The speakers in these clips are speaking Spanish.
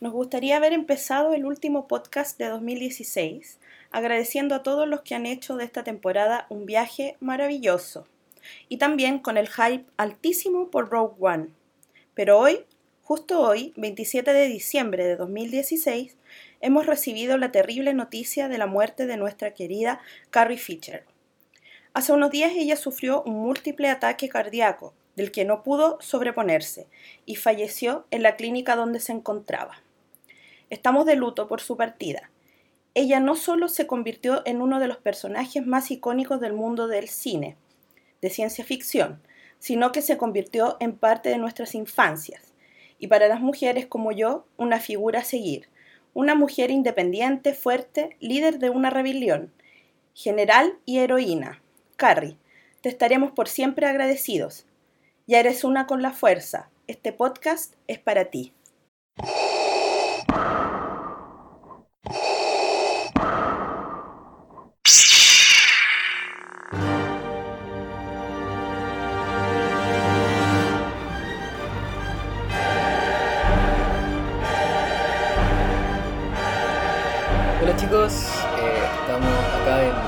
Nos gustaría haber empezado el último podcast de 2016 agradeciendo a todos los que han hecho de esta temporada un viaje maravilloso y también con el hype altísimo por Rogue One. Pero hoy, justo hoy, 27 de diciembre de 2016, hemos recibido la terrible noticia de la muerte de nuestra querida Carrie Fisher. Hace unos días ella sufrió un múltiple ataque cardíaco del que no pudo sobreponerse y falleció en la clínica donde se encontraba. Estamos de luto por su partida. Ella no solo se convirtió en uno de los personajes más icónicos del mundo del cine, de ciencia ficción, sino que se convirtió en parte de nuestras infancias. Y para las mujeres como yo, una figura a seguir. Una mujer independiente, fuerte, líder de una rebelión, general y heroína. Carrie, te estaremos por siempre agradecidos. Ya eres una con la fuerza. Este podcast es para ti. Hola chicos, eh, estamos acá en, en un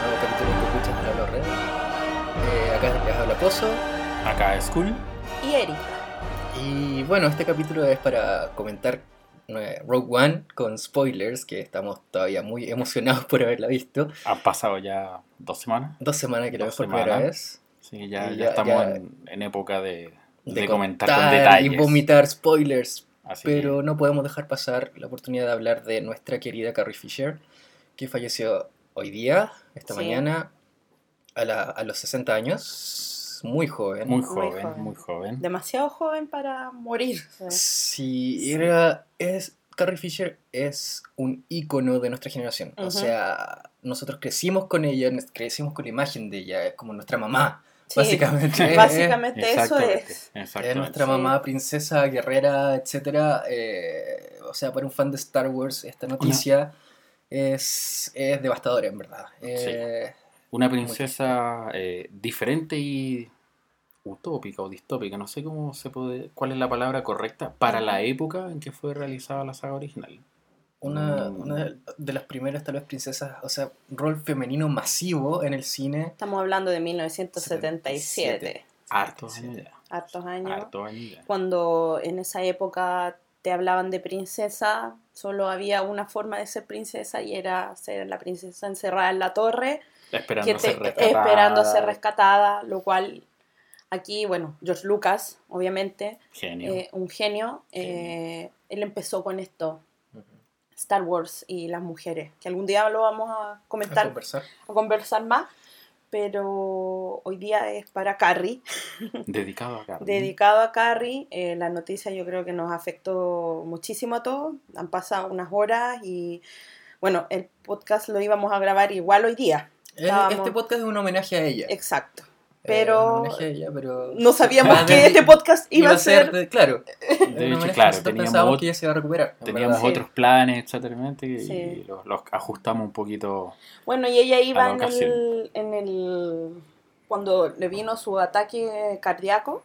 nuevo capítulo de Escuchas para los Red. Eh, acá les habla Pozo. Acá es Cool. Y Erika. Y bueno, este capítulo es para comentar Rogue One con spoilers, que estamos todavía muy emocionados por haberla visto. Han pasado ya dos semanas. Dos semanas que la vemos por primera vez. Sí, ya, ya ya- estamos ya- en, en época de, de, De comentar con detalles. y vomitar spoilers. Así Pero que, no podemos dejar pasar la oportunidad de hablar de nuestra querida Carrie Fisher, que falleció hoy día, esta Sí. mañana, a, la- a los 60 años, muy joven. muy Muy joven, muy joven. Demasiado joven para morir. Sí, Sí. era, es, Carrie Fisher es un ícono de nuestra generación. O sea, nosotros crecimos con ella, crecimos con la imagen de ella, es como nuestra mamá, Sí, básicamente. Es- Básicamente eso es. Es nuestra Sí. mamá, princesa, guerrera, etcétera. eh, o sea, para un fan de Star Wars, esta noticia es, es devastadora, en verdad. Eh, Una princesa eh, diferente y utópica o distópica, no sé cómo se puede, cuál es la palabra correcta para la época en que fue realizada la saga original. una, Mm. una de las primeras, tal vez, princesas, o sea, rol femenino masivo en el cine. Estamos hablando de 1977. Hartos años ya. Hartos años. Hartos años ya. Cuando en esa época te hablaban de princesa, solo había una forma de ser princesa y era ser la princesa encerrada en la torre, Esperando que te- ser rescatada. esperando ser rescatada, lo cual aquí, bueno, George Lucas, obviamente, Genio. eh, un genio, eh, él empezó con esto, Star Wars y las mujeres, que algún día lo vamos a A comentar, conversar. a conversar más, pero hoy día es para Carrie, Dedicado a Carmen. dedicado a Carrie. Eh, la noticia yo creo que nos afectó muchísimo a todos, han pasado unas horas y bueno, el podcast lo íbamos a grabar igual hoy día, Estábamos- Este podcast es un homenaje a ella. exacto, Eh, pero ella, no sabíamos Ah, que de- este podcast iba a ser... de- claro. De hecho, claro, teníamos, que ella se iba a recuperar. en teníamos verdad. Otros planes, etcétera, y Sí. los, los ajustamos un poquito. Bueno, y ella iba en el, en el... Cuando le vino su ataque cardíaco,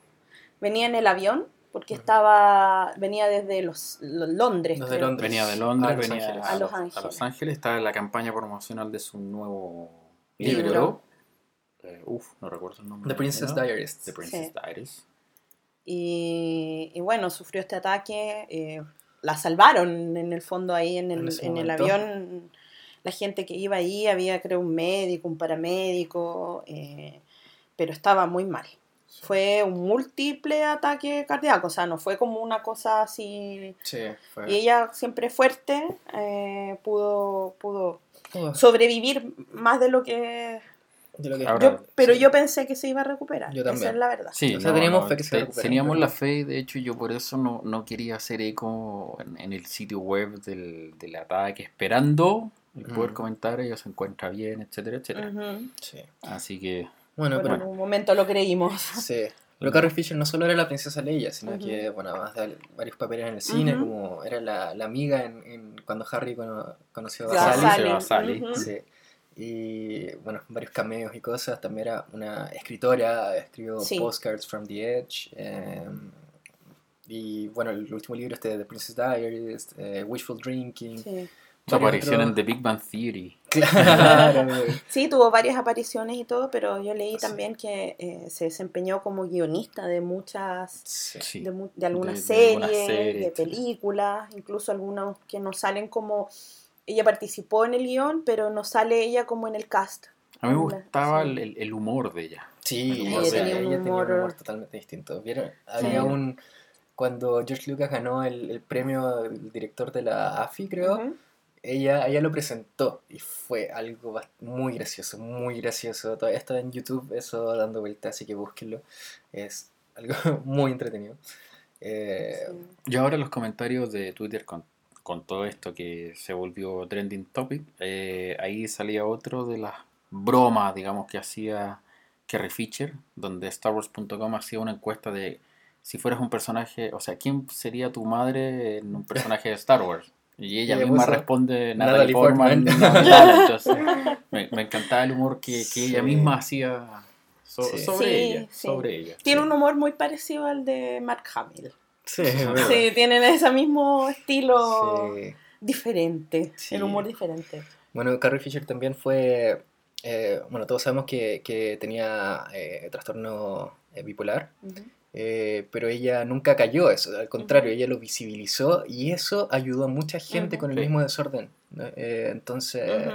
venía en el avión, porque estaba venía desde los, los Londres. Desde creo. Londres. Venía de Londres, A Los venía Ángeles. a, Los Los, a Ángeles. Los Ángeles, estaba en la campaña promocional de su nuevo Libro. libro. Eh, uf, no recuerdo el nombre. The Princess ¿no? Diaries. The Princess Sí. Diaries. Y, y bueno, sufrió este ataque. eh, la salvaron en el fondo ahí en el, en el avión. La gente que iba ahí, había creo un médico, un paramédico, eh, pero estaba muy mal. Fue un múltiple ataque cardíaco, o sea, no fue como una cosa así. Sí, fue. Y ella siempre fuerte eh, pudo, pudo sobrevivir más de lo que... de lo que- Ahora- yo- pero sí. yo pensé que se iba a recuperar. Yo Esa también. es la verdad. Sí, O sea, teníamos fe que se te- recupera, Teníamos pero- la fe, de hecho, yo por eso no, no quería hacer eco en, en el sitio web del, del ataque, esperando el poder Mm. comentar, ella se encuentra bien, etcétera, etcétera. Sí. Así que, Bueno, Bueno, pero en un momento lo creímos. Sí. Pero Carrie Fisher no solo era la princesa Leia, sino que, bueno, además de varios papeles en el cine, como era la, la amiga en, en- cuando Harry cono- conoció a Sally, Sally. Ujú. Sí. Y, bueno, varios cameos y cosas. También era una escritora, escribió Sí. Postcards from the Edge. eh, y bueno, el último libro este de Princess Diaries, eh, Wishful Drinking. Sí. Su aparición otros- en The Big Bang Theory. Claro, Sí, tuvo varias apariciones y todo, pero yo leí Sí. también que eh, se desempeñó como guionista de muchas, sí. De, mu- de algunas De- de algunas series, de sí. películas, incluso algunos que no salen como... Ella participó en el guion, pero no sale ella como en el cast. A mí me gustaba sí. el, el- el humor de ella. Sí, Ella o sea, tenía un ella tenía un humor- humor totalmente distinto. ¿Vieron? Había Sí. un... Cuando George Lucas ganó el, el premio del director de la AFI, creo. Ella, ella lo presentó y fue algo bast- muy gracioso, muy gracioso. Todavía está en YouTube eso dando vuelta, así que búsquenlo. Es algo muy entretenido. Eh, Sí. Yo ahora en los comentarios de Twitter con, con todo esto que se volvió trending topic, eh, ahí salía otro de las bromas, digamos, que hacía Carrie Fisher, donde StarWars.com hacía una encuesta de si fueras un personaje, o sea, ¿quién sería tu madre en un personaje de Star Wars? Y ella Y misma puso responde Natalie Natalie Portman. Portman. Natalie, entonces, me, me encantaba el humor que, que ella misma hacía so- Sí. sobre Sí, ella. sí. Sobre ella. Tiene sí. un humor muy parecido al de Mark Hamill. sí. Sí, tienen ese mismo estilo Sí. diferente, Sí. el humor diferente. Bueno, Carrie Fisher también fue, eh, bueno, todos sabemos que, que tenía eh, trastorno eh, bipolar. Eh, pero ella nunca cayó eso, al contrario, ella lo visibilizó y eso ayudó a mucha gente con el Sí. mismo desorden. ¿no? Eh, entonces, eh,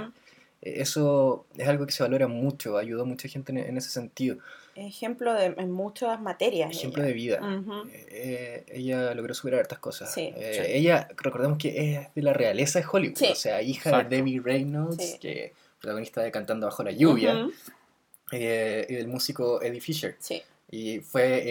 eso es algo que se valora mucho, ayudó a mucha gente en, en ese sentido. Ejemplo de, en muchas materias. Ejemplo ella. de vida. Eh, ella logró superar hartas cosas. Sí, Eh, sí. Ella, recordemos que es de la realeza de Hollywood, Sí. o sea, hija Exacto. de Debbie Reynolds, Sí. que protagonista de Cantando bajo la lluvia, eh, y del músico Eddie Fisher. Sí. Y fue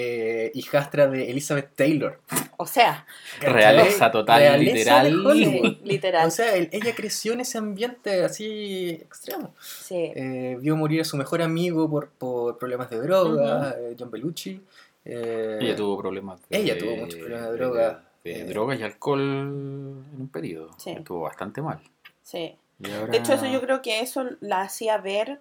eh, hijastra de Elizabeth Taylor. O sea, Realeza total, Realeza literal. Hollywood. literal. O sea, él- ella creció en ese ambiente así extremo. sí. Eh, vio morir a su mejor amigo por, por problemas de droga, eh, John Bellucci. eh, Ella tuvo problemas de, Ella tuvo muchos problemas de droga. de, de drogas y alcohol en un periodo. Sí. Estuvo bastante mal. sí. Ahora- De hecho, eso yo creo que eso la hacía ver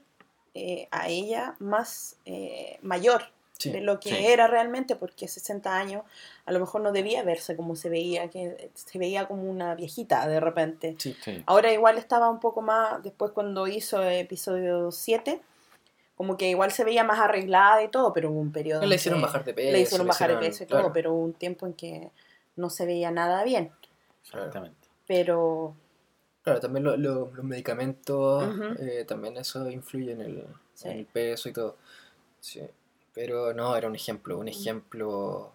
eh, a ella más eh, mayor sí. de lo que sí. era realmente, porque 60 años a lo mejor no debía verse como se veía, que se veía como una viejita de repente. Sí. Ahora igual estaba un poco más, después cuando hizo episodio 7, como que igual se veía más arreglada y todo, pero hubo un periodo... Le hicieron bajar de peso. Le hicieron bajar de peso y todo, claro, pero hubo un tiempo en que no se veía nada bien. Exactamente. Pero Claro, también lo- lo- los medicamentos, Ujú. eh, también eso influye en el, Sí. en el peso y todo. Sí. Pero no, era un ejemplo, Mm. un ejemplo.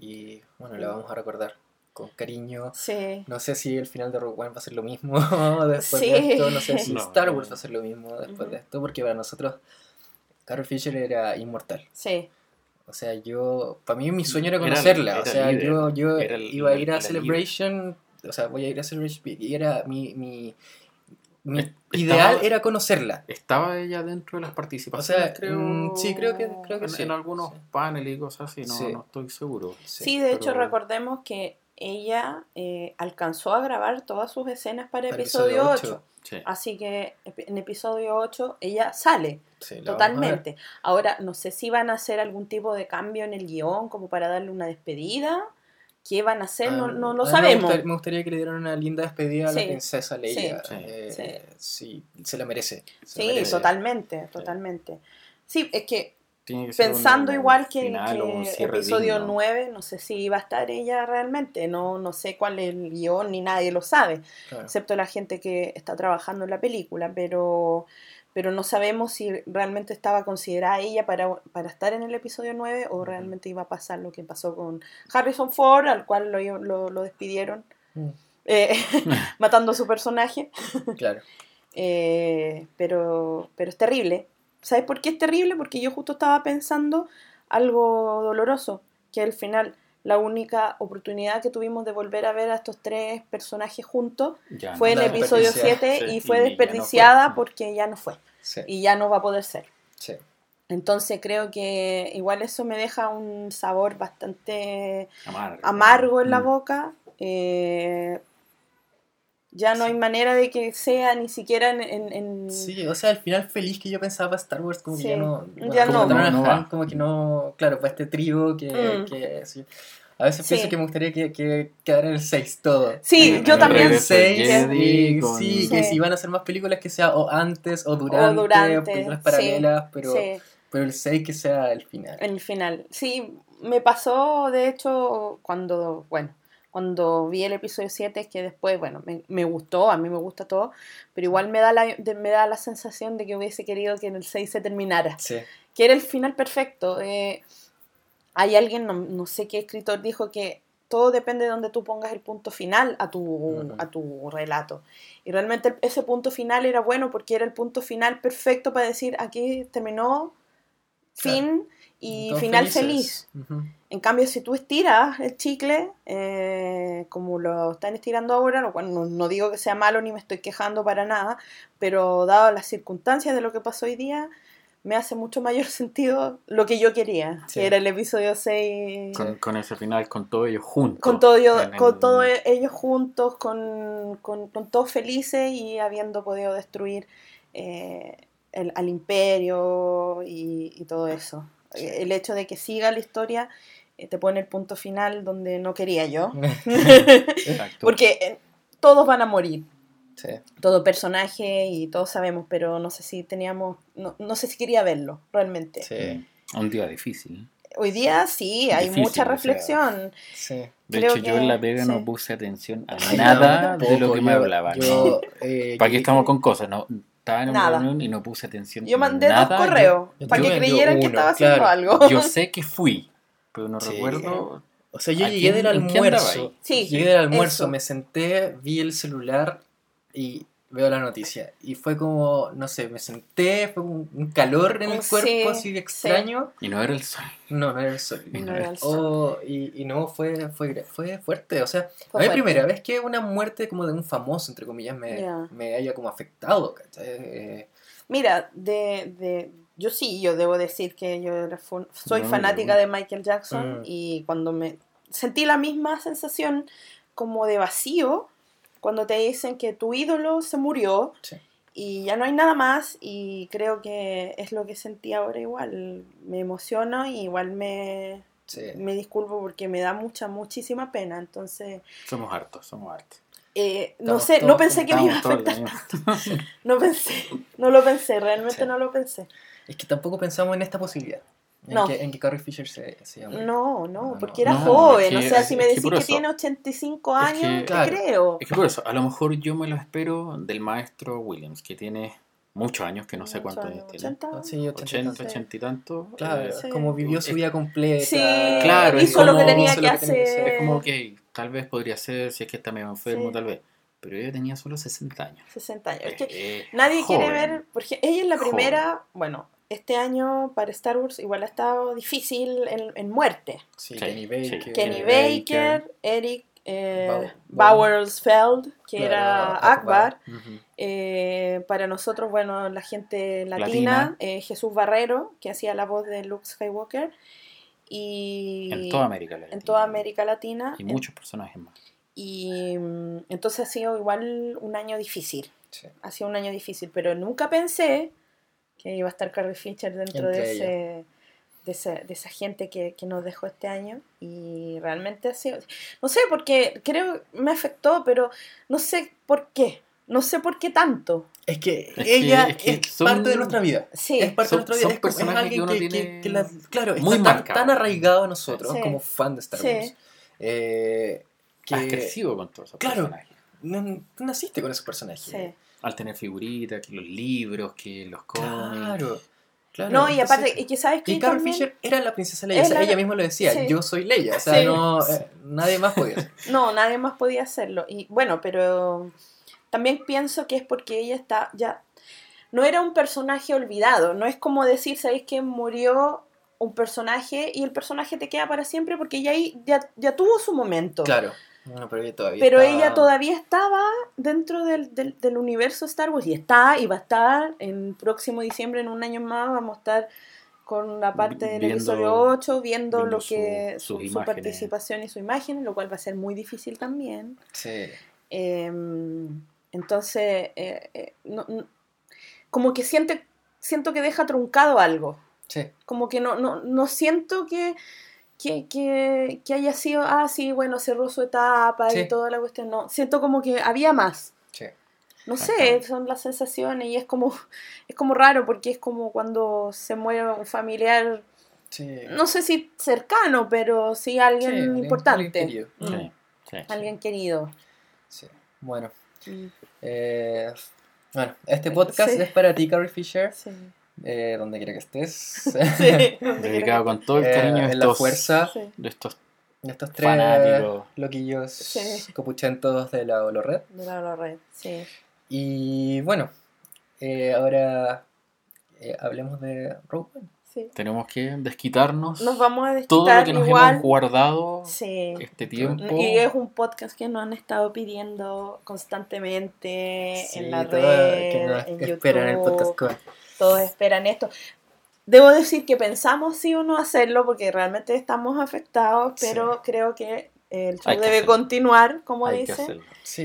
Y bueno, la vamos a recordar con cariño. sí, No sé si el final de Rogue One va a ser lo mismo después Sí. de esto. No sé si No, Star. Wars va a ser lo mismo después de esto. Porque para nosotros, Carol Fisher era inmortal. sí, O sea, yo. Para mí, mi sueño era Era- conocerla. o sea, líder, yo, yo iba a ir a líder. Celebration. O sea, voy a ir a Celebration. Y era mi. mi, mi Estaba- ideal era conocerla. ¿Estaba ella dentro de las participaciones? O sea, creo, mm, sí, creo que- creo que en, sí, en algunos sí. paneles y cosas así, no, Sí. no estoy seguro. Sí, de hecho recordemos que ella eh, alcanzó a grabar todas sus escenas para, Para episodio episodio 8. ocho. Sí. Así que en episodio 8 ella sale totalmente. Ahora, no sé si van a hacer algún tipo de cambio en el guion como para darle una despedida. ¿Qué van a hacer? no, Ah, no lo sabemos. Me gustaría, me gustaría que le dieran una linda despedida a la Sí, princesa Leia. sí, Eh, sí, se la merece. se la Sí, merece. totalmente, totalmente. Sí, es que pensando un- igual que, final que episodio digno. 9, no sé si iba a estar ella realmente, no, no sé cuál es el guion ni nadie lo sabe, Claro. excepto la gente que está trabajando en la película, pero, pero no sabemos si realmente estaba considerada ella para, para estar en el episodio 9 o realmente iba a pasar lo que pasó con Harrison Ford, al cual lo, lo, lo despidieron, Mm, eh, matando a su personaje. Claro. Eh, pero, pero es terrible. ¿Sabes por qué es terrible? Porque yo justo estaba pensando algo doloroso, que al final la única oportunidad que tuvimos de volver a ver a estos tres personajes juntos Ya, fue en el episodio desperdiciada, 7 sí, y y fue ya no desperdiciada fue. porque ya no fue Sí, y ya no va a poder ser. sí. Entonces creo que igual eso me deja un sabor bastante amargo, amargo en la Mm. boca. eh, ya no hay manera de que sea ni siquiera en... en- en- Sí, o sea, al final feliz que yo pensaba para Star Wars, como Sí, que ya no. ya como no. No, no Han, como que no. Claro, para este trío que. Mm. que sí. A veces Sí. pienso que me gustaría que, que quedara en el 6 todo. Sí, Eh, yo el también. El regreso de 6, Jedi y con- sí, que Sí. si van a hacer más películas que sea o antes o durante, o, durante, películas sí, paralelas, pero, Sí, pero el 6 que sea el final. en el final. Sí, me pasó, de hecho, cuando, bueno, cuando vi el episodio 7, que después, bueno, me, me gustó, a mí me gusta todo, pero igual me da, la, de- me da la sensación de que hubiese querido que en el 6 se terminara. Sí, que era el final perfecto. Eh, hay alguien, no, no sé qué escritor, dijo que todo depende de donde tú pongas el punto final a tu, Ujú. a tu relato. Y realmente ese punto final era bueno porque era el punto final perfecto para decir aquí terminó, fin y todos final felices. feliz. En cambio, si tú estiras el chicle, eh, como lo están estirando ahora, lo cual no, no digo que sea malo ni me estoy quejando para nada, pero dado las circunstancias de lo que pasó hoy día, me hace mucho mayor sentido lo que yo quería, Sí. que era el episodio 6, Con, con ese final, con todos ellos juntos. con, todo yo- el- con todos ellos juntos, con, con- con todos felices y habiendo podido destruir eh, el- al imperio y, y todo eso. Eh, El hecho de que siga la historia eh, te pone el punto final donde no quería yo. Exacto. Porque eh, todos van a morir, Sí. todo personaje y todos sabemos, pero no sé si teníamos, no, no sé si quería verlo realmente. Sí, Un día difícil. Hoy día sí, hay Difícil, mucha o sea, reflexión. sí. De Creo hecho, yo en la pega sí. no puse atención a nada no, de lo que me hablaban. yo, eh, ¿Para que- estamos con cosas? No, estaba en una Nada. reunión y no puse atención. Yo mandé nada. dos correos yo- para yo que creyeran que estaba haciendo claro. algo. Yo, sé que fui, pero no Sí. recuerdo. O sea, yo ¿A llegué quién- del almuerzo. Sí, llegué del almuerzo, eso. me senté, vi el celular y veo la noticia. Y fue como, no sé, me senté, fue un, un calor en el Sí, cuerpo así de extraño. Y no era el sol. No, no era el sol. No era el sol. Oh, y, y no, fue, fue, fue fuerte. O sea, Fue no es primera vez que una muerte como de un famoso, entre comillas, me, Ya. me haya como afectado, ¿cachai? Eh, Mira, de, de, yo sí, yo debo decir que yo era soy No, fanática yo- de Michael Jackson Mm. y cuando me sentí la misma sensación como de vacío cuando te dicen que tu ídolo se murió Sí. y ya no hay nada más y creo que es lo que sentí ahora igual. Me emociono y igual me, sí. me disculpo porque me da mucha, muchísima pena. Entonces, Somos hartos, somos hartos. eh, no sé, no todos- pensé que me iba a afectar. misma. No pensé, no lo pensé, realmente no lo pensé. Es que tampoco pensamos en esta posibilidad. En, No. que, en que Carrie Fisher se, se llame. No, no, No, porque era No, joven. es o que- sea, es- si me decís que, eso- tiene 85 es años, te Claro. creo. Es que por eso, a lo mejor yo me lo espero del maestro Williams, que tiene muchos años, que no sé cuántos años, tiene. 80. Ah, sí, 80, 80, sí. 80 y tanto. Claro, eh, Sí. como vivió su vida completa. Sí, Claro, hizo lo que como- tenía hizo que lo que tenía que hacer. hacer. Es como que tal vez podría ser, si es que está medio enfermo, Sí. tal vez. Pero ella tenía solo 60 años. 60 años. Es que Eh, nadie quiere joven. ver, porque ella es la Joven. primera, bueno, este año para Star Wars igual ha estado difícil en, en muerte. Sí, Sí, Kenny. Baker. Kenny Kenny Baker, Eric eh, Bauersfeld, que Claro, era Akbar. Eh, para nosotros, bueno, la gente latina, Latina. eh, Jesús Barrero, que hacía la voz de Luke Skywalker. Y En toda América Latina. en toda América Latina. Y En- muchos personajes más. y, mm, entonces ha sido igual un año difícil. Sí. Ha sido un año difícil, pero nunca pensé que iba a estar Carrie Fisher dentro de, ese, de, ese- de esa gente que, que nos dejó este año. Y realmente ha sido. No sé, porque creo me afectó, pero no sé por qué. No sé por qué tanto. Es que Es que- ella es que es son- parte de nuestra vida. Sí. Es parte Son- de nuestra vida. Es, como- es personajes alguien que uno que, que- tiene que la- claro, está muy tan, marcado. tan arraigado a nosotros Sí. como fan de Star Sí. Wars. Eh, que Has crecido con todos esos Claro. personajes. no- naciste con esos personajes. Sí. Al tener figuritas, que los libros, que los cómics. Claro. claro. No, y Entonces- aparte, y que sabes que Y Carrie también- Fisher era la princesa Leia. O sea, ella misma lo decía. sí. Yo soy Leia. O sea, Sí. no, eh, nadie más podía ser. No, nadie más podía hacerlo. Y bueno, pero también pienso que es porque ella está ya. No era un personaje olvidado. No es como decir, ¿sabéis que murió un personaje y el personaje te queda para siempre? Porque ella ahí ya, ya tuvo su momento. Claro. No, pero ella todavía Pero estaba- ella todavía estaba dentro del, del, del universo Star Wars y está y va a estar en próximo diciembre, en un año más, vamos a estar con la parte del Viendo- episodio 8, viendo, viendo lo que su- su, su participación y su imagen, lo cual va a ser muy difícil también. Sí. Em, entonces, eh, eh, no- no- como que siente, siento que deja truncado algo. Sí. Como que no, no, no siento que, que, que, que haya sido, ah, sí, bueno, cerró su etapa Sí. y toda la cuestión. No, siento como que había más. Sí. No sé, son las sensaciones y es como, es como raro porque es como cuando se muere un familiar, Sí. no sé si cercano, pero sí alguien importante. alguien querido. Mm. Alguien querido. Sí. Bueno, Mm, eh, bueno, este podcast es para ti, Carrie Fisher, Sí. Eh, donde quiera que estés. Sí. Dedicado con todo el Eh, cariño de en la estos, fuerza Sí. de estos de estos tres fanáticos. loquillos Sí. copuchentos de la Olored. De la red, sí. Y bueno, eh, ahora eh, hablemos de Rogue One. sí. Tenemos que desquitarnos Nos vamos a desquitar todo lo que nos igual. hemos guardado Sí. este tiempo. Y es un podcast que nos han estado pidiendo constantemente Sí, en la red, que nos en esperan el YouTube. podcast con- Todos esperan esto. Debo decir que pensamos sí o no hacerlo porque realmente estamos afectados, Sí. pero creo que el show debe hacerlo. continuar, como Hay que dice. hacerlo. Sí,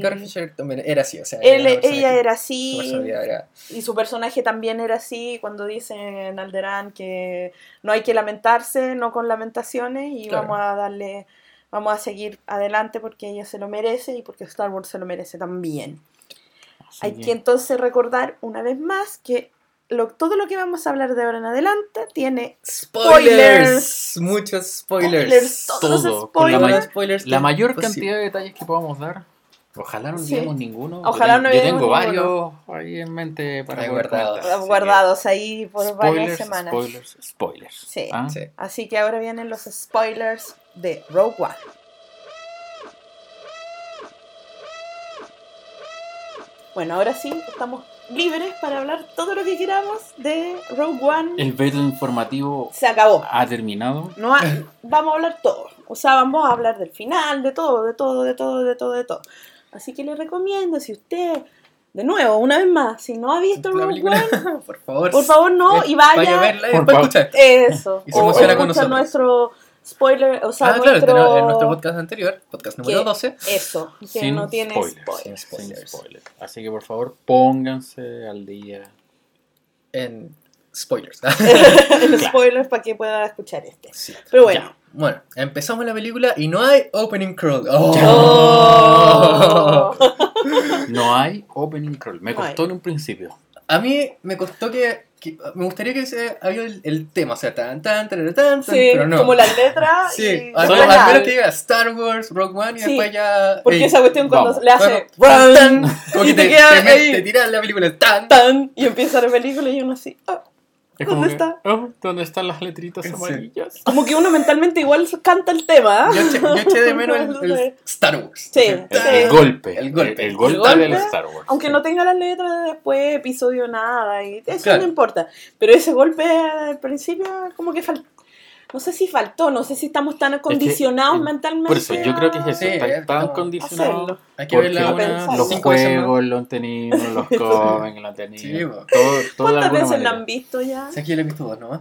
Y- Fisher también era así, o sea, Él- ella era Su así era... y su personaje también era así cuando dice en Alderán que no hay que lamentarse, no con lamentaciones y Claro. vamos a darle, vamos a seguir adelante porque ella se lo merece y porque Star Wars se lo merece también. Así Hay que- que entonces recordar una vez más que lo, todo lo que vamos a hablar de ahora en adelante tiene Spoilers, muchos spoilers. Spoilers, todos Todo, con Todos la, spoilers. spoilers la mayor posible. cantidad de detalles que podamos dar. Ojalá no Sí. olvidemos ninguno. Yo Ojalá no Yo tengo ninguno. varios ahí en mente para guardados. así que guardados ahí por varias Spoilers, semanas. spoilers, spoilers. Sí. ¿Ah? Sí. Así que ahora vienen los spoilers de Rogue One. Bueno, ahora sí, estamos libres para hablar todo lo que queramos de Rogue One. El veto informativo Se acabó. ha terminado. No ha- vamos a hablar todo. O sea, vamos a hablar del final, de todo, de todo, de todo, de todo, de todo. Así que les recomiendo, si usted, de nuevo, una vez más, si no ha visto La Rogue película, One, por favor. por favor no, y vaya, Vaya a verla y Por después favor. escucha esto. eso. Y se o emociona con nosotros. nuestro spoiler, o sea, Ah, claro, nuestro... no- en nuestro podcast anterior, podcast número que- 12. Eso, que Sin no tiene spoilers. spoilers. Sin Sin spoilers. spoilers. Así que por favor, pónganse al día. En spoilers. El spoiler para que pueda escuchar este. Sí. Pero bueno. Ya. Bueno, empezamos la película y no hay opening crawl. ¡Oh! Oh. No hay opening crawl. Me No costó en un principio. A mí me costó que, que- me gustaría que se había el, el tema, o sea, tan tan tan tan, tan Sí, pero no. como las letras. Sí, y al, menos que diga Star Wars, Rogue One y Sí, después ya. Porque esa cuestión cuando vamos. le hace tan, run, tan, como y que te te, queda te, ahí. te tiras la película tan. tan, y empieza la película y uno así. ah. Es ¿Dónde que, está? oh, ¿Dónde están las letritas Sí. amarillas? Como que uno mentalmente igual canta el tema. ¿ah? Yo eché, yo eché de menos el, el Star Wars. Sí, El, sí. tan- el golpe. El golpe. El, golpe El golpe, del Star Wars. Aunque sí. no tenga las letras de después, episodio nada, y eso Claro. no importa. Pero ese golpe al principio, como que faltó. No sé si faltó, no sé si estamos tan acondicionados mentalmente. por eso, yo creo que es eso. Sí, está es tan como condicionado. hacerlo. Hay que verla una, los juegos lo han tenido, los cómics lo han tenido. Sí, todo, ¿Cuántas veces la han visto ya? Sea, aquí yo la he visto dos nomás.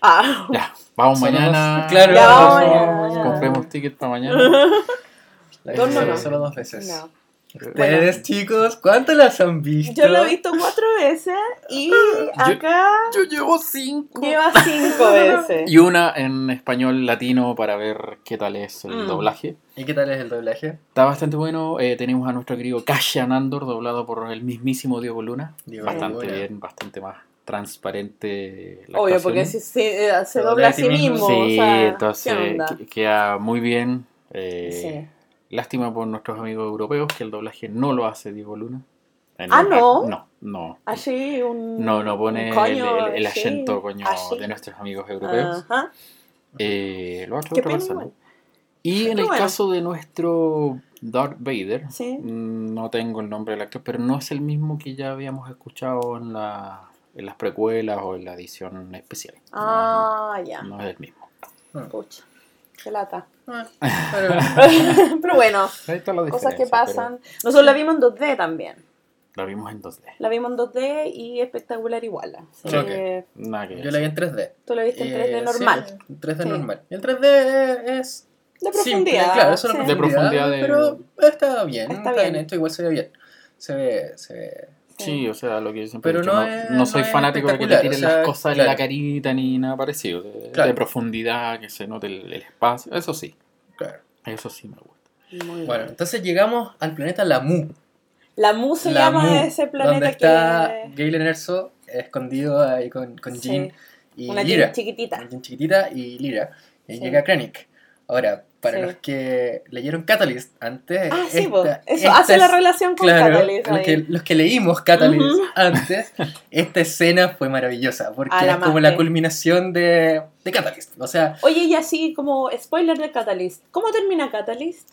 Ah, Ya, vamos mañana. dos. Claro. Ya, vamos vamos, mañana. Compremos ticket para mañana. La he Dos visto no, solo, no. solo dos veces. no. Ustedes, chicos, ¿cuántas las han visto? Yo la he visto cuatro veces y acá Yo llevo cinco. lleva cinco veces. Y una en español latino para ver qué tal es el Mm. doblaje. ¿Y qué tal es el doblaje? Está bastante bueno. eh, tenemos a nuestro querido Cassian Andor, doblado por el mismísimo Diego Luna. Diego bastante Luna. bien, bastante más transparente. La Obvio, actuación. porque si se, eh, se Se dobla a sí mismo. mismo. Sí, o sea, entonces ¿qué onda? que- queda muy bien. eh, Sí. Lástima por nuestros amigos europeos que el doblaje no lo hace Diego Luna. En Ah, el- ¿no? No, no. Así un. No, no pone coño, el, el- acento coño así. de nuestros amigos europeos. Ajá. Eh, lo hace Qué otra persona. igual. Y en Pero el bueno. caso de nuestro Darth Vader, Sí. mm, no tengo el nombre del actor, pero no es el mismo que ya habíamos escuchado en, la, en las precuelas o en la edición especial. Ah, ya. No, no es el mismo. Pucha. Qué lata. Ah, pero- Pero bueno, cosas que pasan. Nosotros la vimos en 2D también. La vimos en 2D. La vimos en 2D y espectacular igual. Nada que Yo la vi en 3D. tú la viste en Eh, 3D sí, normal. en 3D Sí. normal. Y el 3D es De simple, profundidad. claro, es una sí. De profundidad de- Pero está bien, Está está, bien. bien. hecho, igual se ve bien. Se ve, se ve Sí, o sea, lo que yo siempre Pero he dicho, no no, es- no soy no es fanático de que te tiren o sea, las cosas en claro. la carita ni nada parecido. De, Claro. de profundidad, que se note el, el espacio. Eso sí, Claro. eso sí me gusta. Muy Bueno, bien. entonces llegamos al planeta Lamu. La Mu se La llama Mu, ese planeta donde está que... Galen Erso escondido ahí con, con Sí. Jean y Una Lyra. chiquitita. Una Jean chiquitita y Lyra. Y ahí Sí. llega Krennic. Ahora, para Sí. los que leyeron Catalyst antes. Ah, sí, esta- eso esta hace la relación con Claro, Catalyst los ahí. que, los que leímos Catalyst antes, esta escena fue maravillosa, porque la es como madre. la culminación de, de Catalyst. O sea, Oye, y así como spoiler de Catalyst. ¿Cómo termina Catalyst?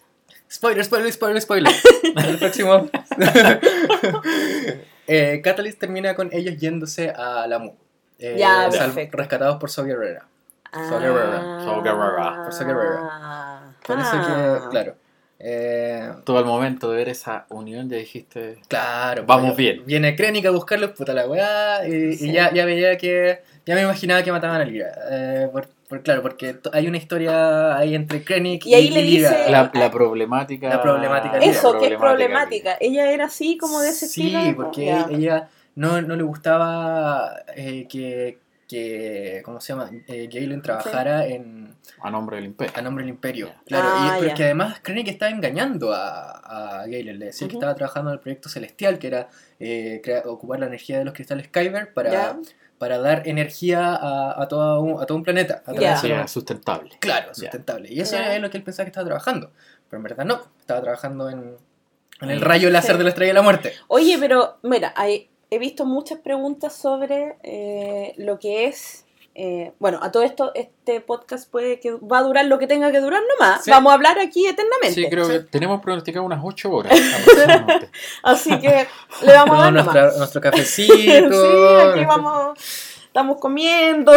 spoiler, spoiler, spoiler, spoiler. El próximo. eh, Catalyst termina con ellos yéndose a Lamu. Eh, Ya, rescatados por Saw Gerrera. Saw Gerrera. Saw Gerrera. Por Saw Gerrera. Ah. Por eso que, claro. eh, Todo el momento de ver esa unión ya dijiste... Claro, Vamos pues, bien. Viene Krennic a buscarlos, puta la weá, y, y Sí. ya, ya veía que. Ya me imaginaba que mataban a Lyra. Eh, por, por- claro, porque hay una historia ahí entre Krennic Y ahí le dice- La, la problemática... La problemática Eso, que es problemática. Ella era así como de ese Sí, estilo. porque Ya. ella no, no le gustaba eh, que, que. ¿Cómo se llama? Eh, Galen trabajara en, A nombre del imperio. a nombre del Imperio. Ya. Claro, Ah, y porque además Krennic estaba engañando a, a Galen. Le decía que estaba trabajando en el proyecto celestial, que era eh, ocupar la energía de los cristales Kyber para, para dar energía a, a, todo un, a todo un planeta. a través sustentable. Claro, sustentable. Y eso es lo que él pensaba que estaba trabajando. Pero en verdad no, estaba trabajando en, en el Sí. rayo láser de la estrella de la muerte. Oye, pero mira, hay- he visto muchas preguntas sobre eh, lo que es. Eh, bueno, a todo esto, este podcast puede que va a durar lo que tenga que durar nomás. Sí. Vamos a hablar aquí eternamente. Sí, creo Sí. que tenemos pronosticado unas 8 horas. Así que le vamos a dar nomás. nuestra- nuestro cafecito. sí, aquí vamos, estamos comiendo.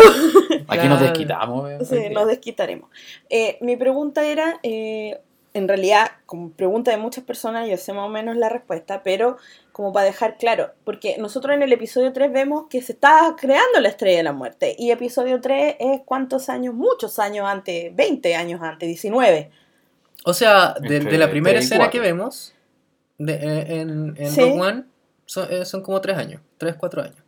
Aquí nos desquitamos. eh, Sí, nos desquitaremos. Eh, mi pregunta era, eh, en realidad, como pregunta de muchas personas, yo sé más o menos la respuesta, pero como para dejar claro, porque nosotros en el episodio 3 vemos que se está creando la estrella de la muerte, y episodio 3 es cuántos años, muchos años antes, 20 años antes, 19. O sea, de, la primera tres y escena que vemos de- eh, en, en Sí. Rogue One son, eh, son como tres años, tres, cuatro años.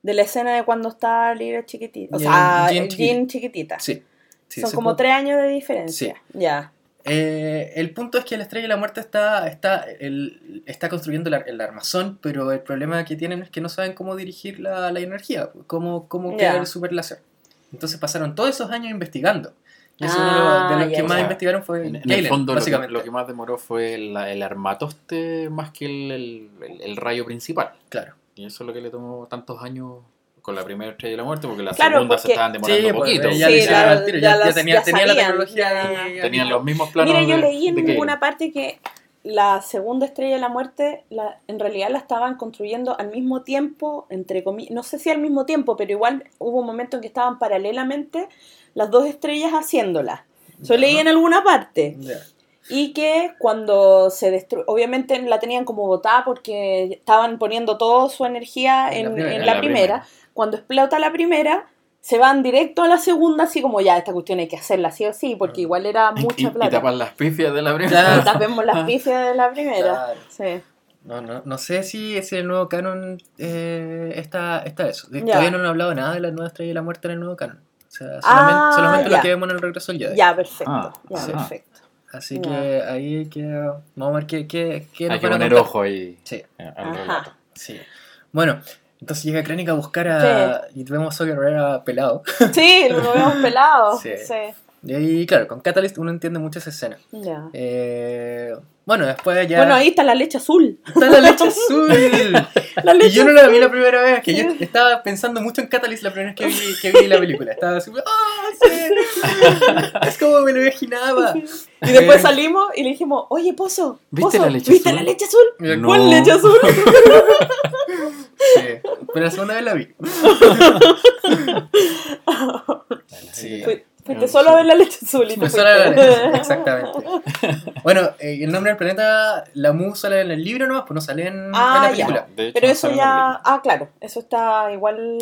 De la escena de cuando está Lyra chiquitita, o sea, Jean Jean, chiquitita. chiquitita. Sí. sí Son son como tres años de diferencia. Ya. Eh, el punto es que la Estrella de la Muerte está, está, el- está construyendo el, ar- el armazón, pero el problema que tienen es que no saben cómo dirigir la, la energía, cómo, cómo crear el super láser. Entonces pasaron todos esos años investigando. Y eso uno Ah, de los que más investigaron fue En, en Galen, el fondo, lo que, básicamente. lo que más demoró fue el, el armatoste más que el, el- el- el rayo principal. Claro. Y eso es lo que le tomó tantos años con la primera estrella de la muerte, porque la Claro, segunda se estaban demorando Sí, pues, poquito. ya Sí, la- al tiro, ya ya, tenía, ya tenía la tecnología ya- ahí, ya Tenían los mismos planos. Mira, yo de- leí en alguna parte que la segunda estrella de la muerte, la, en realidad la estaban construyendo al mismo tiempo, entre comillas, no sé si al mismo tiempo, pero igual hubo un momento en que estaban paralelamente las dos estrellas haciéndola. Eso Ya. leí en alguna parte. Y que cuando se destruyó, obviamente la tenían como botada porque estaban poniendo toda su energía En en, la primera. la, En la primera. primera. Cuando explota la primera, se van directo a la segunda, así como ya, esta cuestión hay que hacerla sí o sí, porque igual era mucha y, y plata. tapan las pifias de la primera. Claro. Tapemos las pifias de la primera. Claro. Sí. No, no, no sé si, el nuevo canon eh, está, está eso. Ya. Todavía no han hablado nada de la nueva estrella de la muerte en el nuevo canon. O sea, solamente, Ah, solamente lo que vemos en el regreso al Jedi. Ya, perfecto. Ah, ya, sí. perfecto. Así que ahí hay que. Vamos a ver qué, qué, qué nos Hay que poner contar. ojo ahí Sí, eh, Ajá. sí. Bueno, entonces llega Krennic a buscar a. Y vemos a Saw Gerrera pelado. Sí, lo vemos pelado. Sí. Sí. Y ahí, claro, con Catalyst uno entiende mucho esa escena. Ya. Eh, bueno, después ya. Bueno, ahí está la leche azul. está la leche azul. La Y yo no la vi la primera vez, que yo estaba pensando mucho en Catalyst la primera vez que vi, que vi la película. Estaba así, ¡ah, sí! Es como me lo imaginaba. Y después Eh, salimos y le dijimos, oye, Pozo, ¿Viste Pozo, la leche ¿viste azul? la leche azul? No. ¿Cuál leche azul? Sí, pero la segunda vez la vi. Sí. Fui- Fuiste solo a ver la leche azul y te Fue sola la fuiste. leche, exactamente. Bueno, eh, el nombre del planeta, la Mu sale en el libro nomás, pues no sale en, en Ah, la ya. película. De hecho, Pero no eso en ya... la. Ah, claro, eso está igual...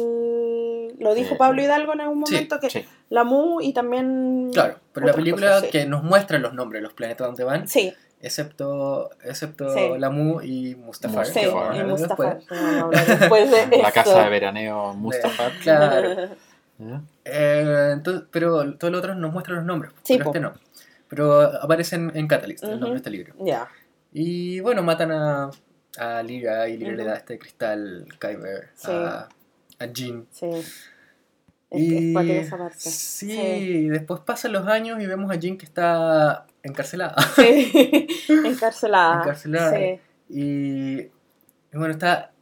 Lo dijo Sí. Pablo Hidalgo en algún Sí, momento, que Sí. la Mu y también... Claro, pero la película cosas, sí. que nos muestra los nombres de los planetas donde van, Sí, excepto, excepto Sí. Lamu y Mustafar. Sí, Sí, Mustafar. a y hablar Mustafa. después. a de La casa de veraneo Mustafa. Claro. Eh, entonces, pero todos los otros nos muestran los nombres, Sí, pero po. este no. Pero aparecen en Catalyst, el nombre de este libro. Ya. Y bueno, matan a, a Lyra y Lyra le da este cristal Kyber Sí. a, a Jean. Sí. Es, que Y es sí, Sí. después pasan los años y vemos a Jean que está encarcelada. Sí. Encarcelada. Encarcelada. Sí. Y, y bueno, está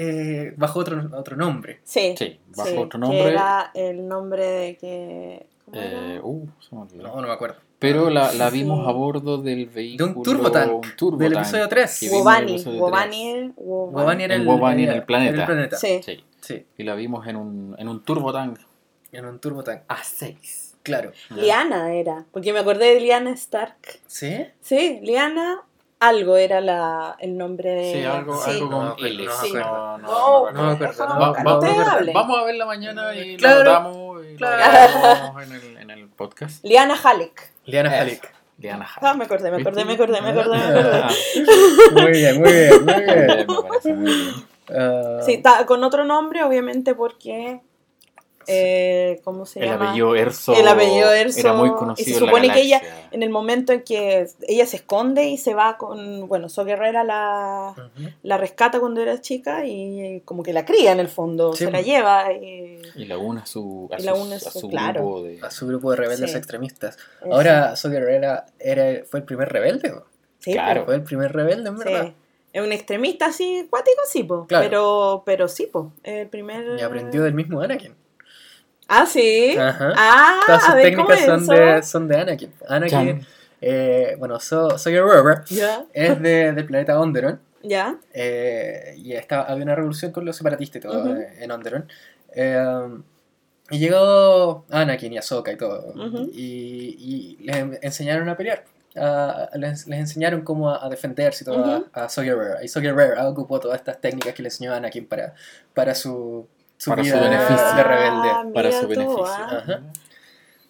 eh, bajo otro, otro nombre. Sí. Sí, bajo Sí, otro Que nombre. era el nombre de que. ¿Cómo eh, era? uh, se me olvidó. No, no me acuerdo. Pero la, la Sí. vimos a bordo del De vehículo. un turbotank. un turbotank del episodio 3. que vimos en el Wobani. Wobani. tres. Wobani. Wobani era el, Wobani en planeta. el planeta. Sí. Sí. Sí, Y la vimos en un, en un turbotank en un turbotank. A6. Claro. Liana era. Porque me acordé de Liana Stark. ¿Sí? Sí, Liana. Algo era la, el nombre de. Sí, algo, sí. algo con no L. acuerdo. No, no, No, Vamos a verla mañana y Claro, lo damos y claro. en el, en el podcast. Liana Halleck. Liana. Halik. Liana Ah, me acordé, me acordé, me acordé, me acordé, me acordé. Ah, Muy bien, muy bien, muy bien. me parece muy bien. Ah, Sí, ta- con otro nombre, obviamente, porque. Eh, ¿Cómo se El llama? apellido Erso El apellido Erso, era muy y conocido se en la supone que ella-. En el momento en que ella se esconde y se va con. Bueno, So Guerrera la, ujú. la rescata cuando era chica y como que la cría en el fondo, Sí. se la lleva. Y, Y la une a su, a Y sus- une a a su- su claro. grupo de... A su grupo de rebeldes Sí. extremistas. Ahora, So Guerrera era, fue el primer rebelde. ¿o? sí, Claro. Fue el primer rebelde, en verdad. sí. Es un extremista así, cuático, sí, po. Claro. Pero, pero sí, po. El primer. Y aprendió del mismo Anakin. Ah, sí. Ajá. Ah, Todas sus a ver, ¿cómo técnicas son de, son de Anakin. Anakin, eh, bueno, So, so Guerrera Ya, es de, del planeta Onderon. ya. eh, y estaba, había una revolución con los separatistas y todo eh, en Onderon. Eh, y llegó Anakin y Ahsoka y todo. Y, y les en- enseñaron a pelear. a- les, les enseñaron cómo a, a defenderse y todo a, a So Guerrera. Y So Guerrera ocupó todas estas técnicas que le enseñó Anakin para, para su, su Para su vida beneficio. de rebelde. Ah, para mira su tú, beneficio. ah. Ajá.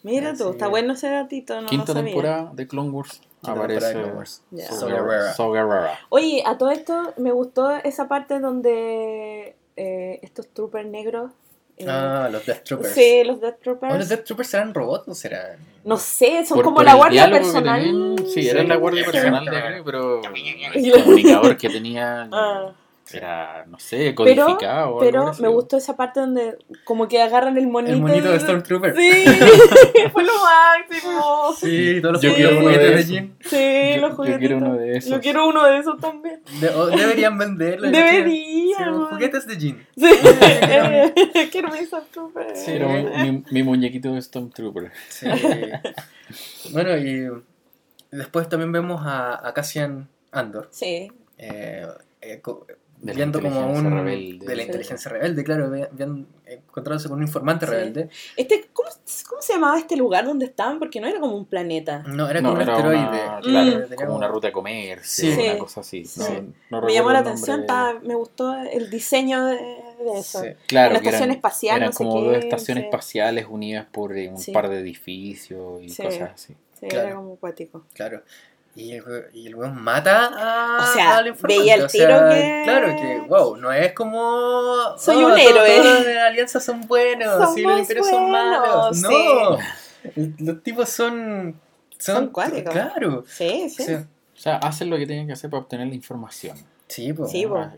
Mira tú, Así está es. bueno ese datito, no lo Quinta sabía. temporada de Clone Wars. Aparece Clone Wars. Ya. So So Guerrera. Guerrera. So Guerrera. Oye, a todo esto me gustó esa parte donde eh, estos troopers negros. eh, Ah, los Death Troopers. Sí, los Death Troopers. ¿O los Death Troopers serán robots o serán.? No sé, son Por- como por la guardia personal. sí, era Sí. la guardia personal de Grey, pero el comunicador que tenía Ah. Era, no sé, codificado. o algo Pero me gustó esa parte donde como que agarran el monito. El monito de Stormtrooper. Sí, fue lo máximo. Sí, todos los Yo juguetes quiero uno de. Jin. Sí, Yo- los yo juguetitos. quiero uno de esos. Yo quiero uno de esos también. De- o- deberían venderlo. yo Deberían, sí, juguetes de Jin. Sí, quiero mi Stormtrooper. Sí, Era mi, muñequito de Stormtrooper. Sí. bueno, y después también vemos a, a Cassian Andor. Sí, eh, eh, viendo como un. rebelde. De la Sí. inteligencia rebelde, claro. viendo- encontrándose con un informante Sí. rebelde. Este, ¿cómo, ¿Cómo se llamaba este lugar donde estaban? Porque no era como un planeta. No, era No, como un era asteroide. una, Mm. claro, Tenía como una ruta de comercio, Sí. una cosa así. Sí. No, no me llamó la atención, estaba- me gustó el diseño de, de eso. Sí. Claro, una estación eran, espacial, eran no sé como qué, dos estaciones sí. espaciales unidas por eh, un Sí. par de edificios y Sí. cosas así. Sí, Claro. era como acuático. Claro. Y el, y el weón mata a, O sea, al informante. veía el o sea, tiro que- Claro, que, wow, no es como. Soy oh, un héroe. Todos de la alianza son buenos, y los imperios son malos. No. Los tipos son. Son cuáticos. Claro. Sí, sí. Sí, O sea, hacen lo que tienen que hacer para obtener la información. Sí,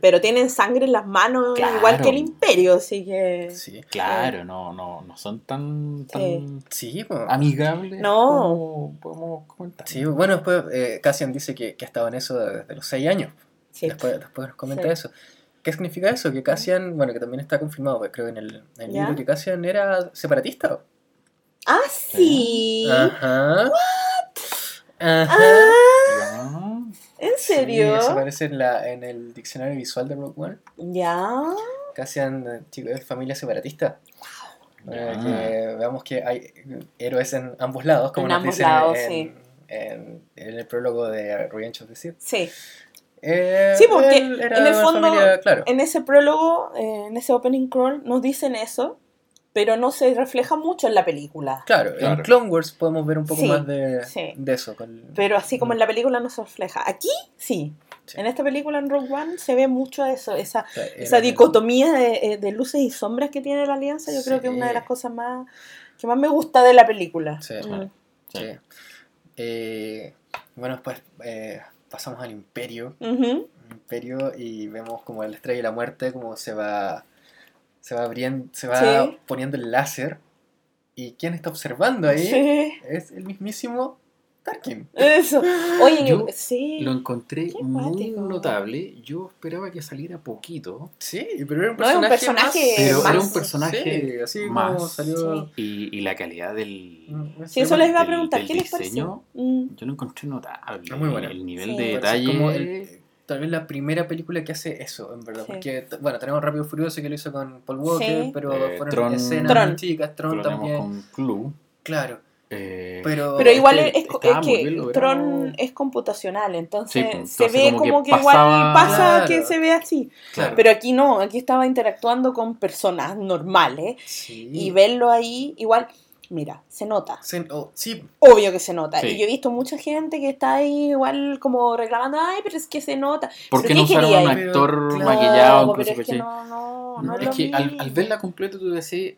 pero tienen sangre en las manos Claro. igual que el imperio, así que... Sí, Claro, no, no, no son tan, tan sí, amigables No. como podemos comentar. Sí, bueno, después eh, Cassian dice que, que ha estado en eso desde los 6 años. Sí. Después, después nos comenta Sí. eso. ¿Qué significa eso? Que Cassian, bueno, que también está confirmado, pues, creo en el, en el libro, que Cassian era separatista. Ah, sí. Ajá. Ajá. Ah. ¿En serio? Sí, eso aparece en, la, en el diccionario visual de Rogue One. Ya. Cassian, eh, chico, es familia separatista. Eh, Ya. que veamos que hay héroes en ambos lados, como En nos ambos dicen lados, en, sí. en- en el prólogo de Revenge of the Sith. Sí. Eh, Sí, porque en el fondo, familia, claro. En ese prólogo, eh, en ese opening crawl, nos dicen eso. Pero no se refleja mucho en la película. Claro, en. Clone Wars podemos ver un poco Sí, más de, sí. de eso. Con... Pero así como en la película no se refleja. Aquí sí. Sí. En esta película, en Rogue One, se ve mucho eso, esa, o sea, era- esa dicotomía de, eh, de luces y sombras que tiene la alianza. Yo creo que es una de las cosas más que más me gusta de la película. Sí. Mm. Sí. Eh, bueno, después eh, pasamos al Imperio. Imperio y vemos como la estrella de la muerte como se va se va abriendo se va Sí. poniendo el láser y quién está observando ahí Sí, es el mismísimo Tarkin eso. Oye, Yo sí. Lo encontré muy notable. Yo esperaba que saliera poquito. sí pero era un No, es un personaje, más- Pero más- era un personaje sí, así como más. salió Sí. Y, y la calidad del, Mm, Sí, eso les iba a preguntar. del ¿Qué les diseño, pareció? Mm. yo lo encontré notable. Muy bueno. El nivel Sí. de detalle. como el- tal vez la primera película que hace eso en verdad Sí. porque bueno tenemos Rápido Furioso que lo hizo con Paul Walker Sí. pero Eh, fueron Tron- escenas Tron. chicas Tron lo también con Clue. claro eh, pero Pero igual es, que bien. Tron es computacional, entonces, Sí, se ve como que como que, pasaba- igual pasa Claro. que se ve así. claro Pero aquí no, aquí estaba interactuando con personas normales sí. y verlo ahí, igual, mira, se nota. Se- oh, sí Obvio que se nota. Sí. Y yo he visto mucha gente que está ahí igual como reclamando, ay, pero es que se nota. ¿Por qué ¿Pero no a un actor maquillado? Es que no, no, no es que al, verla completa tú decís,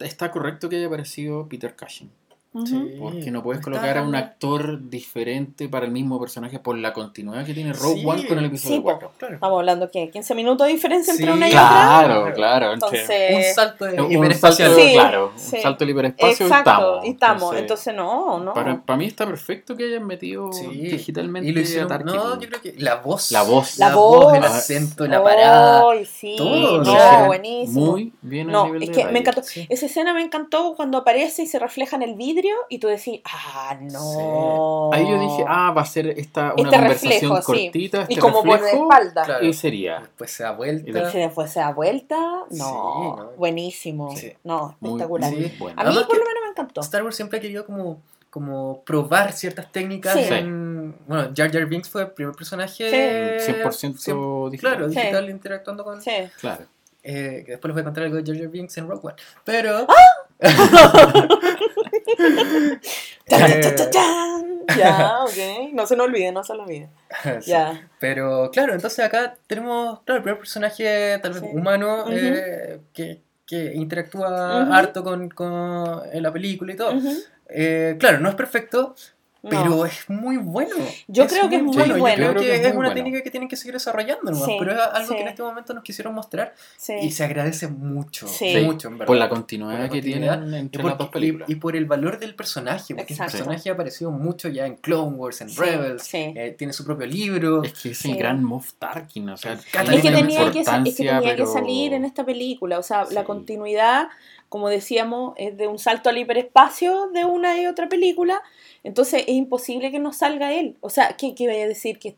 está correcto que haya aparecido Peter Cushing. Porque no puedes colocar a un actor diferente para el mismo personaje por la continuidad que tiene Rogue Sí. One con el episodio Sí, po. 4. claro Estamos hablando que 15 minutos de diferencia entre Sí. una y otra. Claro, claro. Entonces, un salto de un salto, hiperespacial. Sí, claro, sí. un salto del hiperespacio Exacto, y estamos. y estamos. Entonces, no, no. para, para mí está perfecto que hayan metido Sí. digitalmente Y lo hicieron. a Tarkin. No, yo creo que la voz. La voz. La La voz. voz, el acento, la parada. Sí, todo, no, buenísimo. Muy bien a No, nivel es de que me encantó. Sí. Esa escena me encantó cuando aparece y se refleja en el vidrio y tú decís, ah, no. Ahí yo dije, ah, va a ser esta una Este conversación reflejo, sí. cortita, y este como por la reflejo, espalda. Claro. y sería. Después se da Y vuelta. Y se después se da vuelta, no, Sí, no. buenísimo, Sí. no, espectacular. muy Sí. bueno. A mí Además por lo menos me encantó. Star Wars siempre ha querido como, como probar ciertas técnicas Sí. en... Bueno, Jar Jar Binks fue el primer personaje... 100% digital. Claro, Sí. digital interactuando con... Sí. Claro. Eh, que después les voy a contar algo de Jar Jar Binks en Rogue One. Pero... Chan, Eh. Ya, ok. No se nos olvide, no se lo olvide. sí. Ya. Pero claro, entonces acá tenemos, claro, el primer personaje tal vez Sí. humano eh, que, que interactúa harto con, con- en la película y todo. Eh, claro, no es perfecto, No. pero es muy bueno. Yo creo que es muy Yo bueno. creo Creo que, que es es una bueno. técnica que tienen que seguir desarrollando, nomás, Sí, pero es algo sí. que en este momento nos quisieron mostrar Sí. y se agradece mucho, Sí. mucho en verdad. Por la continuidad Por la que continuidad tienen Y, entre por- las dos y- películas. y por el valor del personaje, porque Exacto. el personaje ha aparecido mucho ya en Clone Wars, en Sí, Rebels, sí. eh, tiene su propio libro. Es que es Sí. el gran Moff Tarkin, o sea, Es que tenía, que, es que, tenía que pero- salir en esta película. O sea, la continuidad, como decíamos, es de un salto al hiperespacio de una y otra película. Entonces es imposible que no salga él. O sea, ¿qué, qué vaya a decir? ¿Qué?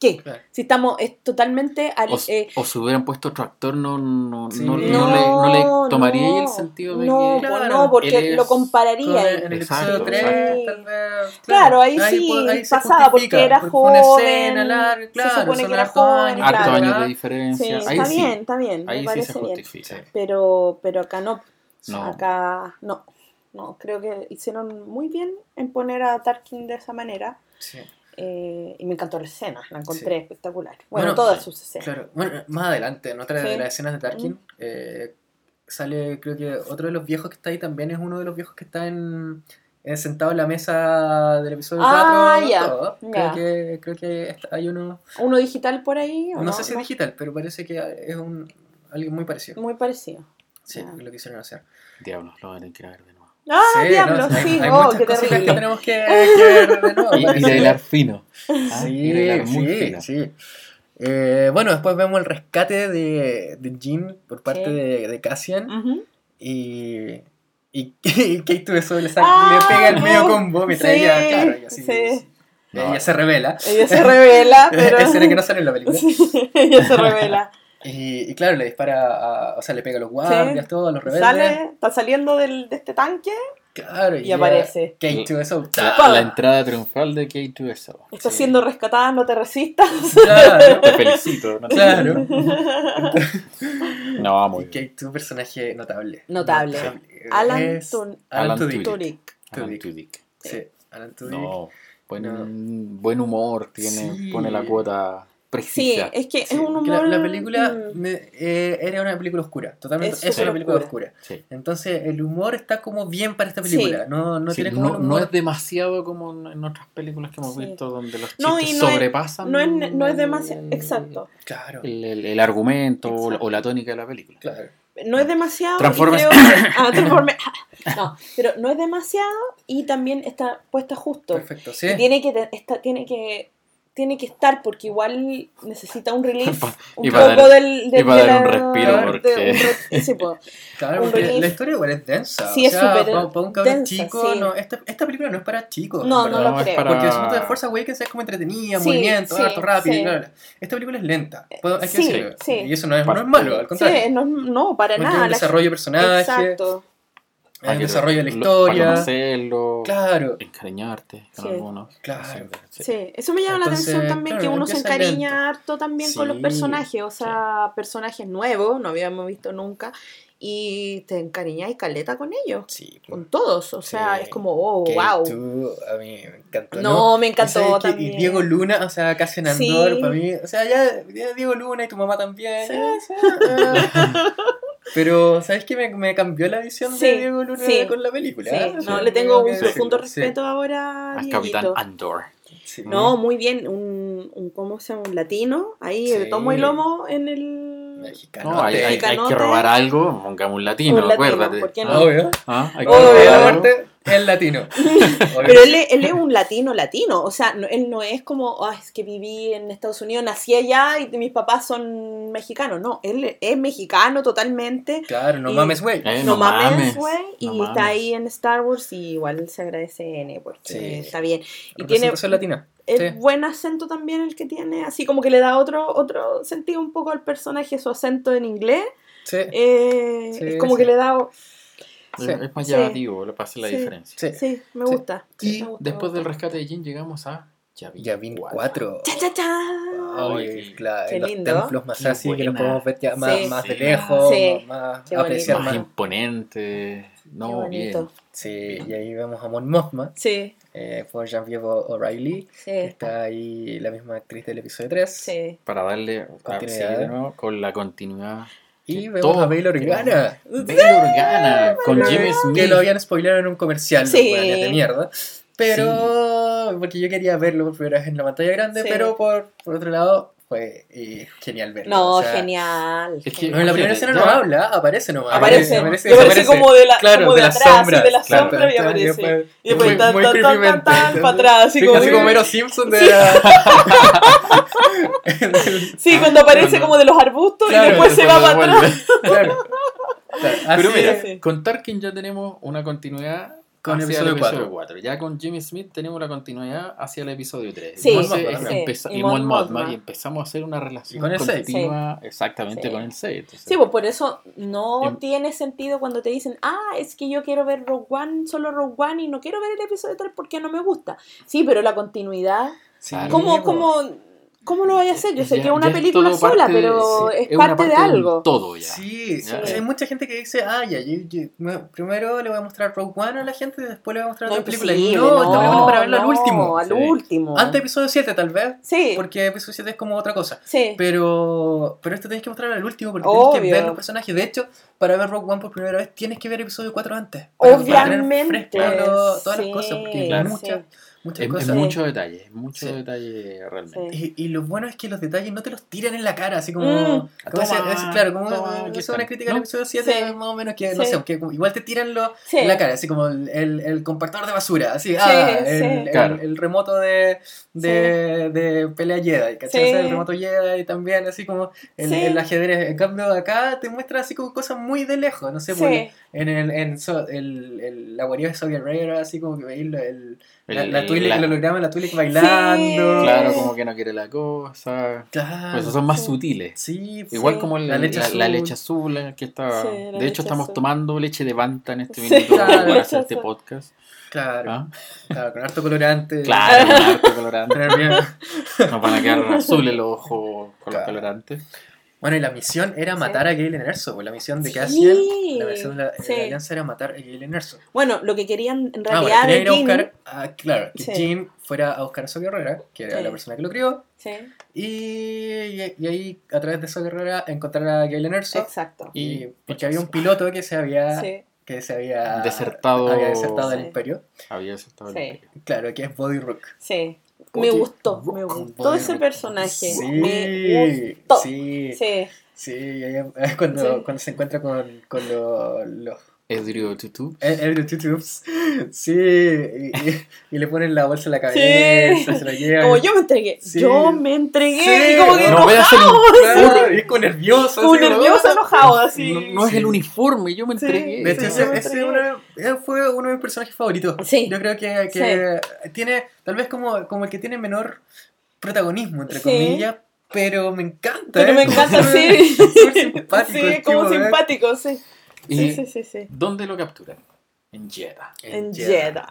qué? Claro. Si estamos es totalmente al, O, eh, o si hubieran puesto otro actor, no, no, Sí. no, no No, le, no le no, tomaría no. el sentido de no, que. pues Claro. no, porque lo Con compararía. el, en el Exacto, episodio 3, exacto. tal vez. Claro, ahí pu- sí se pasaba, porque era una joven, escena larga, se claro, supone son que era joven, claro. años de Sí, diferencia. ahí está sí. bien, está bien, Ahí me sí parece se bien. justifica. Sí. Pero, pero acá no. No. Acá no. No, creo que hicieron muy bien en poner a Tarkin de esa manera. Sí, eh, y me encantó la escena, la encontré Sí. espectacular. Bueno, Bueno, todas sus escenas. claro. Bueno, más adelante, en otra Sí. de las escenas de Tarkin, Mm. eh, sale, creo que otro de los viejos que está ahí también es uno de los viejos que está en, sentado en la mesa del episodio Ah, 4. ya, todo. ya. Creo que, creo que hay uno, ¿Uno digital por ahí? o no, sé si es digital, pero parece que es un alguien muy parecido. Muy parecido. Sí, lo que hicieron hacer. Diablos, lo van a que ver de nuevo. Ah, Sí, diablo, no, sí. Hay oh, muchas qué cositas que tenemos que, que ver de nuevo. Y, y de hilar fino. Ah, Sí, de sí, fino. sí. Eh, bueno, después vemos el rescate de, de Jean por parte Sí. de, de Cassian. Y, y, y Kate eso le, Ah, le pega el medio combo mientras Sí, ella, claro, y así, sí. No. ella se revela. Ella se revela, pero. Escena que no sale en la película. Sí, ella se revela. Y, y claro, le dispara, a- o sea, le pega a los guardias, Sí. todos, a los rebeldes. Sale, está saliendo del, de este tanque Claro, Y aparece. K2SO. La, la entrada triunfal de K2SO. Estás Sí. siendo rescatada, no te resistas. Claro, Te felicito. ¿no? claro. No, muy Y bien. K2 personaje notable. Notable. Alan Tun- Alan Tudyk. Tudyk. Alan Tudyk. Tudyk. Sí, Alan Tudyk. No, buen, No. buen humor, tiene, Sí. pone la cuota Sí, precisa. es que Sí, es un la- humor. La, película mm, me- eh, era una película oscura, totalmente. Es Es, una película oscura. oscura. Sí. Entonces el humor está como bien para esta Sí. película. No, no Sí, tiene como no, es demasiado como en- otras películas que hemos Sí. visto donde los No, chistes y no es- sobrepasan No es, no es el- demasiado. Exacto. Claro, el, el- el argumento o la- Exacto. o la tónica de la película. claro. No es demasiado. que- ah, Transformers. No, pero no es demasiado y también está puesta justo. Perfecto, sí. Y tiene que, está- tiene que tiene que estar porque igual necesita un relief un y poco para dar- del, de, y para de dar un la- respiro, de porque- un re- sí, po. Claro, un porque relief. la historia igual es densa. Sí, o es sea, súper para, un cabrón densa, chico, sí. no, esta, esta película no es para chicos. No, no verdad. lo es creo. para- Porque el asunto de Force Awakens es como entretenida, Sí, movimiento, sí, harto rápido, bla, bla. Esta película es lenta, puedo, hay que Sí, decirlo. sí. Y eso no es, no es malo, al Sí, contrario. no, no, para nada. un la- desarrollo de personaje, Exacto. Hay Para un que desarrollo de la lo- historia. Para conocerlo, Claro, encariñarte con Sí. algunos. Claro. Sí. Sí, eso me llama Entonces, la atención también, claro, que uno se encariña harto también con los personajes, o sea, personajes nuevos, no habíamos visto nunca, y te encariñáis caleta con ellos, sí. con todos, o sea, Sí. es como, oh, Que wow. tú, a mí me encantó. No, me ¿Y encantó también. Y Diego Luna, o sea, Cassian Andor, Sí. para mí, o sea, ya, ya Diego Luna y tu mamá también. Pero, ¿sabes qué? Me, me cambió la visión Sí, de Diego Luna sí. con la película. Sí, ¿eh? No, le tengo un profundo respeto ahora a Al Capitán. Andor. Sí. No, muy bien, un, un, ¿cómo se llama? Un latino, ahí Sí. de tomo y lomo en el... Mexicano. No, hay, hay- hay que robar algo, pongamos un latino, Un latino, acuérdate. ¿por qué no? Ah, Obvio. Ah, hay que Obvio. El latino. Pero él, es- él es un latino latino, o sea, no- él no es como, "Ay, es que viví en Estados Unidos, nací allá y mis papás son mexicanos, no, él es mexicano totalmente, Claro, no y- mames, güey. Eh, no, no mames, güey, y no está ahí en Star Wars y igual se agradece N porque Sí. está bien. Y tiene latina. el Sí. buen acento también el que tiene, así como que le da otro, otro sentido un poco al personaje, su acento en inglés, Sí. eh, Sí, es como sí. que le da, Es- Sí. Es más Sí. llamativo, le pasa la Sí. diferencia. Sí. sí, me Sí. gusta. Y me gusta, después me del gusta. rescate de Jin llegamos a Yavin, Yavin 4. Cha, cha, cha. Ay, claro, qué los lindo. templos más así que los podemos ver ya más, Sí. más de Sí. lejos, Sí. más Qué apreciar Más más. imponente. No, bien. Sí, y ahí vemos a Mon Mothma Sí, eh, por Genevieve O'Reilly, que sí, está ahí la misma actriz del episodio 3. sí. Para darle a seguir de nuevo con la continuidad. Y vemos todos a Bail Organa, Bail Organa con Jimmy. Smith. que lo habían spoilado en un comercial, Sí. de mierda. Pero, porque yo quería verlo por primera vez en la pantalla grande, Sí. pero por, por otro lado fue eh, genial verlo. No, o sea, genial. Es que-. No, en la primera escena no habla, aparece nomás. Aparece, aparece, y aparece desaparece. como de la, Claro, como de, de las atrás, sombras. y de la claro, sombra y aparece. Y después tan, muy tan, tan, tan, tan, para atrás, así Sí, como, así como Mero Simpson de... Sí, cuando aparece Cuando- como de los arbustos y Claro, después se va para atrás. claro. Claro, Pero mira, sí. con Tarkin ya tenemos una continuidad Con hacia episodio el episodio cuatro. 4. Ya con Jimmy Smith tenemos la continuidad hacia el episodio 3. Sí, Mon y Mon Mothma, y empezamos a hacer una relación con el continua exactamente Sí. con el 6. Entonces, Sí, pues por eso no tiene sentido cuando te dicen, ah, es que yo quiero ver Rogue One, solo Rogue One y no quiero ver el episodio 3 porque no me gusta. Sí, pero la continuidad, Sí, ¿cómo, po. cómo, ¿cómo lo vaya a hacer? Yo sé ya- que es una ya es película todo sola, parte- pero sí, es, una parte, de un algo. todo ya. Sí, Ya. o sea, hay mucha gente que dice, ah, ya, yo- yo- me- primero le voy a mostrar Rogue One a la gente y después le voy a mostrar No, otra película. Y imposible, no, esta película es para verlo al no, último. al Sí. último. Antes de episodio 7 tal vez, Sí, porque episodio 7 es como otra cosa. sí. Pero, pero esto tenés que mostrarlo al último porque tienes que Obvio. ver los personajes. De hecho, para ver Rogue One por primera vez tienes que ver episodio 4 antes. para- para tener Obviamente. fresco todas sí, las cosas, porque hay Claro. muchas, muchas es cosas. Sí. mucho detalle, es mucho Sí. detalle realmente. Sí. Y, y lo bueno es que los detalles no te los tiran en la cara, así como. Mm. como Toma, es, claro, como toma, es una crítica al ¿No? episodio 7, Sí. más o menos que, no sé, que igual te tiran lo, Sí. en la cara, así como el, el, el compactador de basura, así, ah, el, sí. el- Claro. el remoto de, de, de pelea Jedi, ¿cachai? Sí. O sea, el remoto Jedi también, así como el, Sí. el ajedrez. En cambio, acá te muestra así como cosas muy de lejos, no sé, Sí. por- en, el, en so- el, el- la guarida de Saudi Arabia, así como que veis el, la, la Twi'lek, La- el holograma de la Twi'lek bailando. Claro, como que no quiere la cosa. Claro. Pues esos son más Sí. sutiles. Sí, pues, Igual Sí. como el- La la, leche la- azul. la leche azul eh, que está. Sí, la de leche hecho, estamos azul. tomando leche de Banta en este Sí, minuto claro, para hacer este podcast. Claro, ¿Ah? claro, con harto colorante. Claro, con harto colorante. Nos van a quedar azules los ojos con los Claro. colorantes. Bueno, y la misión era Sí. matar a Galen Erso. Pues la misión de Sí, Cassian, la misión de la, de sí. la alianza era matar a Galen Erso. Bueno, lo que querían en Ah, bueno, realidad quería de ir a Jin- buscar, a, claro, que Sí. Jin fuera a buscar a su guerrera, que era Sí. la persona que lo crió, Sí, y, y, y ahí, a través de esa guerrera, encontrar a Galen Erso. exacto. Y porque había un piloto que se había, Sí, que se había Desertado. había desertado del Sí. imperio. Había aceptado el Sí. imperio. Claro, que es Body Rook. sí. Me gustó, me gustó ese personaje. Sí, Me gustó. sí, Sí, cuando, Sí. cuando se encuentra con, con los Edrio Tutu. el, el de tutubes. Sí, y, y- y le ponen la bolsa en la cabeza, se la llevan. como yo me entregué. Sí. Yo me entregué. Sí, y como que no, Claro, y como nervioso. como nervioso, ¿no? enojado, así. No, no es Sí. el uniforme, yo me Sí. entregué. De hecho, Sí, ese, me una- fue uno de mis personajes favoritos. Sí. Yo creo que, que tiene, tal vez como, como el que tiene menor protagonismo, entre Sí. comillas, pero me encanta. Pero ¿eh? me encanta, sí. súper simpático. Sí, como tipo, ¿eh? simpático, sí. ¿Y Sí, sí, sí, sí. dónde lo capturan? En Jeddah. En Jeddah.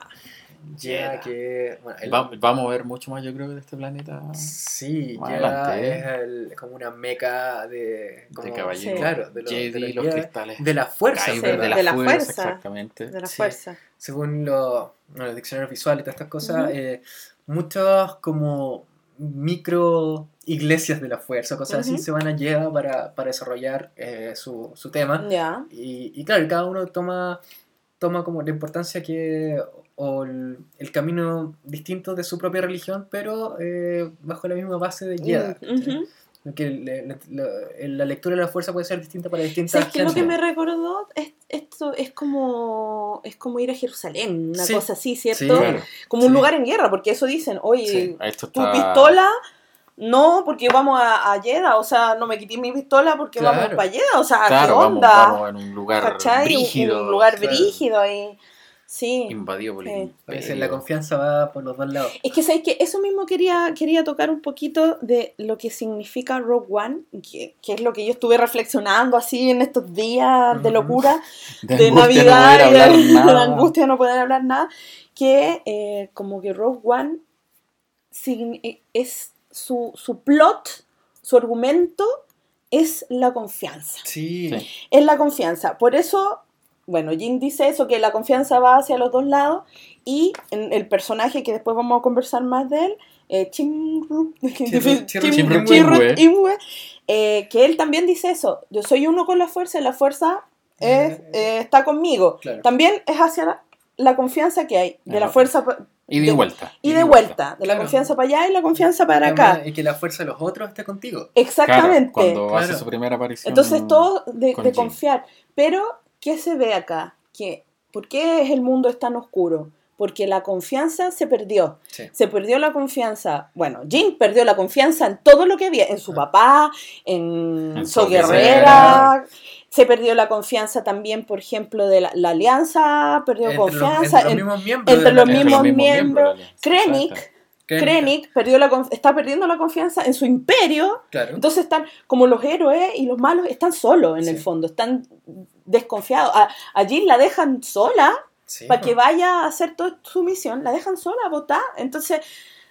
Jeddah, que. Bueno, el- Va- vamos a ver mucho más, yo creo, de este planeta. Sí, Jeddah ¿eh? es el- como una meca de. Como, de caballero. Claro, de, los- de Jedi, los los Jedi, cristales. de la fuerza, Kyber, ¿verdad? de la, De la fuerza, fuerza. exactamente. De la Sí. fuerza. según los, bueno, los diccionarios visuales y todas estas cosas, Ujú. eh, muchas como micro iglesias de la fuerza, cosas así, Ujú. se van a Jeddah para, para desarrollar eh, su, su tema. Ya. Y, y claro, cada uno toma, toma como la importancia que o el, el camino distinto de su propia religión, pero eh, bajo la misma base de Jeddah. Mm, ujú. Que le- le- la lectura de la fuerza puede ser distinta para distintas ¿Sabes qué? Lo que gentes. me recordó es, esto es como es como ir a Jerusalén, una Sí. cosa así, ¿cierto? Sí, Claro. Como un Sí. lugar en guerra, porque eso dicen, oye, Sí. Tu está... pistola, no, porque vamos a, a Jeddah, o sea, no me quité mi pistola porque Claro. vamos para Jeddah, o sea, Claro, ¿qué vamos, onda? vamos en un lugar ¿Cachai? Un- brígido. Un, lugar claro. brígido ahí. Sí. Invadido por el Sí. A veces la confianza va por los dos lados. Es que sabéis que eso mismo quería, quería tocar un poquito de lo que significa Rogue One, que, que es lo que yo estuve reflexionando así en estos días de locura, De de Navidad no y de, de angustia no poder hablar nada, que eh, como que Rogue One eh, es su, su plot, su argumento es la confianza. Sí. Sí. Es la confianza. Por eso, bueno, Jin dice eso, que la confianza va hacia los dos lados y en el personaje que después vamos a conversar más de él, eh, Chimru- Imwe. Eh, que él también dice eso, yo soy uno con la fuerza y la fuerza es, Eh, está conmigo. Claro. También es hacia la, la confianza que hay, de la fuerza Y de de- vuelta. y de vuelta, de la confianza para allá y la confianza para acá. Y que la fuerza de los otros esté contigo. Exactamente. Claro, cuando hace su primera aparición. Entonces todo de, con de Jin. confiar. Pero, ¿qué se ve acá? Que, ¿Por qué es el mundo es tan oscuro? Porque la confianza se perdió. Sí. Se perdió la confianza. Bueno, Jin perdió la confianza en todo lo que había, en su papá, en, En So Guerrera. Se perdió la confianza también, por ejemplo, de la, la alianza, perdió Entre los, confianza. entre los en- mismos miembros. entre los mismos Krennic, perdió la, está perdiendo la confianza en su imperio Claro. entonces están como los héroes y los malos están solos en Sí. el fondo, están desconfiados. A, a Jill la dejan sola Sí, para que vaya a hacer toda su misión, la dejan sola a votar. Entonces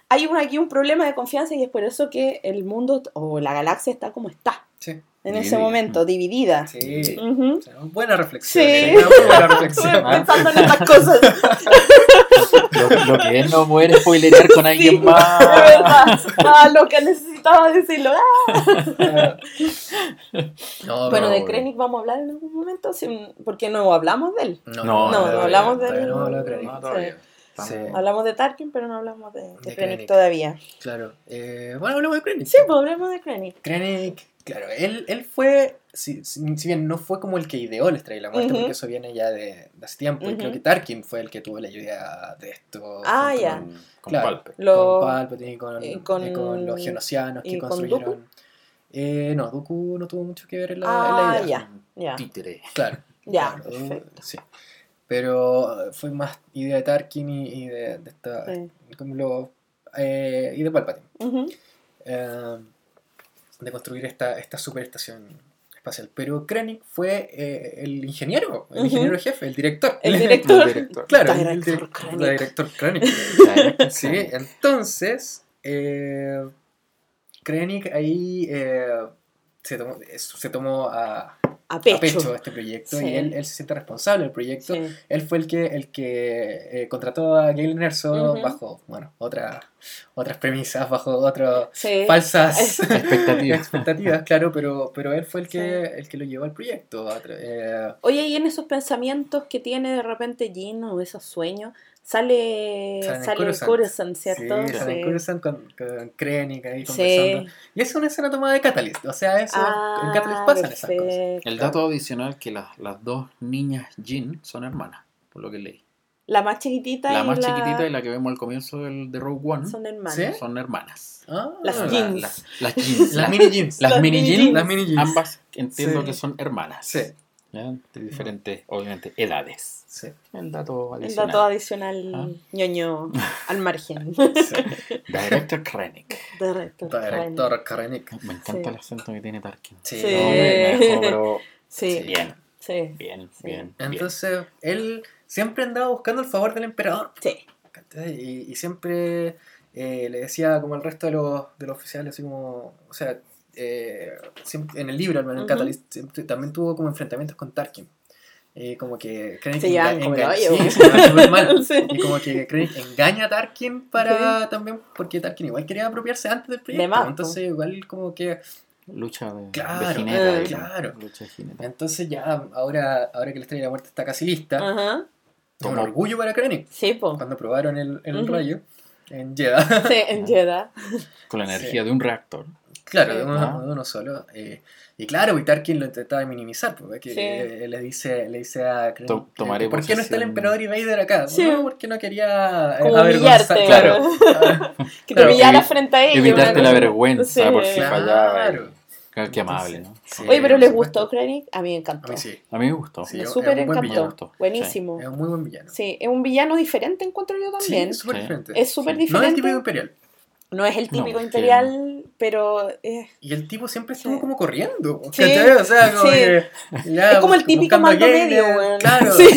hay un, aquí un problema de confianza y es por eso que el mundo o la galaxia está como está Sí. En ese momento, dividida. Sí. O sea, buena reflexión. Sí. eh, buena reflexión. Ah. pensando en estas cosas, Lo, lo que es no poder spoilerear con alguien Sí, más. de verdad. Ah, lo que necesitaba decirlo. Ah. No, Bueno, no, de Krennic vamos a hablar en algún momento, porque no hablamos de él. No, No, no, no hablamos de- todavía No, hablamos de Krennic. No, todavía. Sí. Hablamos de Tarkin, pero no hablamos de, de De Krennic Krennic. todavía. Claro. Eh, bueno, hablamos de Krennic. Sí, pues hablemos de Krennic. Krennic, claro, él, él fue, si, si- si bien no fue como el que ideó el Estrella de la Muerte, porque eso viene ya de, de hace tiempo, y creo que Tarkin fue el que tuvo la idea de esto. Ah, ya. Con, con Claro. Palpe. Lo- Con Palpatine y con, y con- y con los genocianos que con construyeron. Eh, no, Dooku no tuvo mucho que ver en la, en Ah, la idea. ya, ya. Títere. Claro. Ya, claro, perfecto. Sí. pero fue más idea de Tarkin y, y de, de esta. Sí. como lo- eh, y de Palpatine. Eh, de construir esta, esta superestación espacial. Pero Krennic fue eh, el ingeniero, el ingeniero jefe, el director. El director. El director. Claro, el Director direc- Krennic. el director Krennic. Sí, entonces, eh, Krennic ahí eh, se tomó, se tomó a, A a pecho. pecho este proyecto Sí. y él, él se siente responsable del proyecto. Sí. Él fue el que, el que eh, contrató a Galen Erso bajo, bueno, otra, otras premisas, bajo otras Sí. falsas Expectativas. expectativas, claro, pero, pero él fue el que, el que lo llevó al proyecto. a eh, Oye, y en esos pensamientos que tiene de repente Jean o esos sueños, sale, Sale en sale Coruscant. Coruscant, ¿cierto? Sí, salen Sí. Coruscant con, con Krennic ahí Sí. conversando. Y es una escena tomada de Catalyst, o sea, eso, Ah, en Catalyst pasan esas cosas. perfecto. El dato adicional que las, las dos niñas Jin son hermanas, por lo que leí. La más chiquitita La y más la... chiquitita y la que vemos al comienzo del, de Rogue One son hermanas. ¿Sí? son hermanas. Ah, Las la- jeans. Las, las jeans. Las mini jeans. Las Las mini mini jeans, jeans. Las mini jeans. ambas entiendo Sí. que son hermanas. Sí, ¿ya? De diferentes, obviamente, edades. Sí. El dato El adicional. dato adicional Ah. ñoño al margen. sí. Director Krennic. Director Krennic. Director Krennic. Me encanta Sí. el acento que tiene Tarkin. Sí. Sí. No, me, me dejó, pero Sí, bien, sí, bien, Sí. bien. bien. Entonces, él siempre andaba buscando el favor del emperador. sí. Y, y siempre eh, le decía como al resto de los, de los oficiales, así como, o sea, eh, siempre- en el libro, al menos en Ujú. Catalyst, siempre- también tuvo como enfrentamientos con Tarkin. Y como que Se enga- como enga- sí. Sí. Y como que Krennic engaña a Tarkin para también, porque Tarkin igual quería apropiarse antes del proyecto. más, po. entonces igual como que Lucha de, Claro, de jineta. eh, claro. Lucha de jineta. Entonces ya, ahora, ahora que la Estrella de la Muerte está casi lista, Ajá. es un Tomó- orgullo para Krennic. Sí, po. Cuando probaron el, rayo en Jeddah. Sí, en Jeddah. Con la Sí. energía de un reactor. Claro, de uno, de uno solo. eh, y claro, y Tarkin lo intentaba minimizar, porque Sí. eh, le dice, le dice a Krennic, To- tomaré ¿por qué no está el emperador y Vader acá? Sí. No, porque no quería eh, Como avergonzar-. Claro. Ah, Que te Claro, humillara frente a ellos. Evitarte la vergüenza Sí. por si fallaba. Claro. Qué, qué amable, ¿no? Sí, Oye, pero ¿les supuesto. gustó Krennic? A mí me A encantó. mí sí. A mí me gustó. Sí, me es súper encantó. Buenísimo. Es un muy buen villano. Sí, es un villano diferente, encuentro yo también. Sí, súper Sí. diferente. es súper Sí. No es el diferente. típico imperial. No es el típico imperial, pero eh, Y el tipo siempre estuvo como corriendo. Sí. ¿cachai? O sea, como Sí. que ya Es como el bus- típico Galen, medio, weón. Claro, Sí.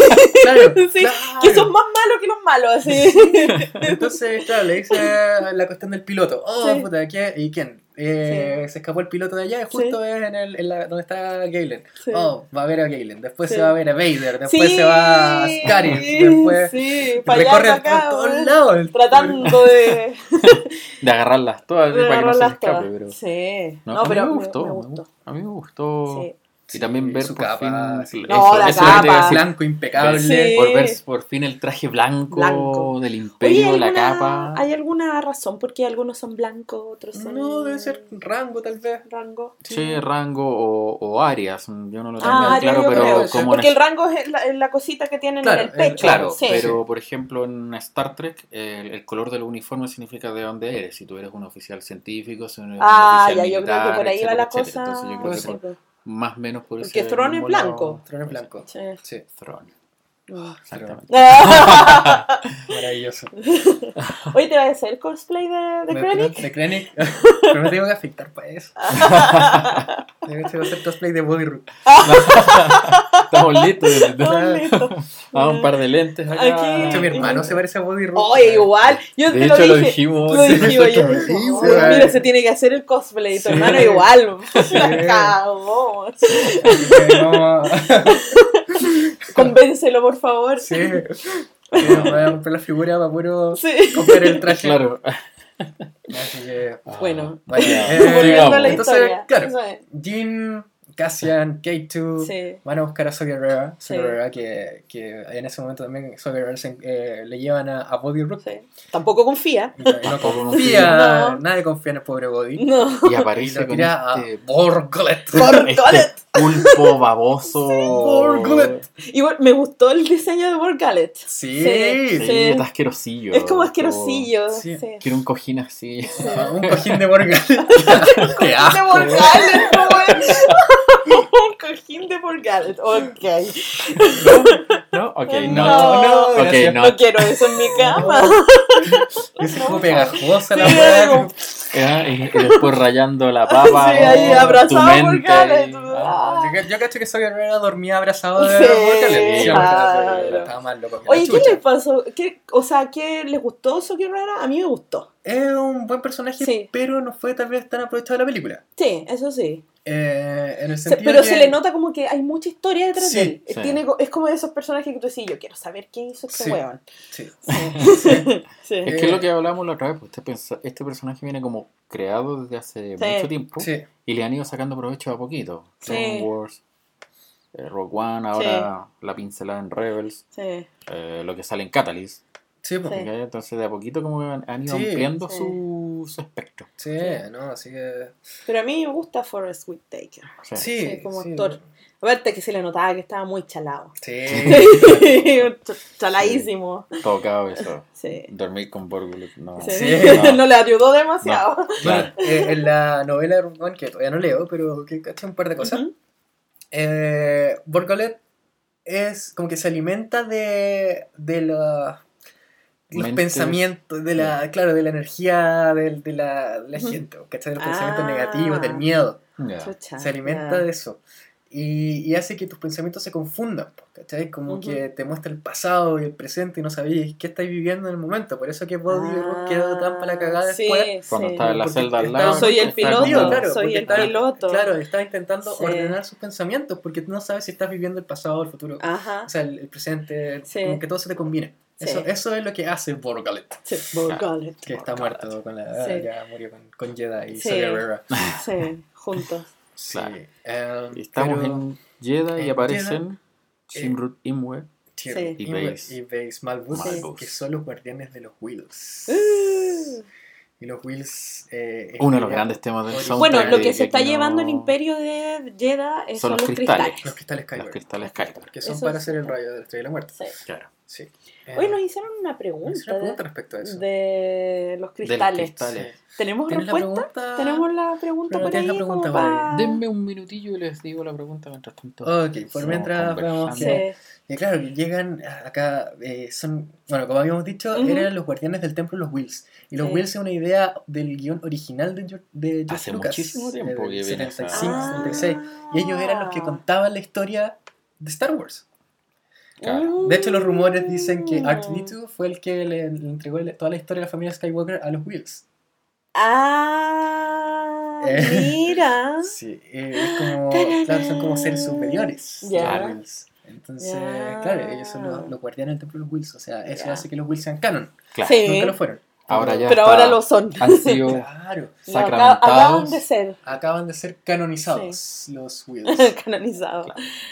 claro, que son más malos que los malos, así. Entonces, claro, le dice la cuestión del piloto. Oh, puta. ¿y quién? Eh, Se escapó el piloto de allá justo es en, el, en la, donde está Galen. Sí. Oh, va a ver a Galen. Después Sí. se va a ver a Vader. Después Sí, se va a Scaris. Después sí, para allá, recorre para por acá, todos lados. tratando de, De agarrarlas todas de para que no se escape. todas. Pero... Sí, No, no, a mí pero me gustó. me gustó. gu- A mí me gustó. Y también ver su por capa, fin. sí. No, eso capa. blanco impecable. Sí. Por ver por fin el traje blanco, Blanco. del Oye, imperio, ¿hay la alguna- capa. ¿hay alguna razón por qué algunos son blancos, otros son No, debe ser rango tal vez. rango? Sí, rango o, o áreas. Yo no lo tengo Ah, tan claro, pero creo. como Porque el rango es la, cosita que tienen Claro, en el el- pecho. Claro, sí. pero por ejemplo en Star Trek el, el color del uniforme significa de dónde eres. Si tú eres un oficial científico, si eres un Ah, oficial ya, yo creo que por ahí va la etcétera, cosa. etcétera. Entonces yo creo que por- más o menos por Porque ese Thrawn es blanco. Trono blanco. sí. Sí, Thrawn, Exactamente. maravilloso. Oye, ¿te va a hacer el cosplay de, de Krennic? De Krennic. Pero me tengo que afectar para eso. De hecho, voy a hacer cosplay de Body Root. Estamos listos. Oh, listo. Ah, un par de lentes acá. Aquí. De hecho, mi hermano se parece a Body Root. Oye, igual. Yo De te hecho, lo lo dije. dijimos. Lo dijimos, yo dije, "Oh, mira, se tiene que hacer el cosplay. Tu Sí. hermano igual. Sí. La cagó. No- Convéncelo, por favor. Sí. Voy a comprar la figura para puro Sí. comprar el traje. Claro. Así que. Bueno, Bueno, Ya. eh, volviendo a la entonces, historia. claro. Jin, Cassian, K2 Sí. van a buscar a Gerrera, Saw Sí. Que, que en ese momento también se- eh, le llevan a, a Body Root. Sí. Tampoco confía. Y no Tampoco confía, No. nadie confía en el pobre Body. No. Y Y aparece lo con a este, Borglet. Borglet. este pulpo baboso. Borglet. Igual me gustó el diseño de Borgalet. Sí. Sí, Sí, sí. está asquerosillo. Es como asquerosillo. Sí. Sí. Quiero un cojín así. Un cojín de Borglet. Qué De asco. Un cojín de Borgalet. Ok. ¿No? Ok, no. No, no, Ok, gracias. no. No quiero eso en mi cama. Es como pegajosa la weá. Y, y después rayando la papa. Sí, ahí oh, abrazado por y- Ah. Yo, yo cacho que Soy Herrera dormía abrazado de Sí, claro. Estaba loco Oye, ¿qué les pasó? ¿Qué, o sea, ¿qué les gustó Soki Rara? A mí me gustó. Es un buen personaje, Sí. pero no fue tal vez tan aprovechado de la película. Sí, eso sí. Eh, en el Se- sentido pero que- se le nota como que hay mucha historia detrás Sí, de él. sí. Tiene, es como de esos personajes que tú decís, yo quiero saber qué hizo este Sí. weón. Sí. Sí. Sí. Es que es lo que hablábamos la otra vez, pues este, pensa- este personaje viene como creado desde hace Sí. mucho tiempo Sí. y le han ido sacando provecho a poquito. Sí. Clone Wars, eh, Rogue One, ahora la pincelada en Rebels, Sí. eh, lo que sale en Catalyst. Sí, pues. Sí. Entonces de a poquito como que han, ido Sí. ampliando Sí. su, su espectro. Sí, no, así que. Pero a mí me gusta Forrest Whitaker. Sí. Sí, Sí, como sí. actor. Aparte que se le notaba que estaba muy chalado. Sí. Ch- Chaladísimo. Todo cabeza. Sí. Dormir con Borgulus, no. Sí. Sí. no le ayudó demasiado. Bueno, eh, en la novela de One, que todavía no leo, pero que caché un par de cosas. Ujú. eh, Borgolet es como que se alimenta de, de la- los pensamientos, de la, claro, de la energía del- de, la, de la gente, ¿cachai? De los Ah. pensamientos negativos, del miedo. Chucha, Se alimenta ya. de eso. Y, y hace que tus pensamientos se confundan, ¿cachai? Como Ujú. que te muestra el pasado y el presente y no sabéis qué estáis viviendo en el momento. Por eso que Bobby Ah, quedó tan para la cagada sí, después. Cuando sí. estaba en la Porque celda al lado. Soy el está piloto, como- claro, soy el estaba- piloto. Claro, estaba intentando Sí. ordenar sus pensamientos porque tú no sabes si estás viviendo el pasado o el futuro. Ajá. O sea, el, el presente, Sí. como que todo se te combina. Sí. Eso, eso es lo que hace Borgalet, Sí, Borgalet. que está muerto con la, Sí. ya murió con, con Jedi y Sí. Saw Gerrera. Sí, juntos. Sí. Claro. Y estamos pero- en Jedi y en aparecen Jedi, Shimrut Imwe. Tyrion Sí. Y Base. y Base Malbus, Sí. que son los guardianes de los Wills. Uh. Y los Wills. eh, Uno de los grandes temas del Bueno, soundtrack. Bueno, lo que se está aquí no- llevando el imperio de Jeddah es- son, los cristales. Los cristales Kyber. Los cristales Kyber. Que son Eso para hacer el rayo de la estrella de la muerte. Sí. Claro. Sí. Hoy Eh, nos hicieron una me pregunta, hice una pregunta de, respecto a eso. de los De cristales. los cristales. ¿Tenemos ¿Tienes la respuesta? pregunta? ¿Tenemos la pregunta por ahí? la pregunta Denme un minutillo y les digo la pregunta mientras tanto. Ok, por mientras conversando. que. Sí. Y claro, que llegan acá, eh, son, bueno, como habíamos dicho, eran los guardianes del templo los Wills. Y los Sí. Wills es una idea del guion original de George, de George Hace Lucas. muchísimo tiempo eh, que viene 75, esa- 76. Y ellos eran los que Ah. contaban la historia de Star Wars. Claro. De hecho, los rumores dicen que Mm. R2D2 fue el que le, le entregó toda la historia de la familia Skywalker a los Wills. Ah, Eh, mira. Sí, eh, es como, claro, son como seres superiores los Wills. Entonces, claro, ellos son los, los guardianes del templo de los Wills. O sea, eso hace que los Wills sean canon. Claro. Sí. Nunca lo fueron. Ahora ya Pero está- ahora lo son. han sido Claro. Sacramentados. acaban de ser Acaban de ser canonizados los Wills. canonizados.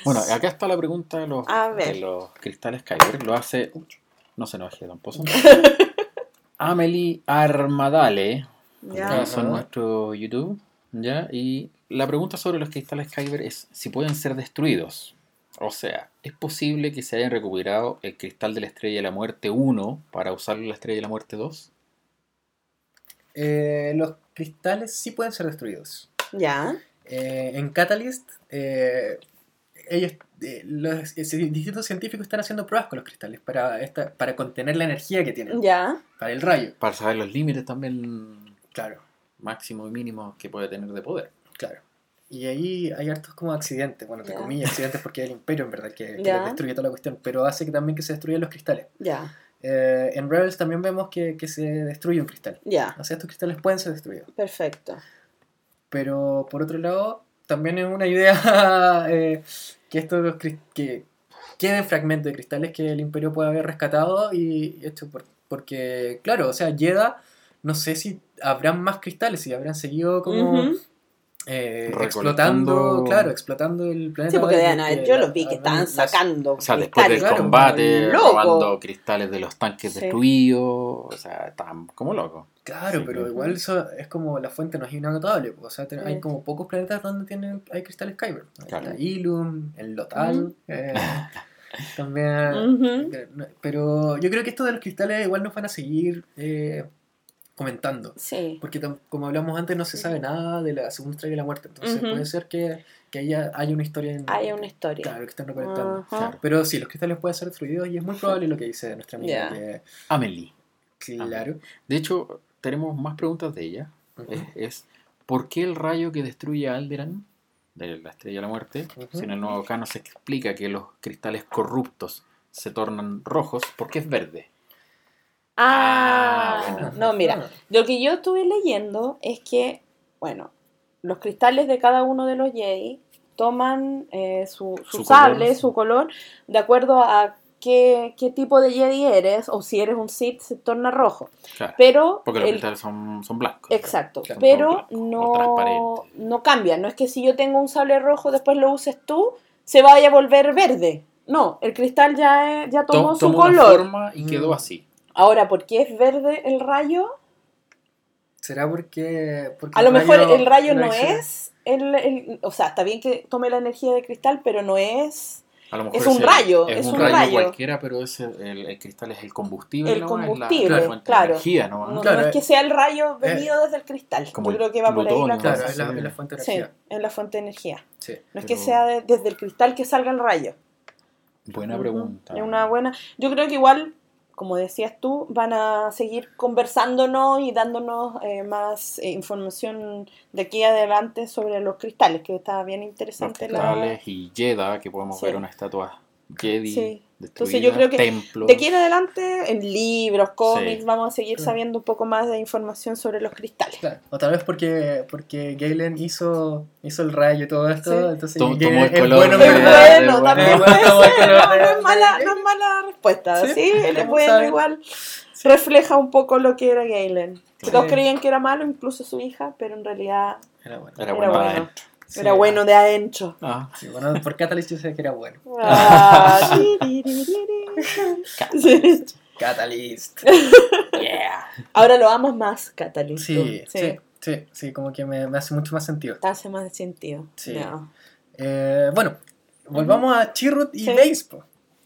Bueno, acá está la pregunta de los, de los cristales Kyber. Lo hace. No se enoje, don Pozo. Amelie Armadale. Ya. son nuestro YouTube. ¿ya? Y la pregunta sobre los cristales Kyber es si pueden ser destruidos. O sea, ¿es posible que se hayan recuperado el cristal de la Estrella de la Muerte 1 para usarlo en la Estrella de la Muerte 2? Eh, los cristales sí pueden ser destruidos. Ya. Eh, en Catalyst, eh, ellos, eh, los eh, distintos científicos están haciendo pruebas con los cristales para, esta, para contener la energía que tienen, Ya. para el rayo. Para saber los límites también Claro, máximos y mínimos que puede tener de poder. claro. Y ahí hay hartos como accidentes, bueno, entre Ya. comillas, accidentes porque es el imperio en verdad que, que destruye toda la cuestión, pero hace que también que se destruyan los cristales. Ya. Eh, en Rebels también vemos que, que se destruye un cristal. Ya. O sea, estos cristales pueden ser destruidos. Perfecto. Pero por otro lado, también es una idea eh, que estos que queden fragmentos de cristales que el Imperio puede haber rescatado y por- porque, claro, o sea, Jedha, no sé si habrán más cristales, si habrán seguido como. Eh, explotando, claro, explotando el planeta. Sí, porque haber- que yo la- los vi que estaban las- sacando. O sea, después del cristales. claro, combate, robando cristales de los tanques Sí. destruidos. O sea, estaban como locos. Claro, Sí, pero igual eso es como la fuente no es inagotable. O sea, hay como pocos planetas donde tienen hay cristales Kyber. Claro. Está Ilum, el Lotal, eh, también. Eh, Pero yo creo que esto de los cristales igual nos van a seguir eh, comentando. Sí. Porque como hablamos antes no se sabe nada de la segunda estrella de la muerte, entonces puede ser que, que haya, haya una historia en... Hay una historia. Claro, que están recolectando. Claro. Pero sí, los cristales pueden ser destruidos y es muy probable lo que dice nuestra amiga. Que- Amelie. claro. De hecho, tenemos más preguntas de ella. Es, es, ¿por qué el rayo que destruye a Alderan, de la Estrella de la Muerte, si en el nuevo canon se explica que los cristales corruptos se tornan rojos, ¿por qué es verde? Ah, Ah, bueno. no, mira, lo que yo estuve leyendo es que, bueno, los cristales de cada uno de los Jedi toman eh, su, su Su sable, color. su color, de acuerdo a qué, qué tipo de Jedi eres, o si eres un Sith, se torna rojo. Claro, Pero, porque los el- cristales son, son blancos. exacto, Claro, pero blanco, no, no cambia. No es que si yo tengo un sable rojo, después lo uses tú, se vaya a volver verde. No, el cristal ya, es- ya To- tomó su tomó una color. forma y quedó Mm. así. Ahora, ¿por qué es verde el rayo? ¿Será porque, porque A lo el mejor rayo- el rayo no es el, el- o sea, está bien que tome la energía de cristal, pero no es A lo mejor Es un el- rayo, es, es un, un rayo, rayo. cualquiera, pero es el, el- el cristal es el combustible. El ¿no? Es la- combustible, claro. De energía, ¿no? no, Claro, no es eh, que sea el rayo venido desde el cristal. como Yo el creo que va por ahí la cosa. Claro, es la, Sí. fuente de Sí, energía. es la fuente de energía. Sí. No es que sea de- desde el cristal que salga el rayo. Buena pregunta. Es una buena. Yo creo que igual, como decías tú, van a seguir conversándonos y dándonos eh, más eh, información de aquí adelante sobre los cristales, que está bien Los interesante la. cristales y Jeddah, que podemos Sí. ver una estatua Jedi Sí. Destruida, yo creo que templos. De aquí en adelante, en libros, cómics, Sí. vamos a seguir sabiendo un poco más de información sobre los cristales. Claro. O tal vez porque, porque Galen hizo, hizo el rayo y todo esto, Sí. entonces Tom- Galen tomó el es color bueno, Es ¿verdad? bueno, también de- puede de- de- ser, no, es mala, no es mala respuesta, Sí, ¿sí? Él es ¿cómo bueno, sabe? igual refleja un poco lo que era Galen. Todos creían que era malo, incluso su hija, pero en realidad Era bueno. Era Era bueno. Sí. era bueno de adentro. Ah, Sí, bueno, por Catalyst yo sé que era bueno. Ah. Sí. Catalyst. yeah. Ahora lo amas más, Catalyst. Sí, sí. sí, sí, sí, como que me, me hace mucho más sentido. Hace más sentido. Sí. No. Eh, bueno, volvamos a Chirrut y Sí. Base. po.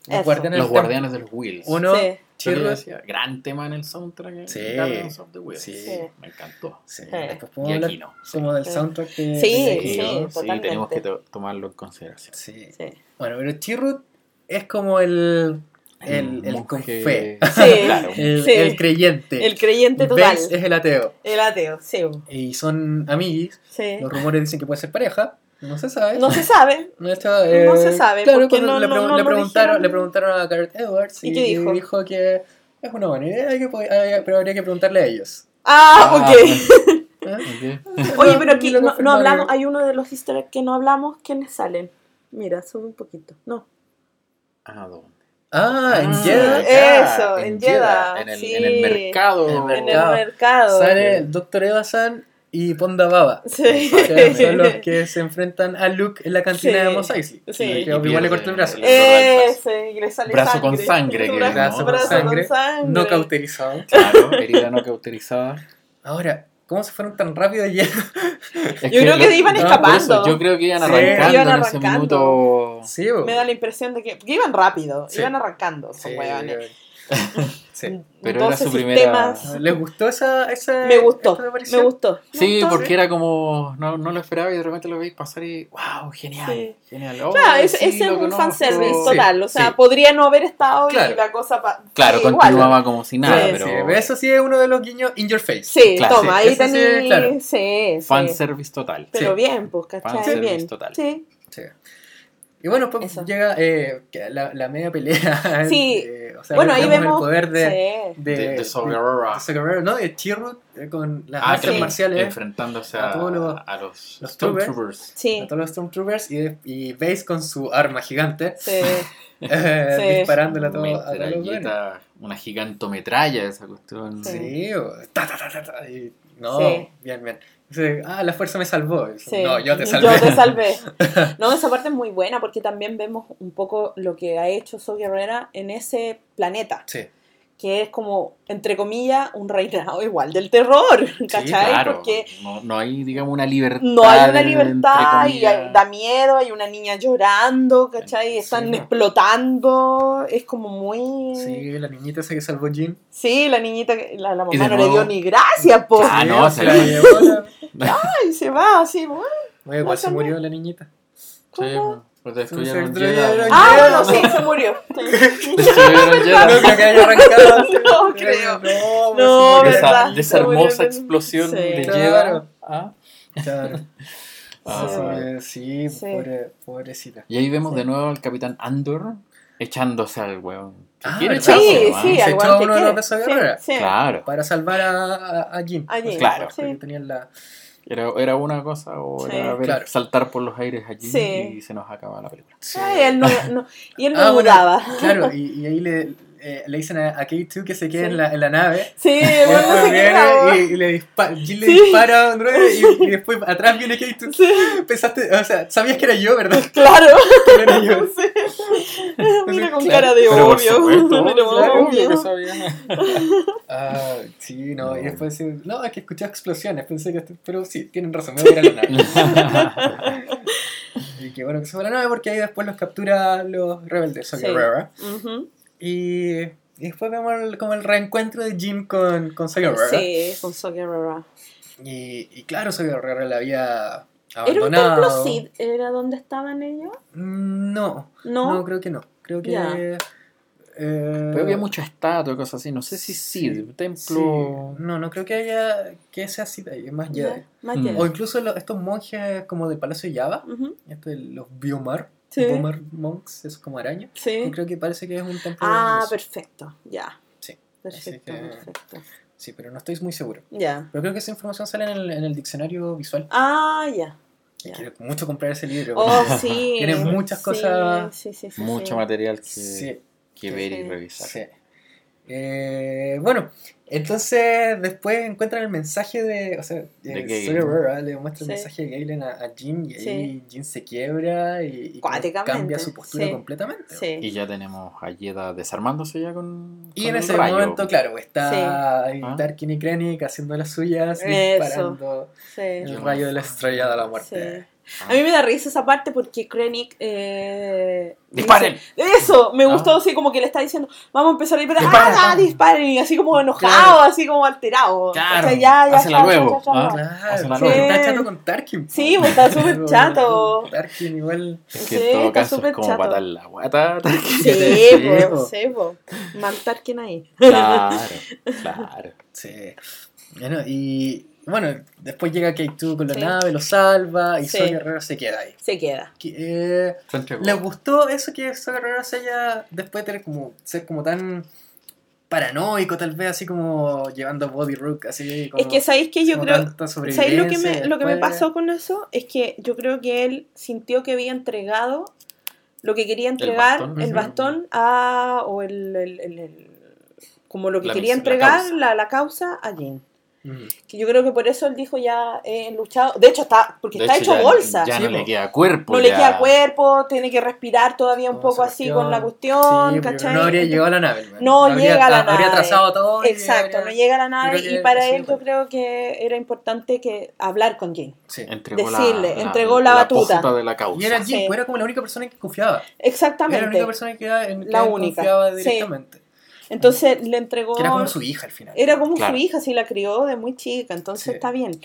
Los guardianes Los del guardianes de los Wheels. Templo. Uno, Sí. Chirrut. decía, gran tema en el soundtrack de Sí. Of the Wheels. Sí. Sí. Me encantó. Sí, Sí. después Y podemos hablar aquí no. como del Sí. soundtrack de Sí, de sí. Tenemos que to- tomarlo en consideración. Sí. Sí. Bueno, pero Chirrut es como el. El, el monje- con fe. Sí. claro. El, Sí. el creyente. El creyente total. Base es el ateo. El ateo, sí. Y son amiguis. sí. Los rumores dicen que puede ser pareja. No se sabe. No se sabe. No, esto, eh, se sabe, Claro, cuando no- le, no- pregun- no le lo preguntaron, le preguntaron a Garrett Edwards ¿Y qué dijo? que es una buena idea, que, pero habría que preguntarle a ellos. Ah, Ah, ok. ¿Eh? Ok. Oye, pero aquí Y no, no hablamos, hay uno de los easter eggs que no hablamos, ¿quiénes salen? Mira, sube un poquito. No. Ah, ¿dónde? Ah, en Ah, Jeddah. ya, Eso, en Jeddah, En el, sí. en el mercado. En el En el mercado. mercado. Sale el Dr. Eva-san y Ponda Baba. Sí. que son los que se enfrentan a Luke en la cantina Sí. de Mos Eisley. Sí. Que igual le cortó el brazo. el- Ese, y le sale Brazo sangre. con sangre, que Brazo, Brazo con brazo sangre. con sangre. No cauterizado. Claro, herida no cauterizada. Ahora, ¿cómo se fueron tan rápido Jeddah? Es Yo creo que iban no, escapando. eso, yo creo que iban Sí. arrancando en ese minuto. Sí. Me da la impresión de que. Iban rápido, Sí. iban arrancando, son Sí, huevones. sí. Pero era 12 su primera- sistemas. ¿Les gustó esa, esa Me gustó, me gustó. Me Sí, gustó. porque era como. No, no lo esperaba y de repente lo veis pasar y. ¡Wow! Genial. Sí. Genial. Oh, Claro, es- sí, ese es un conozco. fanservice Sí, total. O sea, sí. podría no haber estado Claro. y la cosa. pa- Claro, sí, igual. continuaba como si nada, Sí, pero. Sí, pero eso sí es uno de los guiños in your face. Sí, Claro, toma, sí, ahí ese sí, tenéis. claro. Sí, sí. Fanservice total. Pero Sí. bien, pues, ¿cachai? Fanservice Bien. total. Sí. Y bueno, pues Eso. llega eh, la, la media pelea. Sí. eh, o sea, Bueno, ahí vemos el poder de. sí. De, De, de Sogarora. de Sogarora, ¿no? De Chirrut eh, con las Ah, artes sí. marciales. Enfrentándose A a, todos los- a los, los Stormtroopers. Sí. A todos los Stormtroopers y, y Base con su arma gigante Sí. eh, Sí. disparándole a todos a todos los una gigantometralla esa cuestión. Sí. Ta, ta, ta, ta, ta, y- no, Sí. bien, bien. Ah, la fuerza me salvó. Sí. No, yo te salvé. Yo te salvé. No, esa parte es muy buena porque también vemos un poco lo que ha hecho So Guerrera en ese planeta. Sí, que es como, entre comillas, un reinado igual del terror, ¿cachai? Sí, claro. Porque no, no hay, digamos, una libertad. no hay una libertad y hay- da miedo, hay una niña llorando, ¿cachai? Están Sí. explotando, es como muy... Sí, la niñita esa que salvó Jean. Sí, la niñita, que- la, la mamá no le dio ni gracias, po. Ah, no, se la llevó la... Ay, se va así, bueno. Oye, igual se murió la niñita. Sí, ¿Cómo? pues destruyeron. Ah, bueno, sí, se murió. Destruyeron. No creo que haya arrancado. No creo. No, No, pues, de se esa, verdad, de esa hermosa en- explosión Sí. de Claro. lleva. Ah. Claro. Ah, sí, Sí. pobre- pobrecita. Y ahí vemos Sí. de nuevo al capitán Andor echándose al weón. Ah, Sí, sí, Se echó uno de de guerrera. Claro. Para salvar a, a, a Jim. A Jim, Claro. sí. Porque tenían la... Era, era una cosa o Sí. era ver Claro. saltar por los aires allí Sí. y se nos acaba la película. Ay, él no, no- y él no Ah, bueno, dudaba. Claro, y, y ahí le, eh, le dicen a, a K2 que se quede Sí. en, la, en la nave. Sí, Y bueno, viene bravo. y, y le dispara, Jim le Sí. dispara a un droide y, y después atrás viene K2. Sí, Pensaste, o sea, sabías que era yo, ¿verdad? claro. Que era yo. Sí. Mira con Claro. cara de Pero obvio. supuesto, Mira, claro, obvio. que sabía. Ah, sí, no, No. y después no, es que escuché explosiones, pensé que, esto- pero sí, tienen razón, me voy a ir a la nave. y que bueno que se fue a la nave porque ahí después los captura los rebeldes, Sí. Socket Rara. Y, y después vemos el- como el reencuentro de Jim con, con Rara. Sí, con Rara. Y, y claro, Rara la había ¿Era un abandonado. templo Sid? ¿Era donde estaban ellos? Mm, No, No. no, creo que no. Creo que... Ya. eh, Pero había mucha estatua y cosas así. No sé si Sí, templo. sí. No, no creo que haya que sea de ahí, más Jedi. Ya, más Mm. Jedi. O incluso lo- estos monjes como del Palacio de Java, Ujú. esto de los Biomar, Sí. Biomar Monks, es como araña. Sí. Yo creo que parece que es un templo. Ah, de eso. perfecto. Ya. Sí. Perfecto, que- perfecto. Sí, pero no estoy muy seguro. Ya. Pero creo que esa información sale en el, en el diccionario visual. Ah, ya. Y Ya. Quiero mucho comprar ese libro. Oh, porque sí. Tiene muchas cosas- Sí, sí, sí. Mucho sí. material que, Sí, que ver y revisar. sí. Eh, bueno, entonces después encuentran el mensaje de. O sea, De eh. Sawyer Rara le muestra el Sí. mensaje de Galen a, a Jim y ahí Sí. Jim se quiebra y, cambia su postura sí. completamente. Sí. Y ya tenemos a Yeda desarmándose ya con. Y con en el ese rayo. momento, claro, está Ah. Tarkin y Krennic haciendo las suyas, Eso. disparando sí. el rayo de la estrella de la muerte. A mí me da risa esa parte porque Krennic. Eh, ¡Disparen! dice- Eso, me Ah. gustó así como que le está diciendo, vamos a empezar a disparar. Disparen, ¡Ah, disparen! disparen! Y así como enojado, Claro. así como alterado. Claro, O sea, ya, ya, ya, luego, ya, ya, ¿ah? Claro, sí, está chato con Tarkin. Sí, pues, está súper chato. Tarkin igual. Es que Sí, en todo está caso súper es como chato. patar la guata. Sí, Sí, pues, po. sí, pues. Mal Tarkin ahí. Claro, claro. Sí. Bueno, y bueno, después llega K2 con la Sí. nave, lo salva y Sí. Guerrero se queda ahí. Se queda. Que, eh. ¿Les gustó eso que Soy Guerrero se haya después de tener como, ser como tan paranoico tal vez, así como llevando a Body Rook, así como... Es que sabéis que yo creo. ¿Sabéis lo que, me, lo que me pasó con eso? Es que yo creo que él sintió que había entregado lo que quería entregar, el bastón. a. o el. el- el- el- como lo que La quería la entregar, causa. la, la causa a Jin. Ujú. Que yo creo que por eso él dijo ya he luchado. De hecho, está. Porque De está hecho, hecho ya- bolsa. Ya Sí, no po. le queda cuerpo. no le queda cuerpo, tiene que respirar todavía un poco así con la Sí, cuestión, ¿cachai? no habría llegado a la nave. No Habría- llega a la Habría nave. trazado todo. Exacto, habría- no llega a la nave y para él yo creo que era importante que hablar con Jin. Sí. Entregó Decirle, la, entregó la batuta. de la causa. Y era Jim, Sí. pues, era como la única persona en que confiaba. Era la Exactamente. única persona que, en que La él única, confiaba sí. directamente. Entonces le entregó. Era como su hija al final. Era como Claro. su hija, sí, la crió de muy chica, entonces Sí. está bien.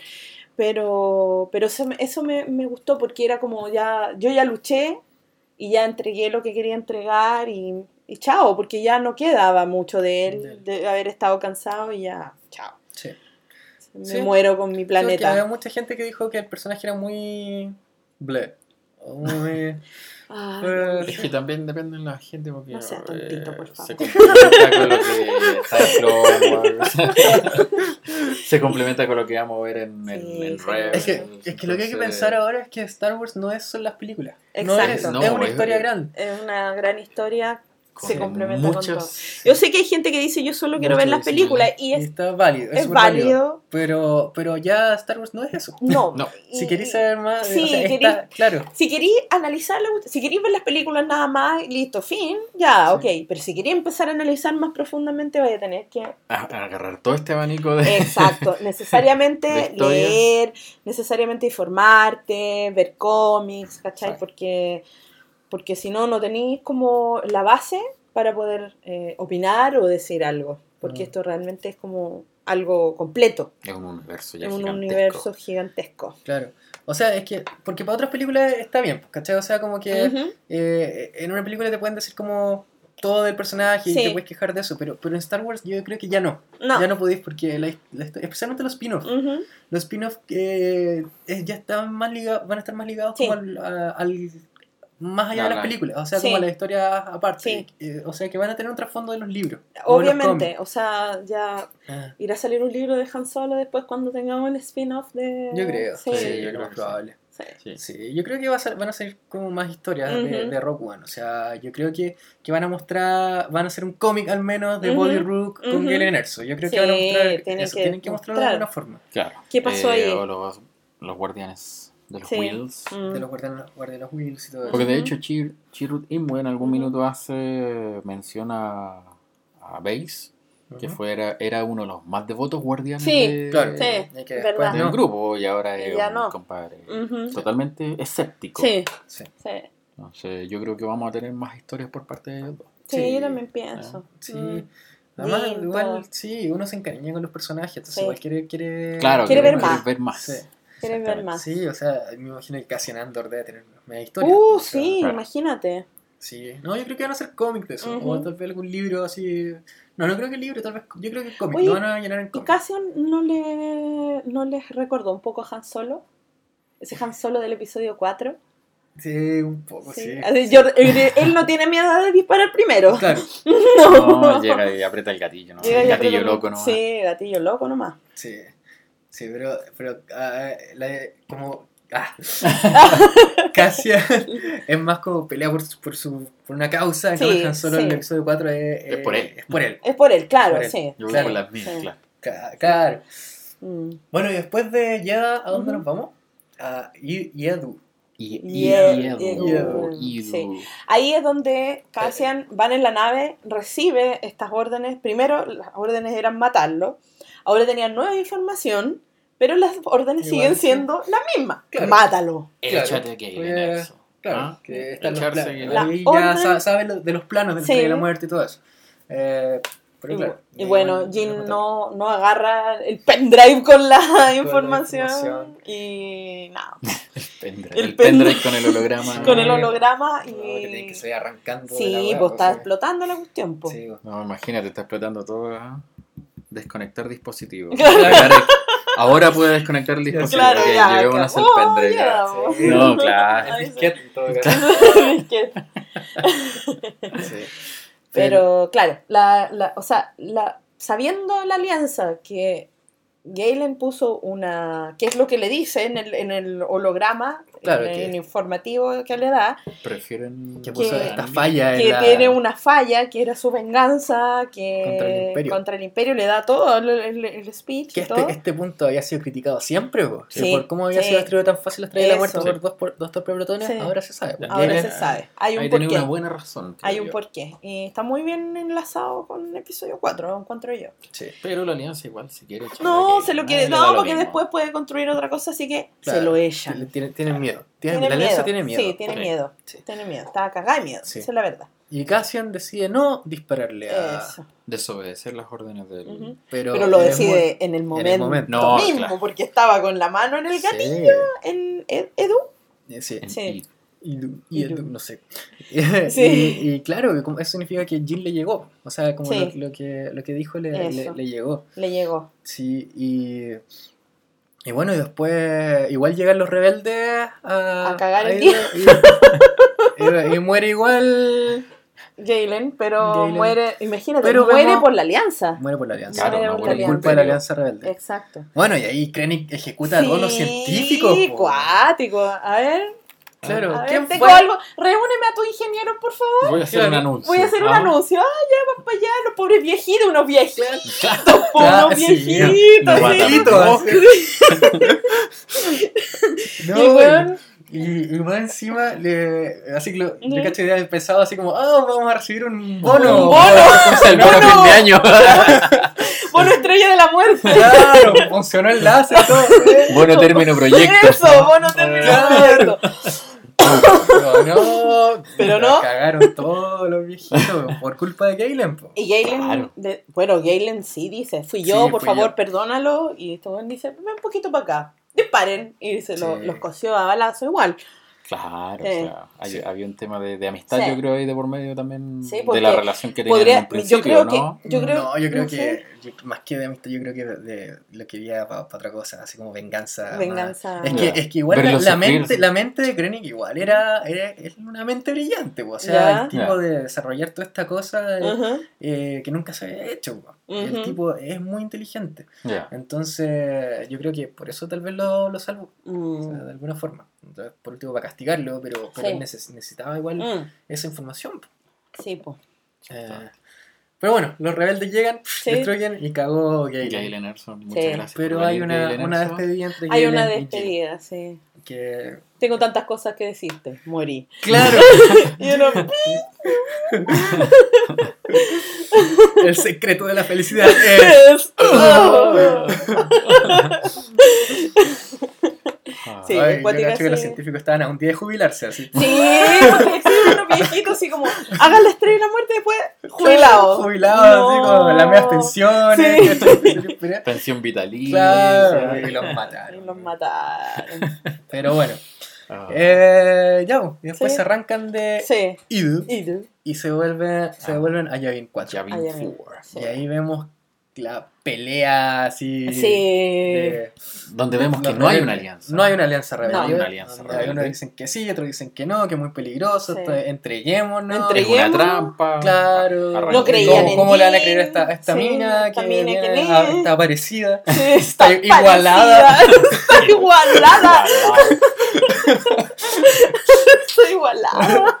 Pero, pero eso, me- eso me, me gustó porque era como ya, yo ya luché y ya entregué lo que quería entregar y, y chao, porque ya no quedaba mucho de De él, de haber estado cansado y ya, chao. Sí. Me Sí. muero con mi porque había planeta. mucha gente que dijo que el personaje era muy. bleh. Muy. Ay, Eh, Es que también depende de la gente porque No sea tontito, por eh, favor. se complementa con lo que está en se complementa con lo que vamos a ver en, Sí, en sí. Rebels, Es que, es que lo que hay que pensar ahora es que Star Wars no es solo las películas. No es, Exacto. es No, una es- historia grande. es una gran historia Se complementa con muchos- todo. Yo sé que hay gente que dice yo solo quiero ver las películas y Y es, está válido. es válido. Pero, pero ya Star Wars no es eso. No. No. Si queréis saber más, Sí, o sea, queréis- está, claro. Si queréis analizar, la- si queréis ver las películas nada más, listo, fin, ya, Sí. ok. Pero si queréis empezar a analizar más profundamente, vaya a tener que a- a agarrar todo este abanico de... Exacto, necesariamente leer, necesariamente informarte, ver cómics, ¿cachai? Porque, porque si no, no tenéis como la base para poder eh, opinar o decir algo. Porque Mm. esto realmente es como algo completo, Es un universo ya es un gigantesco. universo gigantesco. Claro. O sea, es que, porque para otras películas está bien, ¿cachai? O sea, como que eh, en una película te pueden decir como todo del personaje y te puedes quejar de eso, pero, pero en Star Wars yo creo que ya no. No. Ya no podéis porque, la, especialmente los spin-offs. Los spin-offs eh, eh, ya están más ligados, van a estar más ligados Sí. como al, a- al- más allá de las la- películas, o sea, Sí. como a la historia aparte. Sí. Eh, o sea, que van a tener un trasfondo de los libros. Obviamente, o sea, ya. Ah, irá a salir un libro de Han Solo después cuando tengamos el spin-off de... yo creo. Sí, Sí, yo creo que sí. probable. sí. Sí. Sí, yo creo que va a ser- van a ser como más historias de, de Rock One. O sea, yo creo que, que van a mostrar, van a hacer un cómic al menos de Ujú, Body Rook con. Galen Erso. Yo creo Sí, que van a mostrar tienen eso, que tienen que mostrarlo de alguna forma. Claro. ¿Qué pasó Eh, ahí? o los, los guardianes de los Sí. Wheels. Mm. De los guardianes de los Wheels y todo eso. Porque de hecho Chir, Chirrut Imwe en algún minuto hace menciona a Base, que fuera, era uno de los más devotos guardianes Sí, de- Claro, Sí, y que verdad. del grupo y ahora es Ya un no. compadre totalmente escéptico. Sí, Sí. sí. Entonces yo creo que vamos a tener más historias por parte de ellos dos. Sí, Sí. yo también pienso. Sí. Mm. Además, Lindo. igual, sí, uno se encariña con los personajes, entonces Sí. igual quiere... quiere Claro, Quiere que ver más. ver más. ¿Quieres ver más? Sí, o sea, me imagino que Cassian Andor debe tener media historia. Uh, o sea, sí, claro. imagínate. Sí, no, yo creo que van a hacer cómics de eso, o tal vez algún libro así... No, no creo que libro, tal vez, yo creo que cómics, Oye, lo van a llenar en ¿Y cómics. Cassian no, le, no les recordó un poco a Han Solo? Ese Han Solo del episodio 4. Sí, un poco, sí. Sí. Así, yo- él, él no tiene miedo de disparar primero. Claro, No, llega y aprieta el gatillo, ¿no? Llega el y gatillo loco, ¿no? Sí, gatillo loco nomás. sí. Sí, pero, pero ah, la- como... Ah. Cassian es más como pelea por, su- por, su, por una causa, Sí, ¿no? Han Solo en sí. el episodio 4 es, Es por él. Es por él. Es por él, claro, Por él. sí. Yo voy Claro. con las Sí. claro. Ca- Claro. Mm. Bueno, y después de ya, ¿a dónde nos vamos? A Yedu. Sí. Ahí es donde Cassian van en la nave, recibe estas órdenes. Primero, las órdenes eran matarlo. Ahora tenían nueva información, pero las órdenes Igual, siguen sí. siendo las mismas. Claro. Mátalo. Claro. Échate que viene eso. Claro, ¿Ah? que están los planos. La ya orden- sa- sabe lo- de los planos del Sí. De la muerte y todo eso. Eh, pero Y, claro. y bueno, Jin no, no agarra el pendrive con la información, información. y nada, Pendrive. El El pendrive con el holograma. con el holograma No, que tienen y... que salir arrancando. de la Sí, pues está sí. explotando la cuestión, pues. Sí, pues. No, imagínate, está explotando todo. ¿ah? Desconectar dispositivo. Claro. Ahora puede desconectar el dispositivo. Claro, ya. que- el oh. Sí. No, claro. El disquete todo, Sí. Pero claro, la, la, o sea, la, sabiendo la alianza que Galen puso una, que es lo que le dice en el, en el holograma, Claro, en que- el informativo que le da, Prefieren. Que puso Que- esta falla que la... tiene una falla, que era su venganza, que Contra el imperio. contra el imperio le da todo el, el- el speech Que y este, todo. este punto había sido criticado siempre, Sí, por cómo había sí. sido destruido tan fácil la estrella de la muerte por dos, por, dos torpedones, Sí. ahora se sabe. Ahora se sabe. Hay un porqué. una buena razón. Hay un yo. porqué. Y está muy bien enlazado con el episodio 4, lo encuentro yo. Sí. Pero la alianza igual, si quiere. No, se lo quiere. No, porque después puede construir otra cosa, así que se lo echan. Tiene- tiene- Tienen miedo. Tienen, Tiene la alianza miedo. tiene miedo. Sí, tiene Sí. miedo. Sí. Tiene miedo. Estaba cagada de miedo. Sí. Esa es la verdad. Y Cassian decide no dispararle a... Eso. Desobedecer las órdenes del. Ujú. Pero, Pero lo decide en el momento, momento. No, mismo, claro. porque estaba con la mano en el gatillo, en Ed- Edu. Sí. sí. en- Sí. y- Y, no sé. Sí. y, y claro, eso significa que Jill le llegó. O sea, como Sí. lo, lo que, lo que dijo le, le, le llegó. Le llegó. Sí, y. Y bueno, y después igual llegan los rebeldes a, A cagar el día. Y, y- y muere igual. Galen, pero muere, imagínate, Pero muere vemos- por la alianza. Muere por la alianza. Claro, no por por la el alianza. culpa de la alianza rebelde. Exacto. Bueno, y ahí Krennic ejecuta a todos los Sí, científicos. po. cuático. A ver, Claro, A ver, ¿quién tengo fue? algo. Reúneme a tu ingeniero, por favor. Voy a hacer un anuncio. Voy a hacer un Ah, anuncio. Ah, ya, van para allá, los pobres viejitos, unos viejitos. claro. unos sí, viejitos. sí. No, weón, y, y más encima, le, así que lo, Ujú. yo caché, había pensado así como, ah, vamos a recibir un bono. Un bono. El bono Bono. fin de año. bono estrella de la muerte. Claro, funcionó el láser todo. Bono término proyecto. Eso, bono terminó Claro. proyecto. Pero no, Pero no. Cagaron todos los viejitos por culpa de Galen. po. Y Galen, Claro. de- bueno, Galen sí dice, fui yo, Sí, por fui favor, yo. perdónalo. Y este dice, ven un poquito para acá, disparen. Y se lo- Sí. los cosió a balazo igual. Claro, o sea, hay- Sí. había un tema de, de amistad, Sí. yo creo, ahí de por medio también Sí, de la relación que tenían Podría, en principio, yo creo ¿no? que, yo creo, no, yo creo no que yo- más que de amistad, yo creo que de, de lo que había para otra cosa, así como venganza. más. venganza. Es que, es que igual la, mente, sí. la mente de Krennic igual era, era, es una mente brillante, po. o sea, Ya. el tipo Ya. de desarrollar toda esta cosa eh, eh, que nunca se había hecho. po. Ujú. El tipo es muy inteligente. Ya. Entonces, yo creo que por eso tal vez lo, lo salvo, o sea, Mm. de alguna forma. Entonces, por último, para castigarlo, pero, pero Sí. él neces- necesitaba igual Mm. esa información. Sí, pues. Eh, pero bueno, los rebeldes llegan, Sí. destruyen y cagó Galen. Galen Erson, muchas Sí. gracias. Pero hay una, una despedida entre Hay una Galen y Jill, despedida, sí. Que, Tengo tantas cosas que decirte. Morí. claro, Y uno, el secreto de la felicidad es... es- Sí, Ay, yo que los así. científicos estaban a un día de jubilarse, así. Sí, porque sí, unos viejitos así como, hagan la estrella de la muerte y después jubilado. Jubilados, así, No. con las medias pensiones. Sí. Pensión vitalicia. Claro, y los Y mataron. los mataron. Pero bueno, Ah. eh, ya, y después Sí. se arrancan de Sí. Idle Y se vuelven, se Ah. devuelven a Yavin 4. Yavin Ah, ya vi. 4. Sí. Y ahí vemos la pelea así. Sí. de- Donde vemos que no hay una alianza. No hay una alianza rebelde. No hay una alianza rebelde. Algunos dicen que sí, otros dicen que no, que es muy peligroso. Entreguémonos. Entre- Es una Entreguémonos. trampa. Claro. No creían ¿Cómo, en cómo le van a creer a esta, a esta Sí, mina que mina viene que a- lee. está Está está igualada. parecida. Está igualada. Está igualada.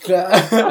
Claro.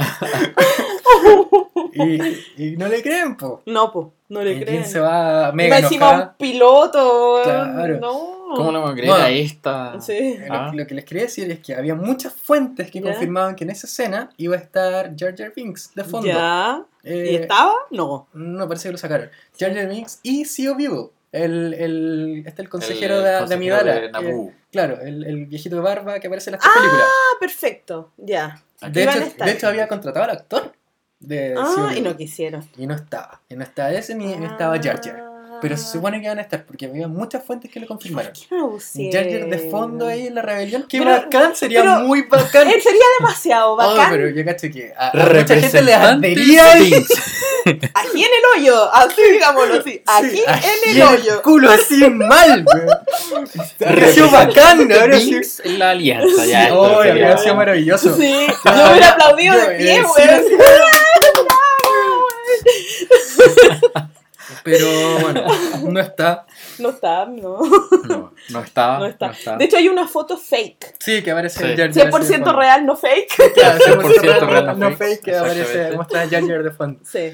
y, y no le creen, po. No, pues, no le Y creen. Jin se va mega encima un piloto. Claro. No. ¿Cómo vamos a creer Bueno. a esta? Sí. Lo, Ah. lo que les quería decir es que había muchas fuentes que Ya. confirmaban que en esa escena iba a estar Jar Jar Binks de fondo. Ya. Eh, ¿Y estaba? No. No, parece que lo sacaron. Jar Jar Binks y Sio Vivo. El, el, este el consejero El de, de consejero Amidala. de que- claro, el, el viejito de barba que aparece en las tres películas. Ah, perfecto. Ya. De hecho, de hecho, había contratado al actor de Ah, y no quisieron. Y no estaba. Y no estaba ese ni ni estaba Jar Jar. Pero se supone que iban a estar porque había muchas fuentes que lo confirmaron. ¿Por qué no pusieron? Jar Jar de fondo ahí en la rebelión. Qué Pero- bacán, sería pero- muy bacán. Eh, sería demasiado Oh, bacán. pero yo cacho que a, a mucha gente Representante ardería ahí. Binks. Aquí en el hoyo. Así digámoslo así. Aquí Sí, en el y hoyo. culo así mal. Habría sido bacán, sido. Binks en la alianza. Ya, Oh, esto sería- habría sido maravilloso. Sí, yo hubiera aplaudido Yo, de pie, sí. Pero bueno, no está. No está, no. No, no está. No está. De hecho, hay una foto fake. Sí, que aparece Sí. Jar Jar así de 100% fondo. real, no fake. Claro, 100% 100% real, no no fake. que aparece, muestra a Jar Jar de fondo. Sí.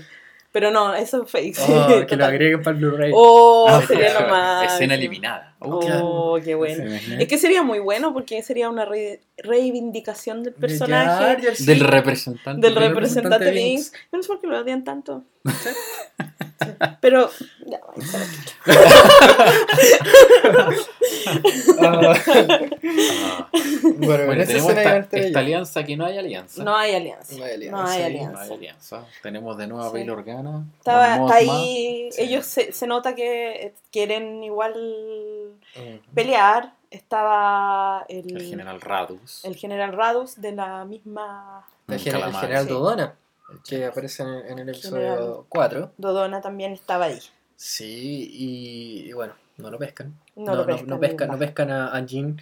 Pero no, eso es fake. Oh, que lo agreguen para el Blu-ray. Oh, Ah, sería claro, lo más. Escena eliminada. Oh, qué bueno. Es que sería muy bueno porque sería una re- reivindicación del De personaje, Jar Jar, sí. Del representante. del del representante representante no sé por qué lo odian tanto. Pero, ya. Ah, bueno, en Bueno, tenemos esta, alianza que no hay alianza. no hay alianza. No hay alianza, No hay sí, alianza. No hay alianza. Tenemos de nuevo a Sí. Bail Organa. Estaba, está ahí, Sí. ellos se, se nota que quieren igual Mm. pelear. Estaba el, El general Radus. el general Radus de la misma El, el general sí. Dodona, que aparece en, en el episodio General. 4. Dodona también estaba ahí. Sí, y, y bueno, no lo pescan. No, lo pescan. no pescan, no pescan a, a Jin.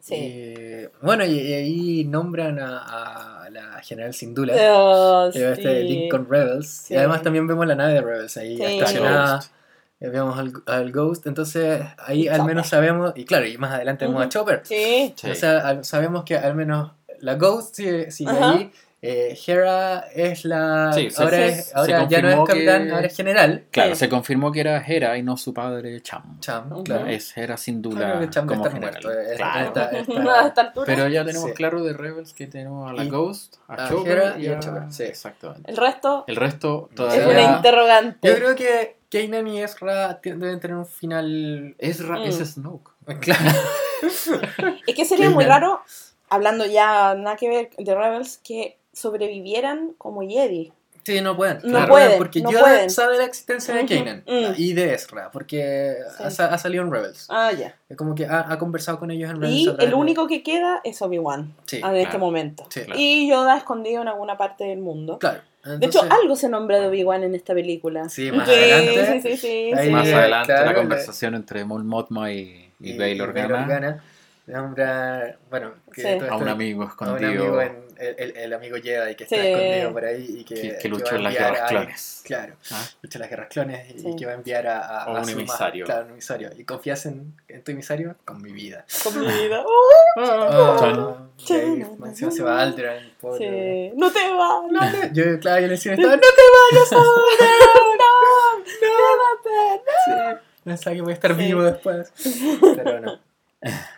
Sí. Y, bueno, y, y ahí nombran a, a la general Sindula. Oh, este sí. link con Rebels. Sí. Y además también vemos la nave de Rebels ahí Sí. estacionada. Eh, vemos al, al Ghost, entonces ahí Y al Chopper. menos sabemos, y claro, y más adelante vemos a Ujú. Chopper. Sí. Sí. O sea, al- sabemos que al menos la Ghost sigue, sigue allí. Eh, Hera es la. Sí, ahora se- es- ahora ya no es capitán, que- ahora es general. Claro, Sí. se confirmó que era Hera y no su padre Cham. Cham, claro. Es Hera sin Claro duda que Cham como estar general. muerto, eh, Claro. está- A esta altura. Pero ya tenemos Sí. claro de Rebels que tenemos a la Y- Ghost, a, a Chopper Hera y y a a Chopper, sí. Exactamente. el resto El resto es todavía... una interrogante. Yo creo que Kanan y Ezra deben tener un final. Ezra Mm. es Snoke. Claro. Es que sería muy raro, hablando ya nada que ver de Rebels, que sobrevivieran como Jedi. Sí, no pueden. No Claro, pueden, Porque no Yoda pueden. sabe la existencia de Kanan mm. y de Ezra, porque Sí. ha, sa- ha salido en Rebels. Ah, ya. Como que ha, ha conversado con ellos en Rebels. Y el único que queda es Obi-Wan Sí, en este momento. Sí. Claro. Y Yoda escondido en alguna parte del mundo. Claro. De hecho, algo se nombra de Obi-Wan en esta película. Sí, más adelante. Sí, sí, sí. Ahí sí. Más adelante claro, la conversación entre Mon Mothma y, y, Bail Organa Organa. Nombra, bueno, que Sí. todo a un amigo a un escondido amigo en, el, amigo Jedi que está Sí. escondido por ahí y que, que, luchó en las guerras a- clones. Claro, ¿Ah? lucha en las guerras clones y Sí. que va a enviar a, a, O a un su emisario. Claro, un emisario. ¿Y confías en, en tu emisario? Con mi vida. Con mi vida. Oh, ahí encima se va Aldrin, pobre. Sí. No te va, no te Yo, claro, yo cine estaba, no te vayas ahora, no, quédate. Sí, pensaba que voy a estar vivo después. Pero no.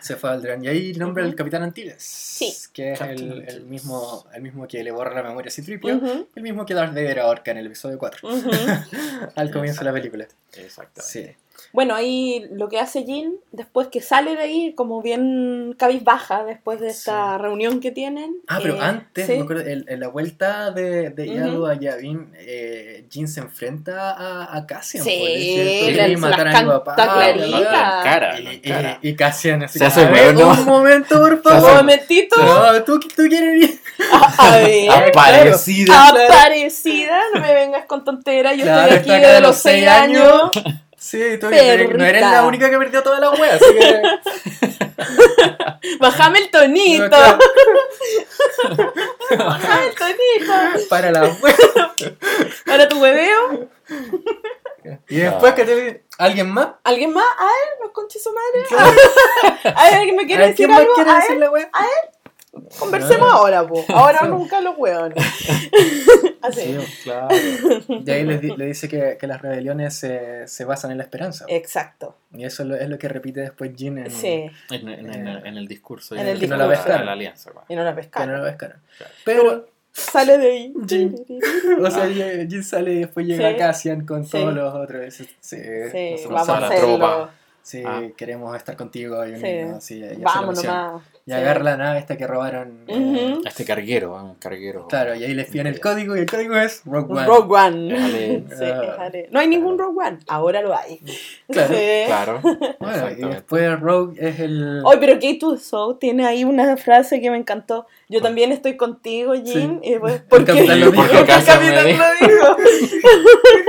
Se fue Aldrin. Y ahí nombra el Capitán Antilles. Sí. Que es el, mismo, el mismo que le borra la memoria a Citripio. El mismo que Darth Vader ahorca en el episodio 4. ujú. al comienzo de la película. Exacto. Sí. Bueno, ahí lo que hace Jean, después que sale de ahí, como bien cabizbaja, después de esta reunión que tienen. Ah, pero eh, antes, sí. me acuerdo, en, en la vuelta de, de. Yaddle a Yavin, eh, Jean se enfrenta a, a Cassian. Sí, pues, "Tú se matar a mi papá", clarita. cara, Y, Cassian así Se hace "A ver, bueno. Un momento, por favor. bueno. Momentito, No, tú, tú quieres ir. a, a ver, Aparecida. aparecida, no me vengas con tonteras, yo Claro, estoy aquí desde de los los 6 seis años. Sí, tú no eres la única que perdió toda la wea, así que. Bájame el tonito, bájame el tonito. Para la wea. Para tu hueveo, Y después que te. ¿Alguien más? ¿alguien más? ¿A él? ¿Nos conche su madre? ¿Hay alguien me quiere ¿A decir algo? ¿A él? la wea? Conversemos No. ahora, po. Ahora o Sí. nunca los hueones. Así. Sí, Claro. Y ahí le, di- le dice que, que las rebeliones se, se basan en la esperanza. Exacto. Y eso es lo, es lo que repite después Jean en. Sí. En, en- en el, en el discurso En de, el de discurso. la, de la alianza. va. Y no la Que no pescaron. lo pescaron. Claro. Pero, Sale de ahí. Jean. o sea, Jean sale y después llega Sí. Cassian con Sí. todos los otros. Sí, Sí, vamos a la tropa. sí, Ah. queremos estar contigo y Sí. unirnos. Sí, la Vamos nomás. Y Sí. agarra la nave esta que robaron. eh, Ujú. Este carguero, un carguero. Claro, y ahí les piden el código y el código es Rogue One. Rogue One. Sí, Ah. No hay ningún Rogue One. Ahora lo hay. Claro, Sí. Claro. Bueno, y después Rogue es el. Oye, pero Kate Tuso tiene ahí una frase que me encantó. Yo también estoy contigo, Jean. Sí. Y después, ¿por El qué? capitán lo dijo. Porque el Porque capitán Cassian me lo dijo.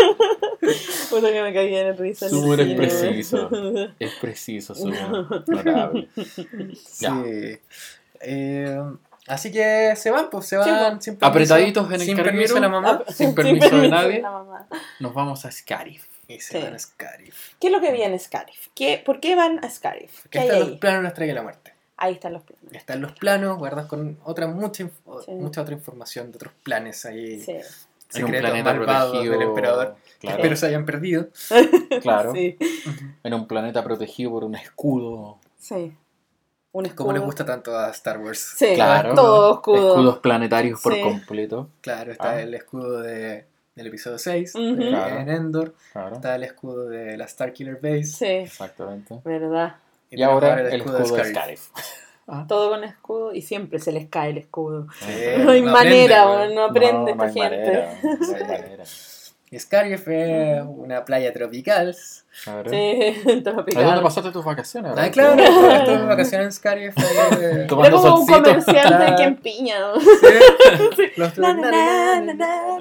Puta que me caí en risa. Su humor es preciso. Es preciso su humor. Notable. Ya. Sí. Eh, así que se van, pues se van Sí, pues. sin permiso, Apretaditos en el sin carguero. permiso de la mamá. Ah, Sin permiso de nadie. de. Nos vamos a Scarif. Y se Sí. van a Scarif. ¿Qué es lo que viene en Scarif? ¿Qué, ¿Por qué van a Scarif? ¿Qué Que hay están los planos de la estrella de la muerte. Ahí están los planos. Están los planos, guardas con otra mucha, inf- Sí. mucha otra información de otros planes ahí. Sí. En un Secretos planeta malvados protegido. del emperador. Que Claro. espero se hayan perdido. claro. Sí. En un planeta protegido por un escudo. Sí. Un escudo. Como les gusta tanto a Star Wars. Sí, Claro. todo escudo. Escudos planetarios por Sí. completo. Claro, está Ah. el escudo de, del episodio 6 Ujú. de- Claro. en Endor. Claro. Está el escudo de la Starkiller Base. Sí, Exactamente. verdad. Y, tenemos ahora el escudo de Scarif. Scarif. Ah. Todo con escudo y siempre se les cae el escudo. Sí, no hay no manera, aprende, no aprende no, esta no hay gente. manera, no hay manera. Y Scarif es una playa tropical. Claro. Sí, ¿A tropical. dónde pasaste tus vacaciones? Ah, claro, estuve en vacaciones en Scarif. Era como un solcito. de na, na, na, na, na, na.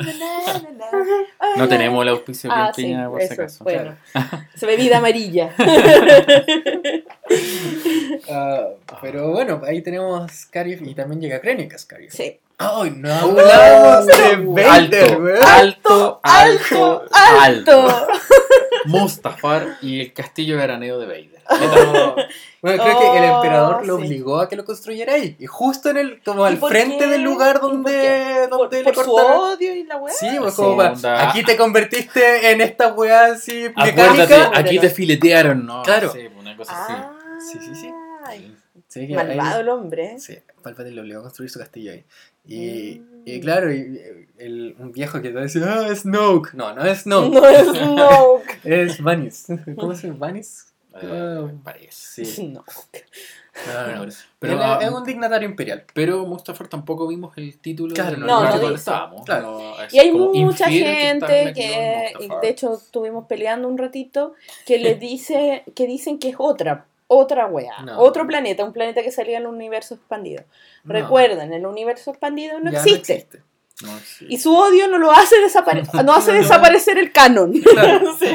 No tenemos el auspicio Ah, que sí, empeña, por si acaso. bueno. Bebida amarilla. Ah, pero bueno, ahí tenemos Scarif y también llega Krennic a Scarif. Sí. ¡Ay, no hablamos de Uh, Vader, alto, weón! alto, alto, ¡Alto! ¡Alto! Mustafar y el castillo veraneo de Vader. No. Bueno, creo que el Oh, emperador lo sí. obligó a que lo construyera ahí. Y justo en el, como al frente qué? del lugar ¿Y por donde, qué? ¿Por, donde le por su cortaron. odio y la weá? Sí, pues Sí, como onda. aquí te convertiste en esta weá así Acuérdate, mecánica. aquí te filetearon, ¿no? Claro. Sí, una cosa así. Ah, Sí, sí, sí. ay, Sí, que malvado el hombre. ¿eh? Sí, Palpatine lo obligó a construir su castillo ahí. Y, Mm. y claro, y, el, un viejo que te dice, ah, Snoke. No, no es Snoke, No es Snoke. es Vanis. ¿Cómo se llama? ¿Vanis? Eh, me parece. Sí. Snoke. No, no, no. Pero, Él ah, es un dignatario imperial. Pero Mustafar tampoco vimos el título Claro, no, no donde dice. estábamos. Claro. No, Y hay mucha que gente que, Mustafar. de hecho, estuvimos peleando un ratito, que les dice, que dicen que es otra, otra wea, No. otro planeta, un planeta que salía en el universo expandido. No, Recuerden, el universo expandido no ya existe. No, sí. Y su odio no lo hace, desapare- no hace No. desaparecer el canon. Claro. Sí.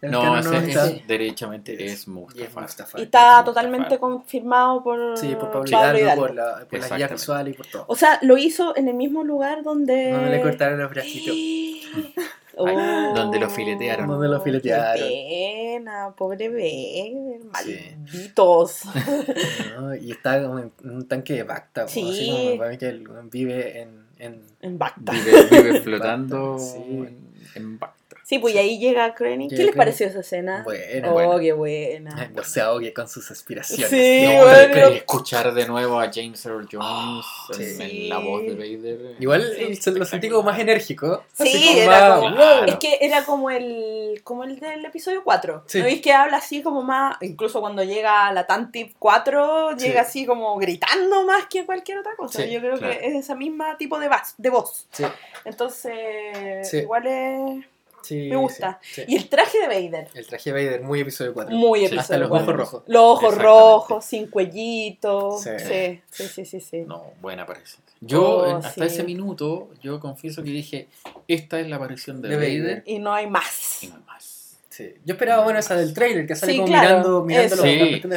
El No, canon no es, está- derechamente Es- es Mustafar. y es Mustafar. Y está Mustafar. totalmente confirmado por, Sí, por Pablo Pablo Hidalgo, Hidalgo. por la, por la guía visual y por todo. O sea, lo hizo en el mismo lugar donde... Donde le cortaron los bracitos. Ay, donde lo filetearon. Donde lo filetearon. Qué pena, pobre Sí. malditos. ¿no? Y está como en un tanque de Bacta. Sí. Así como que vive en. en En Bacta. Vive, vive flotando Sí. en, en Bacta. Sí, pues y ahí llega Krennic. ¿Qué les Krennic. pareció esa escena? Buena, oh, buena. qué buena. No se ahogue con sus aspiraciones. Sí, No, bueno. pero escuchar de nuevo a James Earl Jones en, Sí. en la voz de Vader. Igual Sí, lo sentí como más enérgico. Sí, así como era más, como-. Es que era como el como el del episodio 4. Sí. ¿No veis que habla así como más, incluso cuando llega la Tantip 4, Sí. llega así como gritando más que cualquier otra cosa? Sí, Yo creo claro. que es ese mismo tipo de, voz- de voz. Sí, Entonces, Sí. igual es... sí, Me gusta. sí, sí. Y el traje de Vader. El traje de Vader, muy episodio 4. Muy Sí. episodio Hasta los ojos rojos. Los ojos rojos, sin cuellito. Sí. Sí, sí, sí. No, buena aparición. Yo, Oh, hasta sí. ese minuto, yo confieso que dije, esta es la aparición de, De Vader, Vader. Y no hay más. y no hay más. Sí. Yo esperaba, bueno, esa del trailer, que sale Sí, como claro, mirando, mirando los-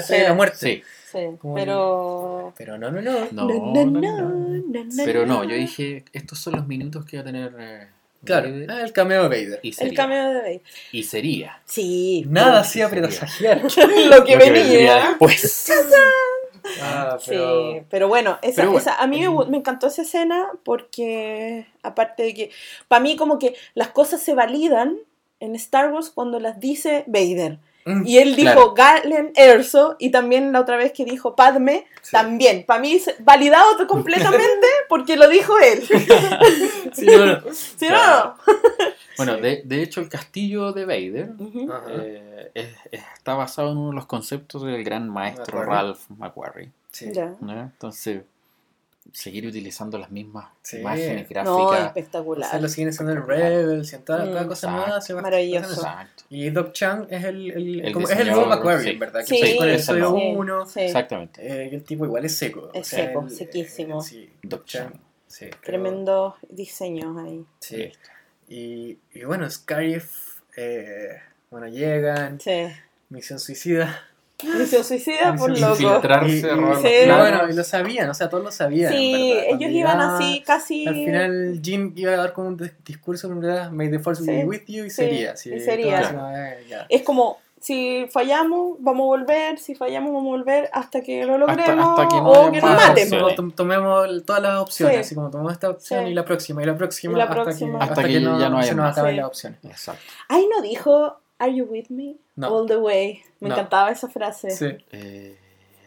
la de la muerte. Sí, Sí, pero... Pero no, no, no. no, no, no. Pero no, yo dije, estos son los minutos que va a tener eh, Claro, Vader, ah, el cameo de Vader. y El sería. cameo de Vader. Y sería. Sí. Nada hacía presagiar. Lo que Lo que vendría venía. después. Ah, Sí, pero bueno, esa, Pero bueno. esa- a mí me, gu- me encantó esa escena porque, aparte de que, para mí como que las cosas se validan en Star Wars cuando las dice Vader. Mm, Y él dijo Claro. Galen Erso, y también la otra vez que dijo Padme, Sí. también. Para mí, se- validado completamente porque lo dijo él. Sí, no, no. ¿Sí Claro. no? Bueno, de, de hecho, el castillo de Vader Ujú. Ajá. eh, es- está basado en uno de los conceptos del gran maestro. Ralph McQuarrie. Sí. Ya. ¿no? Entonces, seguir utilizando las mismas Sí. imágenes No, gráficas. espectacular. O sea, lo siguen haciendo en Rebels y en toda, Mm, cosa exacto. nueva. se va- Maravilloso. Exacto. Y Doc Chang es el, el, El como- es el diseñador, nuevo McQuarrie, sí. ¿verdad? Que Sí, con el no. 1. Sí. Exactamente. Eh, el tipo igual es seco. Es seco, el- sequísimo. eh, sí, Doc Chang. Sí, creo- Tremendos diseños ahí. Sí. Y, y bueno, Scarif, eh, bueno, llegan, Sí. misión suicida. Misión suicida por loco. Infiltrarse, Y- y- y planos. bueno, y lo sabían, o sea, todos lo sabían. Sí, verdad. ellos iban así casi. Al final, Jim iba a dar como un dis- discurso, May the Force Sí, be with you, y sí, sería. sí, y sería. no, eh. Es como, si fallamos, vamos a volver, si fallamos, vamos a volver hasta que lo Hasta- logremos hasta que no o que nos maten. opciones. Tomemos todas las opciones, Sí. así como tomamos esta opción Sí. y la próxima y la próxima, Y la hasta, próxima. Que, Hasta que no, ya no haya se nos acaben Sí. las opciones. Exacto. Ay, no dijo, ¿Are you with me? No. All the way. Me No. encantaba esa frase. Sí. Eh,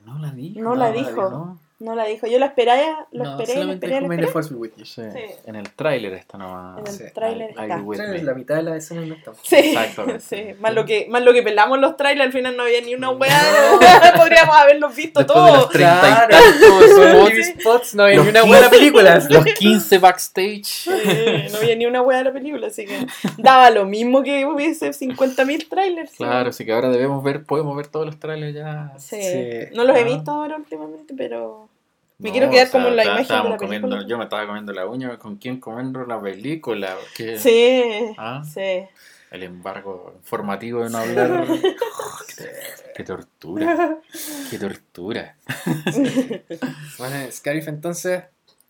no la dijo. No no la dijo. ¿No? No la dijo. Yo la esperé, lo No, esperé, la solamente esperé, dijo la May the. Force be with you. Sí. Sí. En el tráiler está nomás. En el Sí. tráiler está. be with Claro, me. La mitad de la escena no está. Sí, Exactamente. sí. Más, lo que, más lo que pelamos los trailers, al final no había ni una No. weá. Podríamos haberlos visto de todos. los Claro. y tantos esos TV spots, no Los ni una 15 buena película. Los 15 backstage. Sí, no había ni una weá de la película, así que daba lo mismo que hubiese 50.000 trailers. sí. Claro, así que ahora debemos ver, podemos ver todos los trailers ya. Sí. Sí. No los he Ah. visto ahora últimamente, pero Me No, quiero quedar o sea, como en la imagen de la estábamos película. comiendo- Yo me estaba comiendo la uña con quién comiendo la película. Sí, Ah. sí. El embargo informativo de no hablar. qué, qué tortura. Qué tortura. Bueno, Scarif entonces,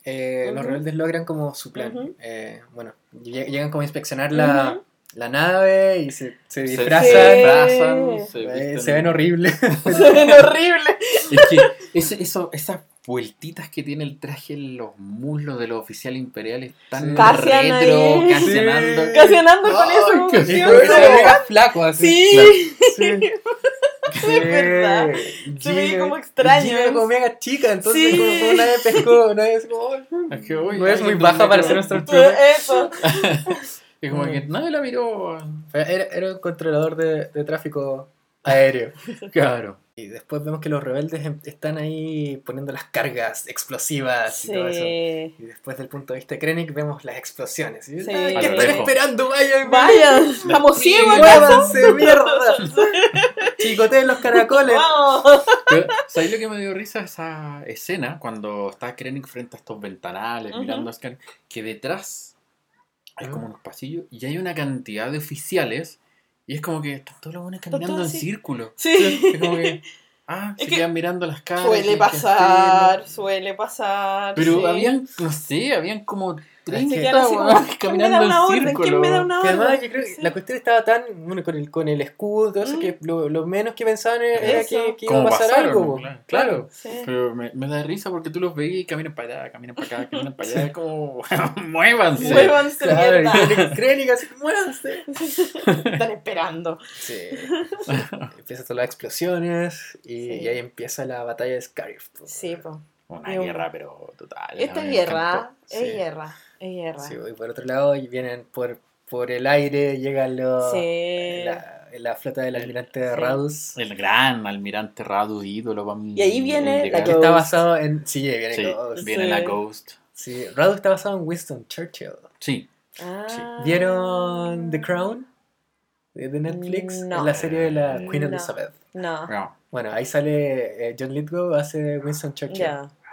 eh, los rebeldes logran como su plan. Eh, bueno, lle- llegan como a inspeccionar la, la nave y se, se Se disfrazan. Sí. disfrazan, se, Eh, visten- se ven horribles. Se ven horrible. Es que ese- eso, esas vueltitas que tiene el traje en los muslos de los oficiales imperiales tan Sí. Cassian ahí. retro. Casi andando con eso. Y sí, se sí. mega flaco así. Sí, Sí. Es verdad. Sí. Se ve Gina- como extraño. Gina era como mega chica, entonces Sí. como, como nadie pescó, nadie es como, "Ay, Es que, uy, no es ay, muy baja para ser nuestro. Eso. Es como que Mm. nadie la miró. Era, era un controlador de, de tráfico aéreo. Claro. Y después vemos que los rebeldes em- están ahí poniendo las cargas explosivas y todo eso. Sí. Y después del punto de vista de Krennic vemos las explosiones. Y, Sí. "Ay, A ¿Qué están lejos. esperando? Vayan, Vaya, estamos ciegos, ¡Muévanse, mierda! Chicoteen los caracoles. ¿Sabes lo que me dio risa esa escena? Cuando está Krennic frente a estos ventanales, mirando a Scan, que detrás hay como Ujú. unos pasillos y hay una cantidad de oficiales y es como que están todos los buenos caminando en círculo. Sí. Es como que, ah, Es se que quedan mirando las caras. Suele pasar, suele pasar. Pero sí. habían, no sé, habían como que 30 quedan así como, weones ¿quién me caminando en círculo. ¿Quién me da una orden? además yo creo que Sí. la cuestión estaba tan bueno con el, con el escudo, todo eso, Mm. que lo, lo menos que pensaban era Eso. que, que iba a pasar pasaron, algo. Claro. Claro. Sí. Pero me, me da risa porque tú los veías y caminan para allá, caminan para acá, caminan para allá, como, muévanse. Muévanse, Claro, mierda. y así, muévanse. Están esperando. Sí. Empiezan todas las explosiones y, Sí. y ahí empieza la batalla de Scarif. po. Sí, pues. Una guerra, pero total. Esta es guerra, es Sí. guerra, es guerra. Sí, y por otro lado y vienen por, por el aire, llegan los... Sí. La, la flota del almirante Sí. Radus. El gran almirante Radu, ídolo para mí. Y ahí viene el la. Que está Ghost. basado en... Sí, viene Sí, Ghost. viene Sí. la Ghost. Sí, Radus está basado en Winston Churchill. Sí, Ah. ¿Vieron The Crown? De Netflix, No. en la serie de la Queen No. Elizabeth. No, no. Bueno, ahí sale eh, John Lithgow, hace Winston Churchill.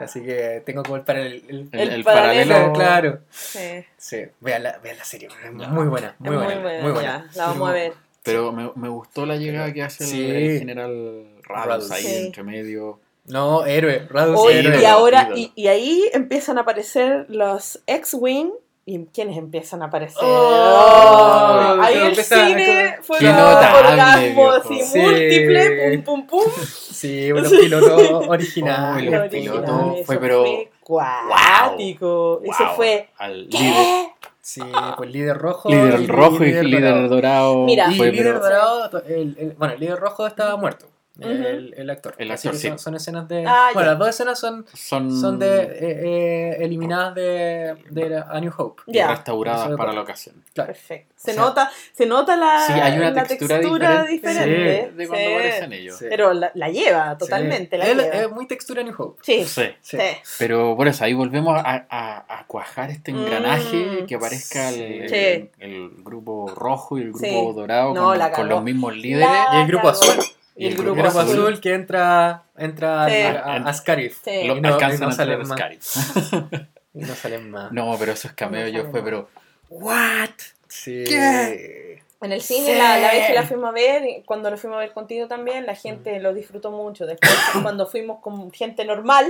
Así que tengo como el, para el, el- El, El el paralelo. paralelo. Claro, Sí. sí. Vean la, vean la serie, es muy buena, muy Es buena, muy buena, muy buena. ya, la vamos a ver. Pero me, me gustó la llegada que hace el- Sí. el, general Radus ahí Sí. entre medio. No, héroe, Radus héroe. y ahora, y, y ahí empiezan a aparecer los X-Wing. ¿Y quiénes empiezan a aparecer? Oh, ahí el cine fue un orgasmo así Sí. múltiple, pum pum pum. Sí, los pilotos originales. Oh, el Lo piloto fue, pero- fue cuático. Eso Wow. fue. Al ¿Qué? líder, Sí, pues líder rojo. líder y rojo y líder, dorado. dorado. Mira. Y fue, líder pero- dorado, el, el- bueno, el líder rojo estaba muerto. El, el actor. El actor, sí. son, son escenas de. Ah, bueno, ya. las dos escenas son, son, son de eh, eh, eliminadas de, de A New Hope. y Ya. restauradas para la ocasión. Claro. Perfecto. Se O sea, nota, se nota la, Sí, hay una la textura, textura diferente, diferente. de cuando Sí. aparecen ellos. Sí. Pero la, la lleva totalmente. Sí. La Él- lleva. es muy textura New Hope. Sí, Sí. sí. Pero por eso, ahí volvemos a, a- a cuajar este engranaje, Mm. que aparezca el, el- Sí. el grupo rojo y el grupo Sí. dorado No, con, los mismos líderes. La Y el grupo cagó. azul. Y el El grupo, grupo azul, azul. que entra, entra Sí. a, a- a Scarif. Sí. Lo Y no- alcanzan y no a salen más. Y no salen más. No, pero esos cameos No yo fue, pero. ¿What? Sí. ¿Qué? En el cine, Sí. la, la vez que la fuimos a ver, cuando lo fuimos a ver contigo también, la gente lo disfrutó mucho. Después, cuando fuimos con gente normal.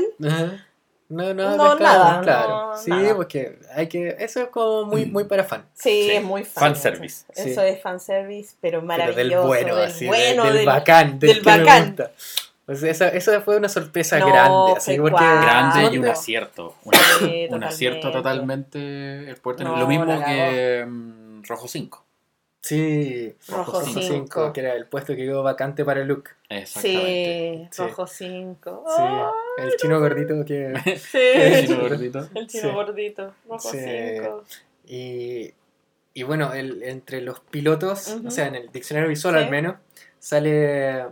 No, no, No, nada, claro. no, sí, nada. porque hay que. Eso es como muy, muy para fan. sí, Sí. es muy fan. Fanservice. Sí. Eso es fanservice, pero Pero maravilloso. del bueno, del así, bueno, del, del- bacán, del, del que me bacán. gusta. Pues esa, eso fue una sorpresa No, grande, así porque. Grande y un acierto. Un, Sí, un acierto totalmente. el No, lo mismo que mm, Rojo 5. Sí, Rojo Rojo cinco. 5, que era el puesto que quedó vacante para Luke. Exactamente. Sí, rojo 5. Sí, el chino gordito que sí. El chino gordito. El chino Sí. gordito. Rojo Sí. 5. Y, y bueno, el, entre los pilotos, o sea, en el diccionario visual Sí. al menos, sale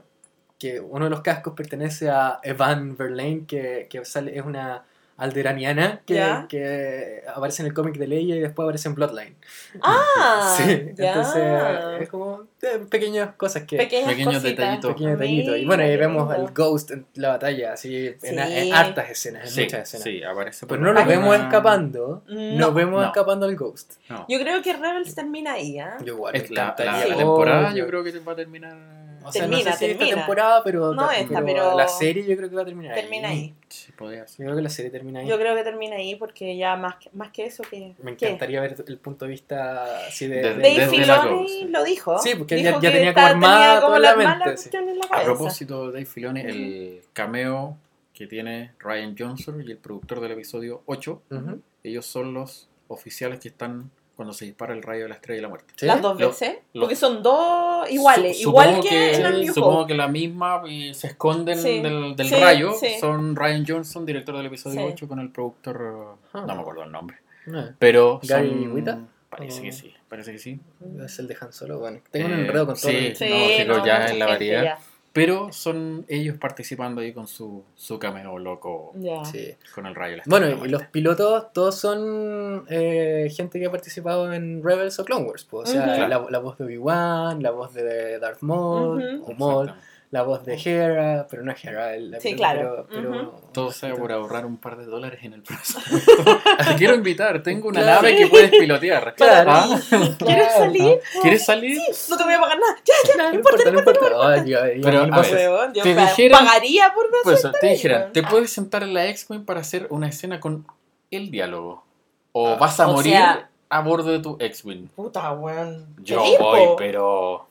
que uno de los cascos pertenece a Evan Verlaine, que, que sale, es una alderaniana que, Ya. que aparece en el cómic de Leia y después aparece en Bloodline. Ah, sí, ya. entonces es como eh, pequeñas cosas que... Pequeñas Pequeños detallitos. pequeños detallitos. Y bueno, ahí vemos al Ghost en la batalla, así, en, Sí. en hartas escenas, en Sí, muchas escenas. sí, aparece. Pero no lo una- vemos escapando, No. no vemos No. escapando al Ghost. No. Yo creo que Rebels termina ahí, ¿ah? Yo igual, Es la, la- la temporada Oh, yo creo que va a terminar O sea, Termina, no sé si esta termina. temporada, pero, No esta, pero- la serie yo creo que va a terminar Termina ahí. Sí, podría ser. Yo creo que la serie termina ahí. Yo creo que termina ahí porque ya más que, más que eso que... Me ¿qué? encantaría ver el punto de vista así de... De- de- Dave Desde la Filoni lo dijo. Sí, porque Dijo ya- tenía como armada toda la mente, sí. la A propósito de Dave Filoni, el cameo que tiene Ryan Johnson y el productor del episodio 8, Ujú. ellos son los oficiales que están cuando se dispara el rayo de la estrella de la muerte. ¿Sí? Las dos veces. lo- porque son dos iguales. Su- igual supongo que, en el New Supongo Hope. que la misma y se esconden Sí. del, del Sí, rayo. sí. Son Ryan Johnson, director del episodio Sí. 8, con el productor, Ah. no me acuerdo el nombre. No, Pero ¿Gary son- Whitta? Parece ¿O- que sí, parece que sí. Es el de Han Solo, bueno. Tengo un Eh, enredo con todo. sí. el- Sí, No, pero no, ya en la variedad. Pero son ellos participando ahí con su, su cameo loco. Sí. con el rayo de la Bueno, y los pilotos todos son eh, gente que ha participado en Rebels o Clone Wars. pues, O sea, la, la voz de Obi-Wan, la voz de Darth Maul, o Maul. La voz de Hera, pero no es Hera. el- Sí, pero- claro. Pero, pero- Todo sea por ahorrar un par de dólares en el presupuesto. Te quiero invitar, tengo una Claro. nave que puedes pilotear. Claro. Ah, ¿Quieres salir? ¿Quieres salir? No te voy a pagar nada. Ya, No importa, no importa. Ay, ya, ya, Pero, mil a ver, yo te pagaría por Pues eso. te dijeran, weón. te puedes sentar en la X-Wing para hacer una escena con el diálogo. O Ah, vas a o morir sea- a bordo de tu X-Wing. Puta, weón. Yo voy, pero.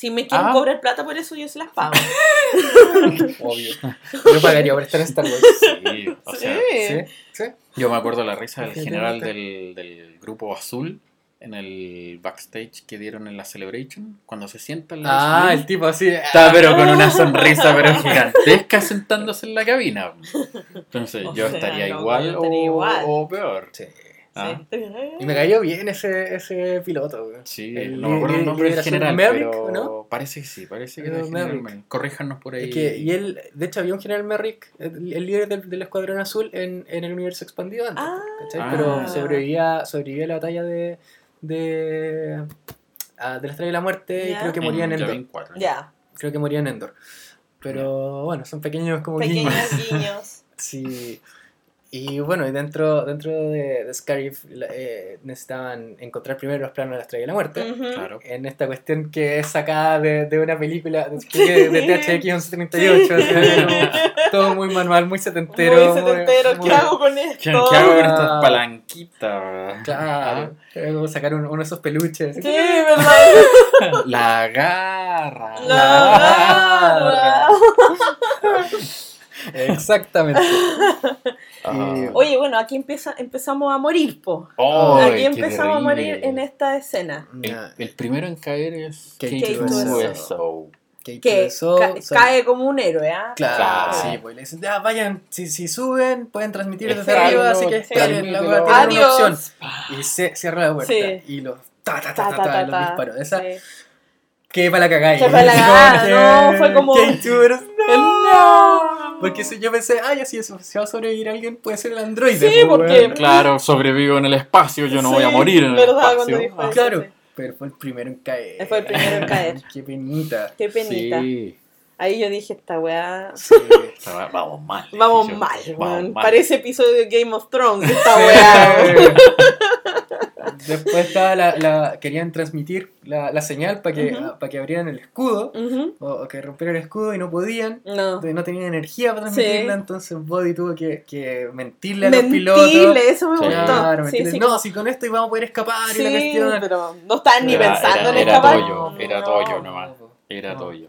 Si me quieren Ah. cobrar plata por eso, yo se las pago. Obvio. Yo pagaría por estar en Star Wars. Sí, o sea, Sí, sí. Yo me acuerdo la risa del general del, del grupo azul en el backstage que dieron en la Celebration, cuando se sienta en la Ah, el tipo así. Está pero con una sonrisa pero gigantesca sentándose en la cabina. Entonces O yo sea, estaría igual, yo estaría o, igual. o peor. Sí. Ah. Y me cayó bien ese, ese piloto. güey. Sí, El no me acuerdo el nombre del general, Merrick, pero parece que sí, parece que era el general Merrick. Merrick. Corríjanos por ahí. Es que, y él, de hecho, había un general Merrick, el, el líder del, del Escuadrón Azul, en, en el universo expandido antes. Ah. ¿cachai? Ah. Pero sobrevivía, sobrevivía a la batalla de. de. ah, de la estrella de la muerte y creo que moría en Endor. Yavin 4. Ya, Creo que moría en Endor. Pero bueno, son pequeños como pequeños guiños. guiños. Sí. Y bueno, y dentro, dentro de, de Scarif eh, necesitaban encontrar primero los planos de la estrella de la muerte. Claro. En esta cuestión que es sacada de, de una película de, de THX 1138, o sea, como todo muy manual, muy setentero. Muy setentero, muy- ¿qué hago con ¿Qué, esto? qué hago con Ah. estas palanquitas? Claro, como sacar un- uno de esos peluches. Sí, verdad. Ah, La garra. La garra. Exactamente. Ah. Y- Oye, bueno, aquí empieza, empezamos a morir, po. Aquí empezamos a morir en esta escena. El, primero en caer es Kate Kate. Kate Que ca- cae como un héroe, ¿ah? Claro, Claro. sí, pues le dicen, ya vayan, si, si suben, pueden transmitir desde arriba, así que esperen, la weá tiene una opción. Adiós. Y se cierra la puerta Sí. y los ta ta ta Ta, ta, ta, ta, ta, los disparos. Esa Sí. Que para la cagada. Que pa' la cagada, no, fue como- Tours, No. Porque si yo pensé, ay, así eso, si va a sobrevivir alguien, puede ser el androide. Sí, pues, porque- weón. Claro, sobrevivo en el espacio, yo no voy a morir en el verdad, espacio. cuando dijo eso. Claro, sí. pero fue el primero en caer. Fue el primero en caer. Qué penita. Qué penita. Sí. Ahí yo dije, esta weá. Sí. Vamos mal. Vamos yo. mal, Vamos weón. mal. Parece episodio de Game of Thrones esta weá. Después estaba la, la- querían transmitir la, la señal para que, para que abrieran el escudo, o, o que rompieran el escudo y no podían. No. No tenían energía para transmitirla, Sí. entonces Body tuvo que, que mentirle a los pilotos. Eso me Sí. gustó. Claro, Sí, mentirle, sí, no, si con esto íbamos a poder escapar y la cuestión. pero no estaban ni Era- pensando era- en era escapar. Toyo, era No. Toyo nomás. Era No. Toyo.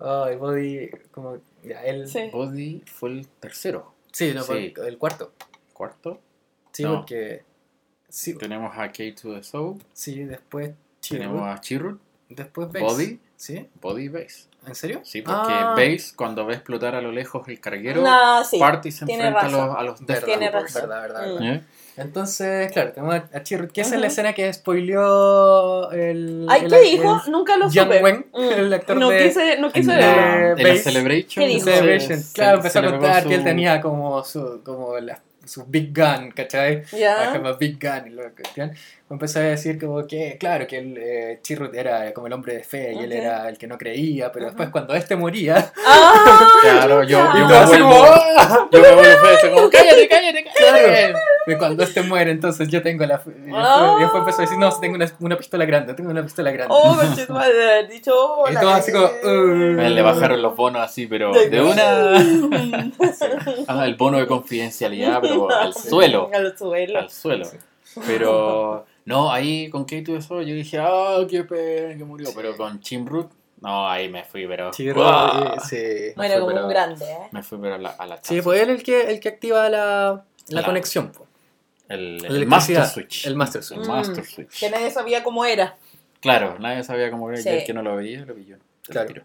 Ay, Body, como, ya, él, sí, Sí. Body fue el tercero. no, Sí. el cuarto. Cuarto. Sí, No. porque, sí, Tenemos a Kate to the Soul. sí, después Tenemos Chirrut, a Chirrut. después Base. Body. ¿Sí? Body y Base. ¿En serio? Sí, porque Ah, Base, cuando ve explotar a lo lejos el carguero, No, sí. parte y se tiene enfrenta a los, razón. a los Death Tiene razón. Verdad, verdad, Mm. verdad. ¿Eh? Entonces, claro, tenemos a, Chirrut, que esa es Ujú. la escena que spoileó el... Ay, el- ¿qué dijo? el- Nunca lo Yang supe. Wen, Mm. el actor no de- quise, no quise de- verlo. la, en la Base. Celebration. ¿Qué dijo? Celebration. Claro, empezó a contar que él su- tenía como su, como la, su big gun, ¿cachai? Ya. have a big gun y la cuestión. Empezó a decir como que, claro, que el eh, Chirrut era como el hombre de fe y él era el que no creía, pero después cuando este moría, Ah, Claro, yo, yo me vuelvo. como. Yo me vuelvo esto, como cállate cállate, cállate. Claro. Y cuando este muere, entonces yo tengo la. Y después, y después empezó a decir, no, tengo una, una pistola grande, tengo una pistola grande. Oh, haber dicho, oh, Y todo así como, uh. Le bajaron los bonos así, pero de una. Ah, el bono de confidencialidad, pero al suelo. Al suelo. Al suelo. Pero no, ahí con Kate eso yo dije, ah, qué pena que murió. Pero con Chimrut, no, ahí me fui, pero. Sí, ¡guau! sí. Bueno, como pero- un grande, ¿eh? Me fui, pero a la, a la Sí, fue él el que, el que activa la, la La- conexión. El, el electricidad, Master Switch. el Master Switch. El Mm. Master Switch. Que nadie sabía cómo era. Claro, nadie sabía cómo era. Sí. Y el que no lo veía, lo pilló. Claro.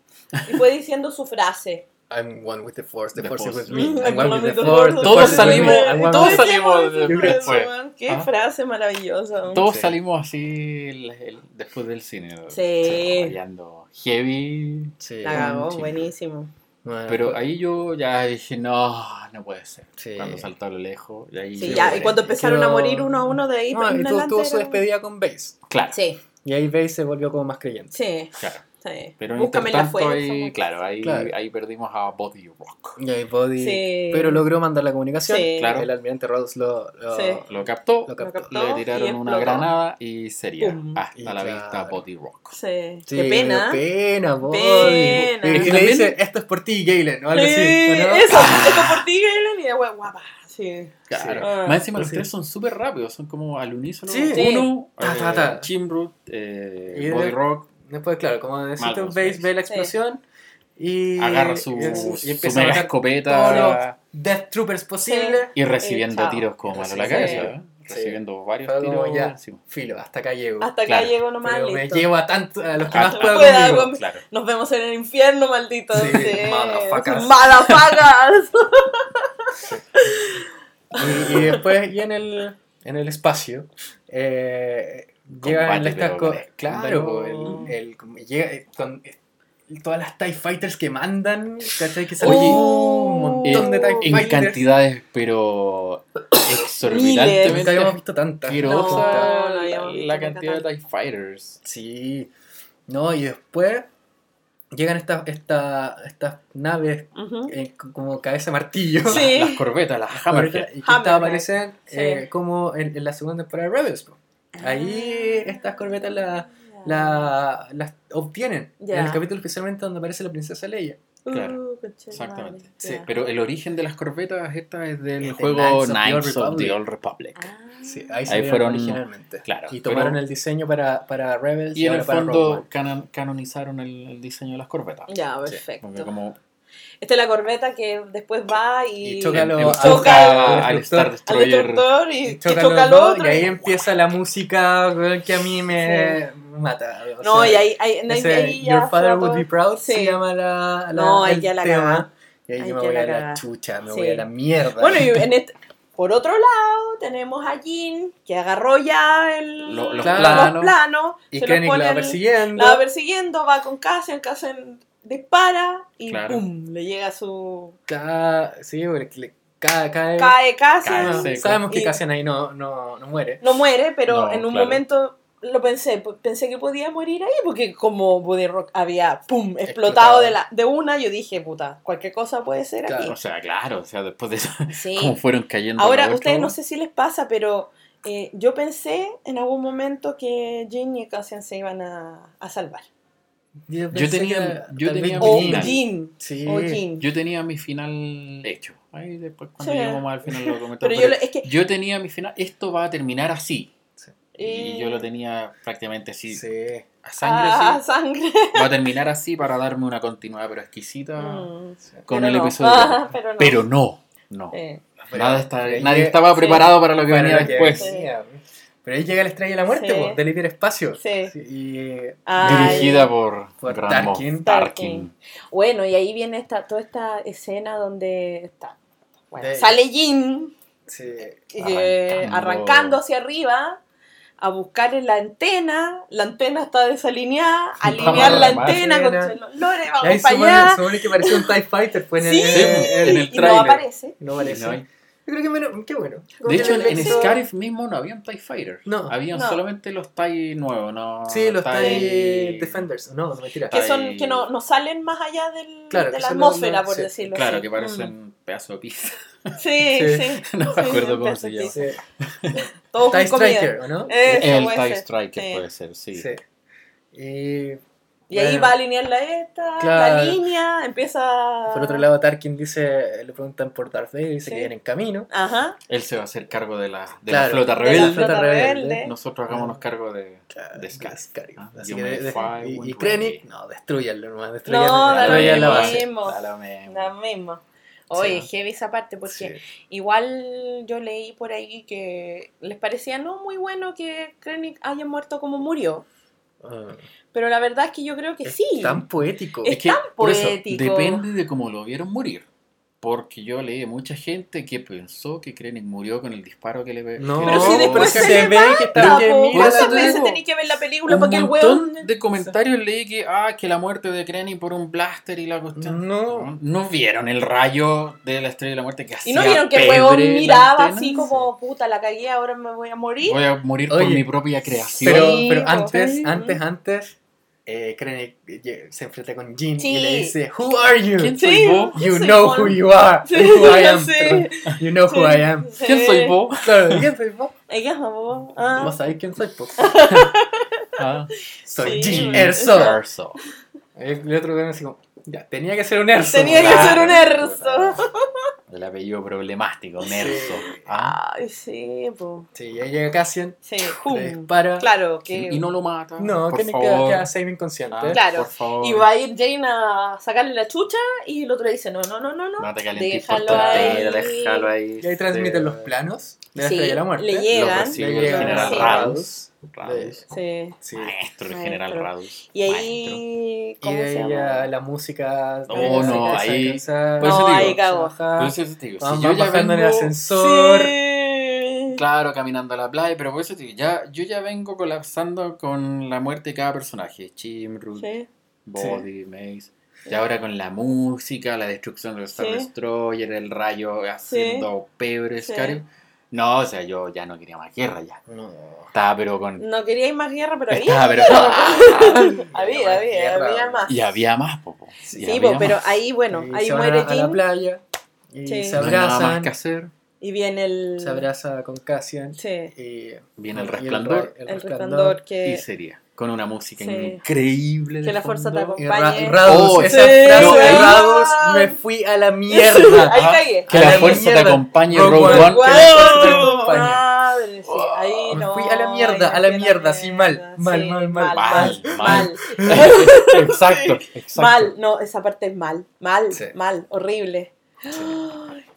Y fue diciendo su frase. I'm one with the force, the, The force, force. is with me. I'm one with the Todos force, Todos salimos- todos salimos después. Qué Ah. frase maravillosa. Todos Sí. salimos así el- el- después del cine. Sí. Bailando heavy. Sí, La cagó, buenísimo. Bueno, Pero fue- ahí yo ya dije, no, no puede ser. Sí. Cuando saltó a lo lejos. Y ahí Sí, ya, y cuando empezaron a morir uno a uno de ahí No, en y tuvo, tuvo su despedida con Base. Claro, Sí, Y ahí Base se volvió como más creyente. sí, claro. Sí. Pero Búscame la fuerza. ahí, claro, ahí, Claro. ahí perdimos a Body Rock. Y ahí Body. Sí. Pero logró mandar la comunicación. Sí. Claro. El almirante Rhodes lo, lo- Sí. Lo captó, lo captó. le tiraron una granada y sería Pum. hasta Y la claro. vista Body Rock. Sí. Sí, Qué pena. dio pena, Body. Pena. Y le dice, esto es por ti, Galen, o algo Sí, así. ¿o no? eso, esto por ti, Galen, y después, guapa. Sí. Claro. Ah. Más encima los Sí. tres son súper rápidos, son como al unísono. Sí. Uno, Ta, eh, ta, ta. Chimrut, eh, de- Body Rock, Después, claro, como Base Base. ve la Sí. explosión y agarra su, y, su y empieza mega a matar todos escopeta los Death Troopers posibles. y recibiendo chao. tiros como malo a la Sí. cabeza. ¿eh? Sí. Recibiendo varios tiros. como ya, filo, hasta acá llego. Hasta acá llegó nomás, Pero me listo. llevo a tanto, a los que Ah, más pueda pueda, conmigo. con- Claro. Nos vemos en el infierno, maldito. Sí, Sí. Motherfuckers. Y, y después, y en el, en el espacio, eh, llegan estas cosas. Claro, no. el, llega eh, con eh, todas las TIE Fighters que mandan, ¿cachai? Que Oye, salen un montón de TIE En Fighters. cantidades, pero Nunca exorbitantemente habíamos visto tantas. No, no la- habíamos visto la nunca cantidad de. TIE Fighters. Sí. No, y después llegan estas esta, estas naves Ujú. eh, c- como cabeza de martillo. Sí. Las corbetas, las Hammerhead. Y que estas aparecen Sí. eh, como en, en la segunda temporada de Rebels. Ahí estas corbetas la- la- las obtienen. Ya. En el capítulo especialmente donde aparece la princesa Leia. Claro, Uh, Exactamente. madre. Sí, Ya. Pero el origen de las corbetas esta es del Es de juego Knights of the Knights Old of the Republic. Old Republic. Ah. Sí, ahí, fueron- originalmente. claro, Y tomaron pero- el diseño para, para Rebels y, Y en ahora el fondo canon- canonizaron el, el diseño de las corbetas. Ya, Porque perfecto. como Esta es la corbeta que después va y, Y choca lo- empuja choca al al Star al Destroyer. destructor y, Y choca los al dos, otro. y ahí empieza la música que a mí me mata. o No, sea, y ahí, ahí, ahí- ese ahí ya Your Father Would. Be Proud Sí. se llama la, la No, ahí el ya la tema. Y ahí, Ahí yo me voy a la chucha, me Sí. voy a la mierda. Bueno, y en este- por otro lado tenemos a Jean que agarró ya el, Lo- los Claro. planos. los planos, y se los Krennic pone la va persiguiendo. la va persiguiendo, va con Cassian, Cassian dispara y Claro. ¡pum! le llega su... Ca- sí, porque le- ca- cae. Cae Cassian, Cae seco. sabemos que Y- Cassian ahí no, no, no muere. no muere, pero No, en un claro. momento lo pensé, pensé que podía morir ahí, porque como Buddy Rock había ¡pum! explotado Explotado. de, la, de una, yo dije, puta, cualquier cosa puede ser Claro. O aquí. sea, claro, o sea, después de eso, Sí. cómo fueron cayendo. Ahora, ustedes no sé si les pasa, pero eh, yo pensé en algún momento que Jean y Cassian se iban a, a salvar. Yo, Yo tenía- yo tenía mi final. Jean. Sí. Jean. Yo tenía mi final hecho. Ahí después cuando Sí. lleguemos más al final lo comentamos. Pero yo, pero lo- es que... yo tenía mi final, esto va a terminar así. Y eh, yo lo tenía prácticamente así, Sí. a sangre ah, así. sangre. Va a terminar así para darme una continuidad pero exquisita Mm, con pero el no. episodio. Ah, pero no. Pero no, no. Eh, Nada está- nadie estaba sí. preparado para lo que para venía después. Pero ahí llega la estrella de la muerte, Sí. po, del hiperespacio. Sí. Y. Dirigida por, Por Moff Tarkin. Tarkin. Bueno, y ahí viene esta, toda esta escena donde está, bueno, De- sale Jean sí. eh, Arrancando. arrancando hacia arriba a buscar en la antena, la antena está desalineada, alinear la antena con los lores, Y vamos ahí para allá. supone que pareció un TIE Fighter, fue en el, Sí, en el- en el y no aparece. no Y apareció. no hay- Yo creo que menos. Qué bueno. Como De hecho, en, Scarif mismo no habían TIE Fighter. No. Habían No. solamente los TIE nuevos, ¿no? Sí, los TIE- TIE Defenders. No, no mentira. Que, son, que no, no salen más allá del, Claro, de que la atmósfera, los- por sí, decirlo Claro, así. que parecen pedazo de pizza. Sí, Sí. sí. no me Sí, acuerdo cómo se llama. Todo TIE. Striker, ¿o no? Eso, El TIE ser. Striker Sí. puede ser, sí. Sí. Y. Y ahí va a alinear la esta, Claro. la línea, empieza... Por otro lado, Tarkin dice, le preguntan por Darth Vader y dice Sí. que viene en camino. Ajá. Él se va a hacer cargo de la, de Claro, la flota de la rebelde. flota rebelde. Nosotros hagámonos cargo de, Claro, de. Ah, Así you que may de- de- fly y. Krennic, no, destruyanlo nomás. Destruyan, No, da lo destruyan la base. mismo. Da lo mismo. Lo mismo. Oye, Sí. heavy esa parte, porque Sí. igual yo leí por ahí que les parecía no muy bueno que Krennic haya muerto como murió. Ah, Pero la verdad es que yo creo que es sí. tan poético. Es que, tan por eso, poético. depende de cómo lo vieron morir. Porque yo leí mucha gente que pensó que Krennic murió con el disparo que le pe- No, que Pero si pegó. después se, se ve que está ¿Cuántas veces tenéis que ver la película para que el montón weón... de comentarios leí que ah que la muerte de Krennic por un blaster y la cuestión No. no vieron el rayo de la estrella de la muerte que hacía Y no vieron que el la miraba así como, puta, la cagué, ahora me voy a morir. voy a morir por Oye, mi propia creación Pero, pero antes, antes, antes, eh, Krennic eh, se enfrenta con Jin Sí. y le dice, Who are you? ¿Quién Sí. soy vos? You Sí, know Juan. who you are. Sí, who I am. sí. You know who I am. Sí. ¿Quién soy vos? Claro, ¿quién soy vos? Ella, vos. Ah. Vos sabés quién soy, po. Ah, Soy Sí. Jin Erso. Erso. El otro así como, ya, tenía que ser un Erso. Tenía que ser un Erso. El apellido problemático, Nerso. Ah, Ay, sí, po. Sí, y ahí llega Cassian, Sí, le dispara. Claro, que... Y no lo mata. No, por que queda, favor. queda semi inconsciente. Ah, Claro. Por favor. Y va a ir Jane a sacarle la chucha y el otro dice, no, no, no, no, no. No te calientes por Déjalo ahí. déjalo ahí. Y ahí transmiten Sí. los planos de la Sí, Estrella de la Muerte. le llegan. recibe Le el llega general sí. Radus. Sí. Sí. Maestro, el general Radus. Y ahí... Y ¿Cómo de se ahí llama? ya la música. Oh, de- no, de- ahí- por eso No, digo, ahí baja, Por eso te digo, si van- yo ya bajando en el vengo, ascensor. Sí. claro, caminando a la playa, pero por eso te digo, ya, yo ya vengo colapsando con la muerte de cada personaje. Chimrut, Sí. Body, Mace. Y ahora con la música, la destrucción del Star Sí. Destroyer, el rayo haciendo pebre, Sí. No, o sea, yo ya no quería más guerra ya. No. Estaba pero con... No queríais más guerra, pero había. Estaba pero... Había, había, Guerra, había más. y había más, popo. Sí, Sí, po, pero más. ahí, bueno, Y ahí se van muere a, a la Jin playa y Sí. se No hay nada más abrazan. que hacer. y viene el. Se abraza con Cassian. Sí, Y Viene el resplandor. el resplandor que. Y sería. Con una música Sí. increíble. Que la fuerza te acompañe. Oh, esa sí, frase de Radus, me fui a la mierda. Ahí Ah, cagué. Que A la la fuerza te acompañe, Rogue One. One. Guau. la fuerza te ¡Wow! acompañe. Madre, sí, ahí Me no. fui a la mierda, ahí a la mierda, así mal, mierda. mal, Sí, mal, mal, mal, mal. mal. exacto, exacto. Mal, no, esa parte es mal, mal, Sí. mal, horrible.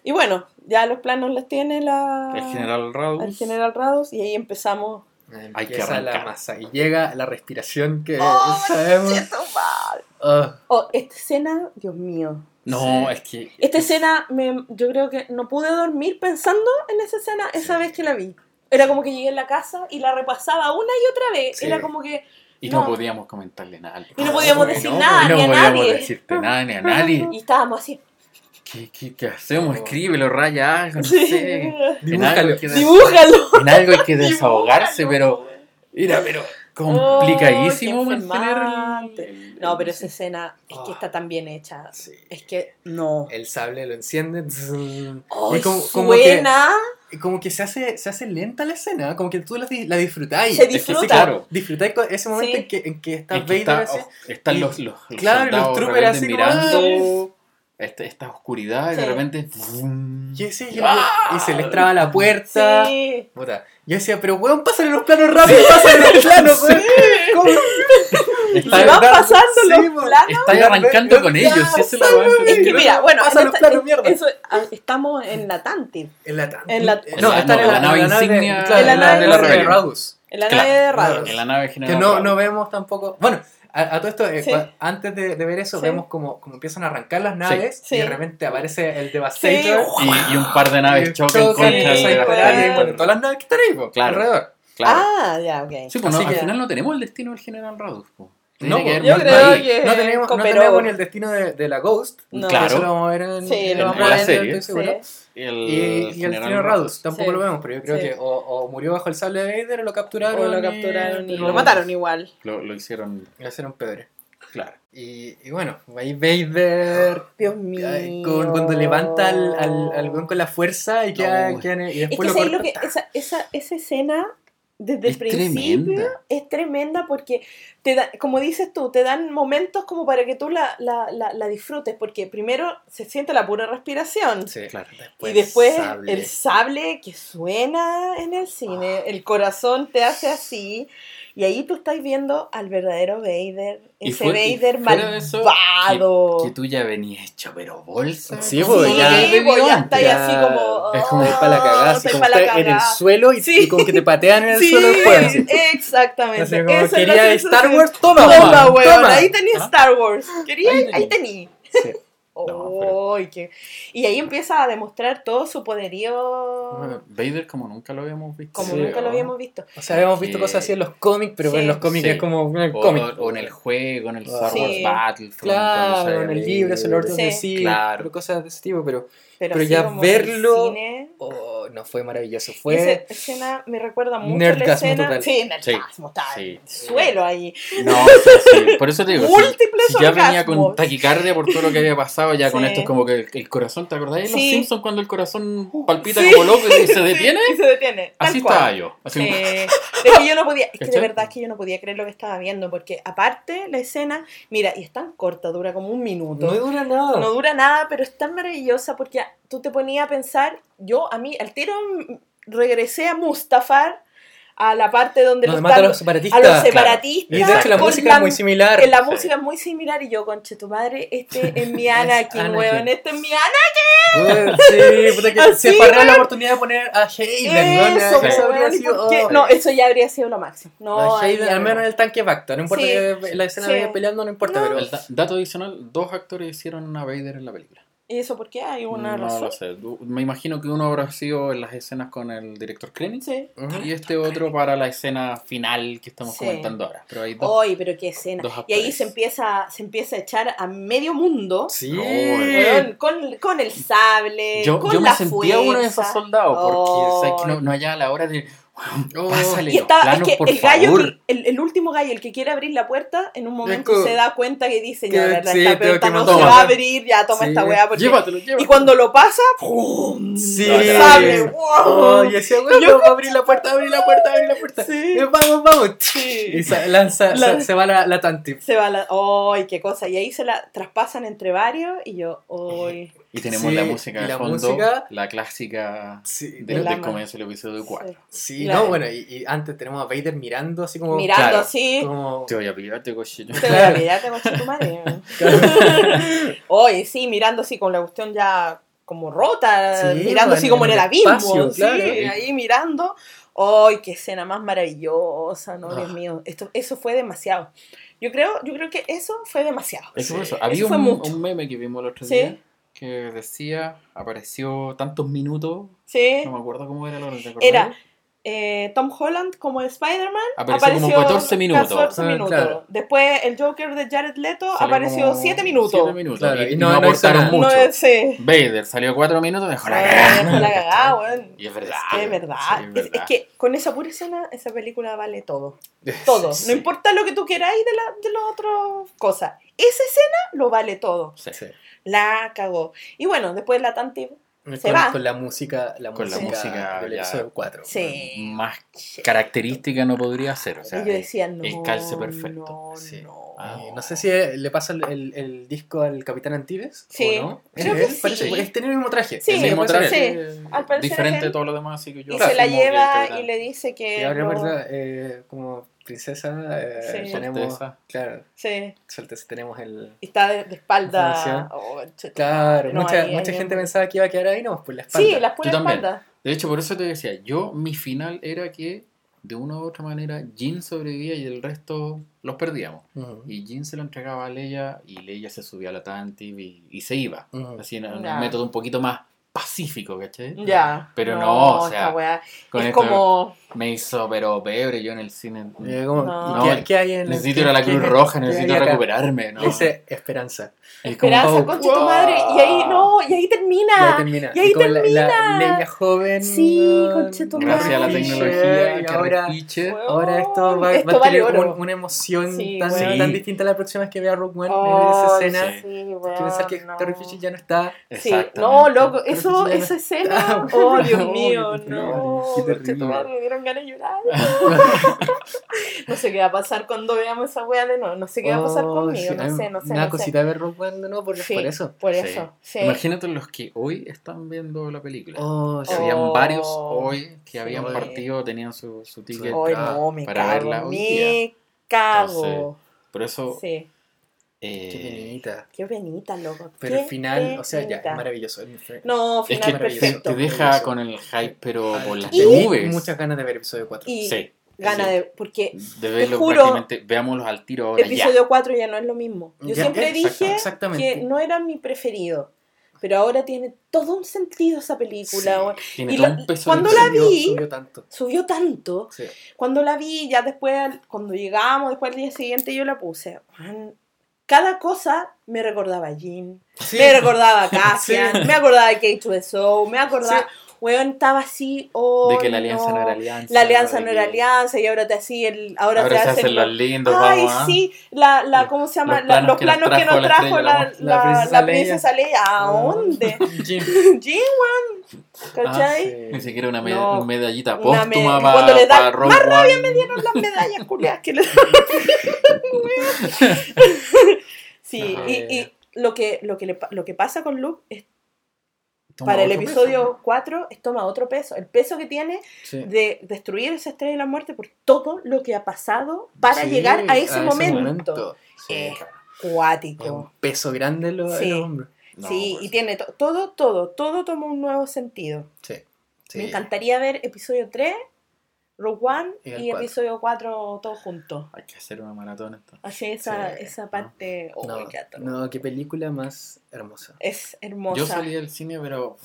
Y bueno, ya los planos los tiene la, El general Radus. el general Rados y ahí empezamos. Hay que Empieza la arrancar. masa y llega la respiración que ¡Oh, sabemos. siento mal! Ah, Oh, esta escena, Dios mío. No, es que. Esta escena, me, yo creo que no pude dormir pensando en esa escena esa vez que la vi. Era como que llegué en la casa y la repasaba una y otra vez. Sí. Era como que. Y no, No. podíamos comentarle nada. Y no podíamos ¿cómo que decir no? nada, Y no ni a podíamos nadie. decirte nada ni a nadie. Y estábamos así. ¿Qué, qué, qué hacemos? Escríbelo, raya algo, no Sí. sé. En Dibújalo. Dibújalo. en algo hay que desahogarse, Dibújalo. pero. Mira, pero. Complicadísimo mantener. No, pero esa escena es que Ah. está tan bien hecha. sí. Es que no. El sable lo enciende. Oh, y como, como que, suena. como que se hace, se hace lenta la escena, como que tú la, la disfrutáis. Se Es que sí, disfruta. claro. Disfrutáis ese momento Sí. en que, en que está Es que Vader está- así. oh, están y- los, los, los claro, los troopers así como, mirando esta, esta oscuridad y de Sí. repente. Y, sí, y- ¡Ah! y se les traba la puerta. Sí. Puta. Yo decía, pero weón, pásale los planos rápido, pásale los planos, weón. ¿Cómo? Está- da- pasando sí, los planos. Estáis Ya, arrancando ya, con ya, ellos, esa es Es que mira, bueno, Pasa en los planos, mierda. eso, ah, estamos en la Tantive, En la, En la- no, en está la- en la, la nave insignia claro, de la en la nave de. Radus. en la nave de Rados. En la nave general. Que no, Radus. no vemos tampoco. Bueno, a, a todo esto, eh, Sí. antes de, de ver eso, Sí. vemos como, como empiezan a arrancar las naves Sí. y de repente aparece el Devastator. Y, y un par de naves chocan contra el bueno, todas las naves que están ahí, po, Claro. alrededor. Claro. Ah, ya, ok. Sí, pues no, al que- final no tenemos el destino del general Radus. po. No, que yo creo ahí. que- no tenemos, no tenemos ni el destino de, de la Ghost. No. Claro. Eso lo vamos a ver en, Sí, en- lo en vamos a la ver. serie, estoy seguro. Sí. El Y, y el destino de Radus tampoco Sí. lo vemos, pero yo creo Sí. que o, o murió bajo el sable de Vader o lo capturaron. O lo y- capturaron y lo mataron igual. Lo, lo hicieron, Le hicieron pebre. claro. Y, y bueno, ahí Vader. Dios mío. con- cuando levanta al, al, al weón con la fuerza y, queda, No. queda en- y Es después que, lo ¿sabes lo corta. que esa, esa, esa escena desde Es el principio tremenda. es tremenda porque te da, como dices tú, te dan momentos como para que tú la, la, la, la disfrutes, porque primero se siente la pura respiración. Sí, Claro. Y después sable. el sable que suena en el cine, el corazón te hace así, y ahí tú estás viendo al verdadero Vader, Y ese fue- y Vader fuera de eso, malvado. Que tú ya venías hecho, pero bolsa. Sí, pues, ya- que Sí, pues, bebido ya está ahí así como... Es como oh, ir para la cagada, así como pa' la estar en el suelo y, Sí. y como que te patean en el Sí, suelo después. así. exactamente. Así como, Esa quería Star. Wars, toma, Toma, toma, ahí tenía ¿Ah? Star Wars. Quería, Ahí ahí, tení. Sí. No, qué- Y ahí empieza a demostrar todo su poderío Vader como nunca lo habíamos visto. como Sí, nunca lo habíamos visto. O sea, habíamos visto Sí. cosas así en los cómics, pero Sí. en los cómics Sí. es como en el O, cómic. o en el juego, en el Star Sí. Wars Battlefront. Claro, en el libro, es el Lord of Sí. the Sea, Claro. pero cosas de ese tipo, pero, Pero, ya verlo- cine, oh, no fue maravilloso, y esa fue... escena me recuerda mucho a la Nerdgasmo escena. total. Sí, nerdgasmo, Sí. suelo ahí. No, sí, por eso te digo. Múltiples si ya venía con taquicardia por todo lo que había pasado, ya con esto es como que el, el corazón, ¿te acordás de los. Simpsons cuando el corazón palpita Sí. como loco y se Sí, detiene? y se detiene. tal Así cual. estaba yo. Así Sí. como- Es que yo no podía, es que de verdad es que yo no podía creer lo que estaba viendo, porque aparte la escena, mira, y es tan corta, dura como un minuto. No dura nada. No dura nada, pero es tan maravillosa porque tú te ponías a pensar, yo a mí al tiro regresé a Mustafar, a la parte donde Donde los a los separatistas. a los claro. separatistas. Y de hecho la música es muy similar. que La música es muy similar y yo, conche tu madre, este es mi Anakin, weón, este es mi Anakin. Weón, Sí, puta que Así, se paró la oportunidad de poner a Hayden, Eso, eso habría weón, ¿y sido- oh. No, eso ya habría sido lo máximo. No, Hayden, al no. menos en el tanque Bacta, no importa Sí. que la escena Sí. de peleando, no importa, No. pero El da- dato adicional, dos actores hicieron a Vader en la película. ¿Y eso por qué? ¿Hay una no razón? lo sé. Me imagino que uno habrá sido en las escenas con el director Krennic Sí. Y este otro para la escena final que estamos Sí. comentando ahora. Pero hay dos. Ay, pero qué escena. Y ahí se empieza, se empieza a echar a medio mundo. Sí. No, con, con el sable, yo, con yo me la sentía uno de esos fuerza. soldados porque Oh. sabes que no, no hallaba la hora de. "Weón, Oh. Pásale Y los estaba, es planos, que por el gallo, que- el, el último gallo, el que quiere abrir la puerta, en un momento como- se da cuenta que dice, que ya, verdad, sí, esta puerta que no se va a abrir, ya toma Sí. esta weá. Porque... Llévatelo, llévatelo. Y cuando lo pasa, ¡pum! Sí. ¡wow! Oh, y decía, weón, Yo- vamos a abrir la puerta, abrir la puerta, abrir la puerta. Sí. Eh, Vamos, vamos. Y se lanza, La- se, va la, la tanti. Se va la. ¡Ay, qué cosa! Y ahí se la traspasan entre varios y yo, ¡ay! Y tenemos Sí, la música de la fondo, música- la clásica Sí, de- de del comienzo del episodio 4. Sí, Claro. no, bueno, y, y antes tenemos a Vader mirando así como. Mirando claro, así. como- Te voy a pillarte, cochino. Te voy a mirar, te coche tu madre. Oye, sí, mirando así con la cuestión ya como rota, Sí, mirando así como en el el abismo, espacio, sí, claro. ahí mirando. ¡Ay, qué escena más maravillosa! No, Dios Ah. mío, esto, eso fue demasiado. Yo creo, yo creo que eso fue demasiado. Es que por Sí. eso, había Eso fue un, mucho. un meme que vimos el otro Sí. día que decía, apareció tantos minutos, Sí. no me acuerdo cómo era el orden. Era eh, Tom Holland como Spider-Man. Apareció como 14 minutos. 14 Ah, minutos. claro. Después el Joker de Jared Leto Salió apareció como 7 minutos. siete minutos. Claro, y, y no- no, aportaron mucho. No sí. Vader salió 4 minutos, dejó la cagada. dejó la cagada, weón. Y es verdad. Es que es verdad. Sí, es es que con esa pura escena, esa película vale todo. Todo. Sí. No importa lo que tú queráis de, la, de las otras cosas. Esa escena lo vale todo. Sí. Sí. La cagó. Y bueno, después la tanti. Con, Se va. con la música, la Con la música, música del episodio 4. Sí. Más característica no podría ser. O sea, y yo decía, no. el calce perfecto. No, Sí. no. Ah. Eh, no sé si le pasa el, el- el disco al Capitán Antibes. Sí, ¿o no? creo ¿Es que él? sí. Parece, es tener el mismo traje. Sí, el mismo puede ser traje. Al parecer diferente de todo lo demás, así que yo Y se la lleva y le dice que. Y ahora, no- verdad, eh, como princesa, eh, Sí. tenemos. Solteza. Claro, Sí. Tenemos el. Y está de, de espalda. Oh, Claro, no, mucha, ahí- mucha ahí- gente pensaba que iba a quedar ahí, no, pues la espalda. Sí, la pura Yo también. espalda. De hecho, por eso te decía, yo, mi final era que de una u otra manera Jin sobrevivía y el resto los perdíamos. Y Jin se lo entregaba a Leia y Leia se subía a la Tantive y, y se iba. Así en en un método un poquito más pacífico, ¿cachai? Ya. Pero no, o sea, esta Con es esto como. me hizo, pero pebre yo en el cine. Como, No. ¿y ¿qué, qué hay en Necesito ir a la Cruz qué- Roja, necesito recuperarme, ¿no? Dice esperanza. Es como, Esperanza, oh, concha tu madre. Y ahí no, y ahí Y ahí termina. termina. y ahí como la- La, termina. Leia joven. Sí, Gracias a la tecnología, Y ahora, ahora esto va, esto va a tener un- una emoción Sí, tan, weón. tan distinta a la próxima vez que vea Rogue One Oh, en esa escena. sí. Que pensar que no. Carrie Fisher ya no está. Sí, no, loco, eso, esa escena, oh Dios mío, no, me dieron ganas de llorar. no sé qué va a pasar cuando veamos esa wea de nuevo, no sé qué va a pasar Oh, conmigo, no sé, no sé, sé. cosita ver Rogue One de nuevo por, eso. Por eso. Imagínate los que hoy están viendo la película. Oh, habían Oh, varios hoy que habían partido, tenían su, su ticket. Para verla hoy me cago. Por eso, Sí, eh, Qué penita. qué penita, loco. Pero qué el final, o sea, ya, penita. es maravilloso. Es No, es final que te, perfecto. te deja con el hype, pero por las Y- nubes. Muchas ganas de ver episodio 4. Y Sí, gana sí. de. Porque de verlo juro, prácticamente. Veámoslos al tiro ahora episodio 4 ya no es lo mismo. Yo Ya, siempre dije que no era mi preferido. Pero ahora tiene todo un sentido esa película. Sí. ya. Tiene Y todo la- un peso cuando la Subió- vi- Subió tanto. Subió tanto. Sí. Cuando la vi, ya después, cuando llegamos, después al día siguiente, yo la puse. Man, Cada cosa me recordaba a Sí. me recordaba a Cassian, Sí. me acordaba de K2SO, me acordaba. Weón, estaba así. Oh, de que la alianza no, no. era alianza. La alianza no que era alianza y ahora te hacía el. Ahora, Ahora te hacen hacen los los- lindos, Ay, vamos. ¿ah? sí, la, la, ¿cómo se llama? Los La- planos Los que nos planos que trajo nos la trajo la. La la- princesa la Leia. ¿A dónde? Jin. Jin, weón. ¿Cachai? Ah, Ni sí. siquiera una, med- No. medallita póstuma para cuando le Rogue más rabia me dieron las medallas culiadas que le Sí, y, y lo, que, lo, que le lo que pasa con Luke es, para el episodio peso. 4 es toma otro peso. El peso que tiene Sí. de destruir esa estrella de la muerte por todo lo que ha pasado para Sí, llegar a ese, momento. Sí. Es cuático. un peso grande en Sí. No, sí, pues. y tiene to- todo, todo, todo toma un nuevo sentido. Me encantaría ver episodio 3, Rogue One Y y, el cuatro. episodio 4 todos juntos. Hay que hacer una maratón entonces. Así esa, Sí, esa parte oh, No, qué atroz. no, qué película más hermosa. es hermosa. Yo salí del cine, pero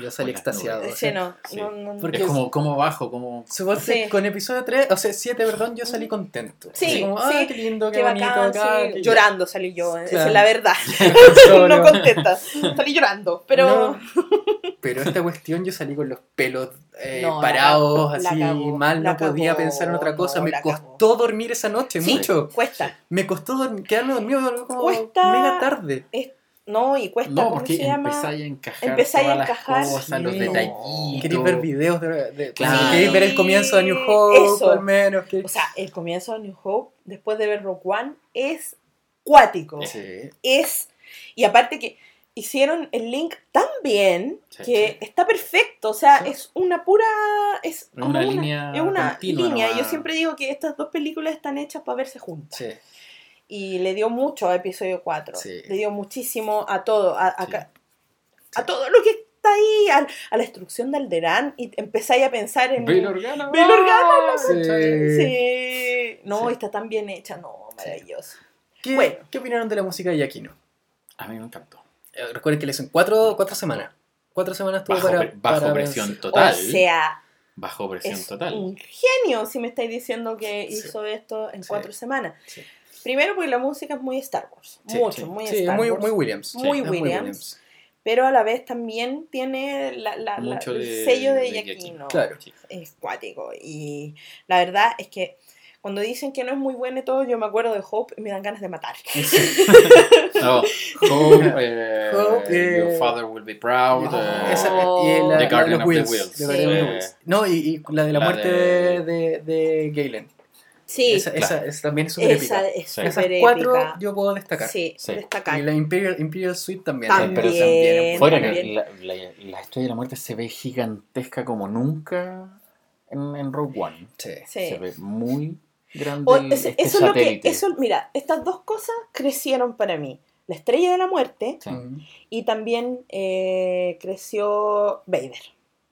Yo salí extasiado. Sí, sea, no, Sí. no, no, no. Porque es como, como bajo, como... Con episodio 3, o sea, 7, perdón, yo salí contento. Sí, Así como, sí. ah, qué lindo, qué, Qué bonito bacán, acá. sí. qué- Llorando salí yo, esa Claro. es la verdad. No contenta. Salí llorando, pero. Pero esta cuestión yo salí con los pelos eh, No, la cagó, la así cagó, mal, la no podía pensar en otra cosa. no, Me la costó dormir esa noche, Sí, mucho. cuesta. Me costó dormir- quedarme dormido como Cuesta- mega tarde. Es- no, y cuesta. No, ¿cómo porque se empezáis a encajar Empezáis a encajar. las cosas, los Sí. detallitos. Queréis ver videos de, de- Claro. queréis ver el comienzo de New Hope, Eso. al menos. que- O sea, el comienzo de New Hope, después de ver Rogue One, es cuático. Sí. Es. Y aparte que hicieron el link tan bien Sí, que sí. está perfecto. O sea, Sí. es una pura. Es como Una línea Es una línea. nomás. Yo siempre digo que estas dos películas están hechas para verse juntas. Sí. Y le dio mucho a episodio 4. Sí. Le dio muchísimo a todo. A, todo lo que está ahí. A, a la destrucción de Alderán. Y empezáis a pensar en. Bail Organa. Organa, Sí. Sí. No, está tan bien hecha. No, maravilloso. ¿Qué, Bueno. ¿Qué opinaron de la música de Giacchino? A mí me encantó. Eh, Recuerden que le hizo en cuatro, cuatro semanas. Cuatro semanas tuvo Bajo, para, bajo para presión vencer. total. O sea, bajo presión es total. un genio si me estáis diciendo que Sí. hizo esto en Sí. cuatro semanas. Sí. Primero porque la música es muy Star Wars. Sí, mucho, sí. muy Sí, Star muy, Wars. muy Williams. Muy Es Williams. Pero a la vez también tiene la- la- la- Mucho el de- sello de de Giacchino. Claro. Sí. Es cuático. Y la verdad es que cuando dicen que no es muy bueno y todo, yo me acuerdo de Hope y me dan ganas de matar. No, Hope, eh, Hope, eh, Your Father Will Be Proud. Oh. eh, Esa- y la, The la Guardian de los of the Wheels. The Sí. No, y, y la de la, La muerte de- de, de, Galen. Sí, esa, claro. esa, esa también es súper esa épica. es Sí. Esas cuatro épica. yo puedo destacar. Sí, Sí. destacar. Y la Imperial, Imperial Suite también. También, pero también. Fuera también. que la, la- la estrella de la muerte se ve gigantesca como nunca en, en Rogue One. Sí. Sí. Se ve muy grande O- el- este eso es lo que, eso, mira, estas dos cosas crecieron para mí. La estrella de la muerte Sí, Mm, y también eh, creció Vader.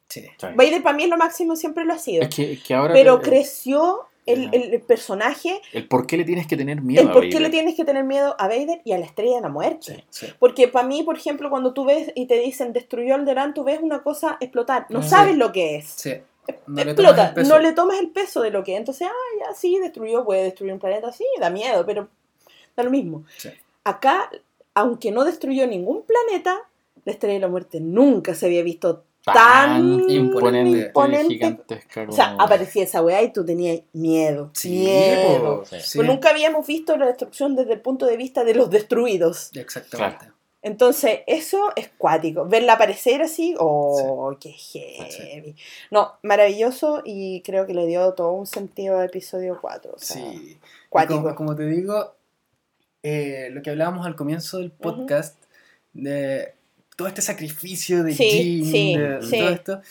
sí. Vader para mí es lo máximo, siempre lo ha sido. Es que, que ahora pero que- creció el, el- el personaje, El por qué le tienes que tener miedo el a por qué le tienes que tener miedo a Vader y a la estrella de la muerte. Sí, sí. Porque para mí, por ejemplo, cuando tú ves y te dicen destruyó Alderaan, tú ves una cosa explotar. No Sí. sabes lo que es. No Explota. el peso. No le tomas el peso de lo que es. Entonces, ah, ya sí, destruyó, puede destruir un planeta, sí, da miedo, pero da lo mismo. Sí. Acá, aunque no destruyó ningún planeta, la estrella de la muerte nunca se había visto tan imponente, imponente. gigantesca. O sea, aparecía esa weá y tú tenías miedo. Sí, miedo. sí. Pues nunca habíamos visto la destrucción desde el punto de vista de los destruidos. Exactamente. Entonces, eso es cuático. Verla aparecer así, oh, qué heavy. No, maravilloso y creo que le dio todo un sentido a episodio 4. O sea, Sí. Cuático. Como, como te digo, eh, lo que hablábamos al comienzo del podcast, de todo este sacrificio de Sí, sí, de, sí. todo esto,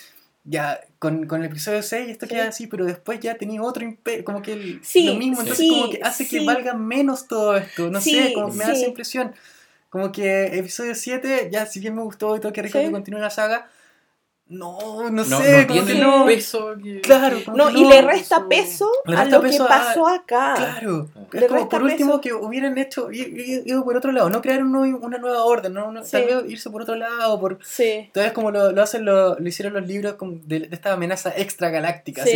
ya con, con el episodio 6 esto Sí. queda así, pero después ya tenía otro imperio, como que el- Sí, lo mismo, entonces sí, como que hace que sí. valga menos todo esto, no Sí, sé, como me da sí. esa impresión. Como que episodio 7, ya si bien me gustó y todo, que rico Sí. que continúe la saga, no, no, no, sé, no como tiene el peso que- Claro, No, y le resta peso Le a lo que a- pasó acá. Claro, Le es como resta por último peso. que hubieran hecho, ido por otro lado, no crear un nuevo- una nueva orden, ¿no? Una- Sí. tal vez irse por otro lado, por Sí. entonces como lo, lo hacen lo, lo hicieron los libros como de, de esta amenaza extragaláctica, Sí.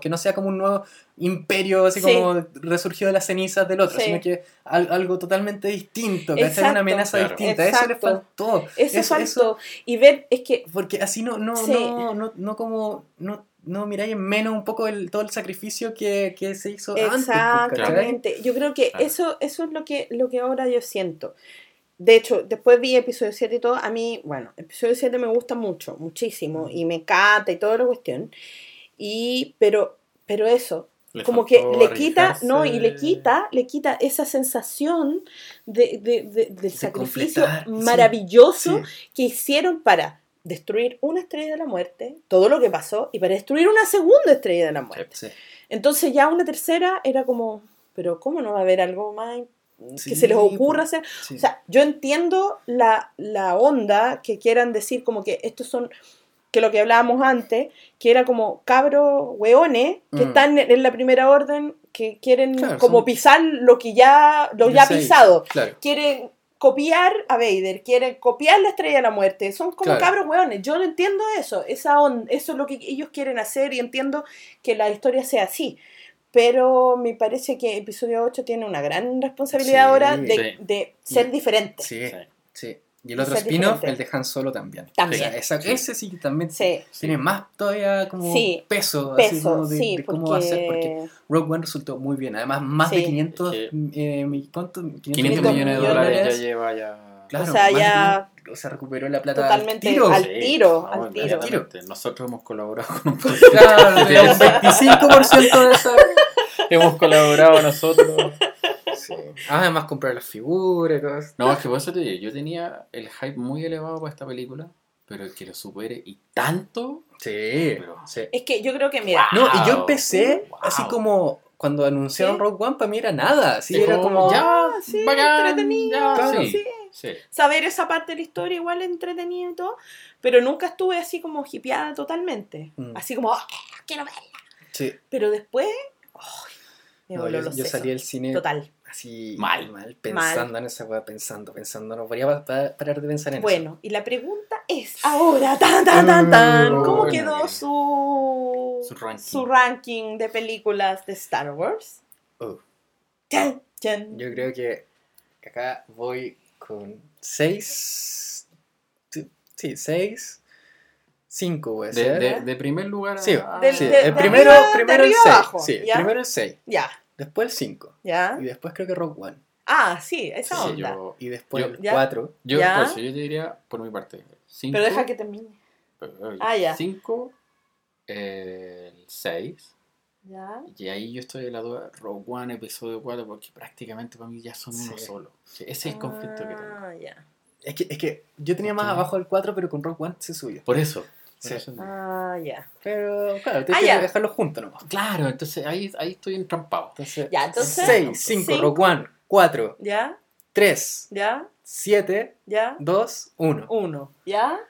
que no sea como un nuevo imperio así Sí. como resurgido de las cenizas del otro, Sí. sino que al- algo totalmente distinto, que Exacto. una amenaza Claro. distinta, eso le Exacto. faltó. Eso, Eso- faltó. eso- Y ver, es que porque así no, no, Sí. no, no, no como no, no miráis en menos un poco el, todo el sacrificio que, que se hizo antes. pues. Exactamente. Yo creo que Claro. eso, eso es lo que, lo que ahora yo siento. De hecho, después vi episodio 7 y todo. A mí, bueno, episodio 7 me gusta mucho, muchísimo. Y me encanta y toda la cuestión. Y, pero, pero eso, Le como que le quita, arriesgarse. no, y le quita, le quita esa sensación de, de- de- del sacrificio completar, sí. maravilloso Sí. que hicieron para destruir una estrella de la muerte, todo lo que pasó, y para destruir una segunda estrella de la muerte. Sí. Entonces ya una tercera era como, pero ¿cómo no va a haber algo más que Sí, se les ocurra hacer? Sí. O sea, yo entiendo la, la onda que quieran decir como que estos son, que lo que hablábamos antes, que era como cabros hueones que Mm. están en, la primera orden, que quieren Claro, como son- pisar lo que ya, lo ya pisado. Claro. Quieren copiar a Vader, quieren copiar la estrella de la muerte, son como Claro. cabros hueones. Yo no entiendo eso, esa on- eso es lo que ellos quieren hacer y entiendo que la historia sea así. Pero me parece que episodio 8 tiene una gran responsabilidad Sí, ahora de, sí. de ser diferente. Sí, Sí. Y el otro spin-off, el de Han Solo también. También. O sea, esa- Sí. Ese sí que también Sí, tiene más todavía como Sí, peso, así peso, como de, sí, de porque... cómo va a ser, porque Rogue One resultó muy bien. Además, más de Sí. 500, Es eh, mi- ¿cuánto? 500, 500 millones de dólares ya lleva ya. Claro, O sea, ya 500, o sea, recuperó la plata totalmente al tiro. al Sí, tiro, no, al tiro. Nosotros hemos colaborado con un Claro, un 25% de esa. Hemos colaborado nosotros. Sí. Ah, Además, comprar las figuras y todo eso. No, es que por eso te digo, yo tenía el hype muy elevado para esta película, pero el que lo supere y tanto. Sí, Pero- sí. Es que yo creo que, mira, No, y yo empecé Wow. así como cuando anunciaron Sí. Rogue One, para mí era nada. Es era como, como. ya, ah, sí, bacán, entretenido, ya, Claro. sí. Sí. Saber esa parte de la historia igual entretenido y todo, pero nunca estuve así como hipeada totalmente. Mm. Así como, "Ah, quiero verla. Sí. Pero después, ay, me No, voló yo, los yo sesos. salí del cine Total. Así Mal. pensando en esa weá, pensando, pensando. No podía pa- pa- parar de pensar en Bueno, y la pregunta es ahora, tan, tan, tan, tan, ¿cómo Bueno, quedó su, Su ranking. su ranking de películas de Star Wars? eso. Oh, Chan, chan. yo creo que acá voy con 6. Sí, 6. 5, voy a De, de- de primer lugar a- Sí, a- Del- sí, de- el de primero, arriba- de primero el arriba 6. abajo, Sí, ¿ya? primero el 6. Ya, Después el 5. ya. Y después creo que Rogue One. Ah, sí, esa Sí, onda. yo, Y después Yo- el ¿Ya? 4. yo, por eso yo te diría, por mi parte, 5. Pero deja que termine. Ah, ya. 5, el 6. Ya. Y ahí yo estoy en la duda, Rogue One, episodio 4, porque prácticamente para mí ya son uno Sí. solo. Sí, ese es el conflicto que tengo. Ah, ya. Es que, es que yo tenía más abajo el 4, pero con Rogue One se subió. Por eso. Sí. Ah, ya. Pero claro, Ah, tienes ya. que dejarlo juntos nomás. Claro, entonces ahí, ahí estoy entrampado. Entonces, Ya, entonces- 6, 5, Cinco. Rogue One, 4, Ya, 3, ya, 7, ya. 2, 1. Uno. ¿Ya?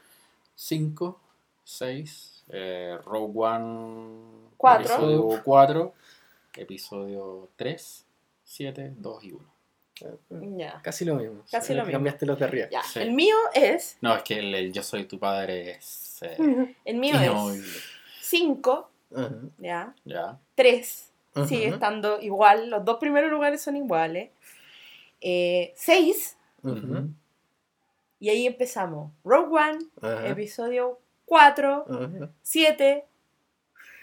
5, 6, Rogue One, Cuatro. episodio 4, episodio 3, 7, 2 y 1. Ya. Casi lo mismo. Casi lo mismo. Cambiaste los de arriba. Ya. Sí. El mío es. No, es que el, el Yo soy tu padre es eh, El mío es inamovible. 5, Ajá. ya. Ya. 3, Ujú. sigue estando igual. Los dos primeros lugares son iguales. 6, Ujú. y ahí empezamos. Rogue One, episodio 4, Ajá. 7,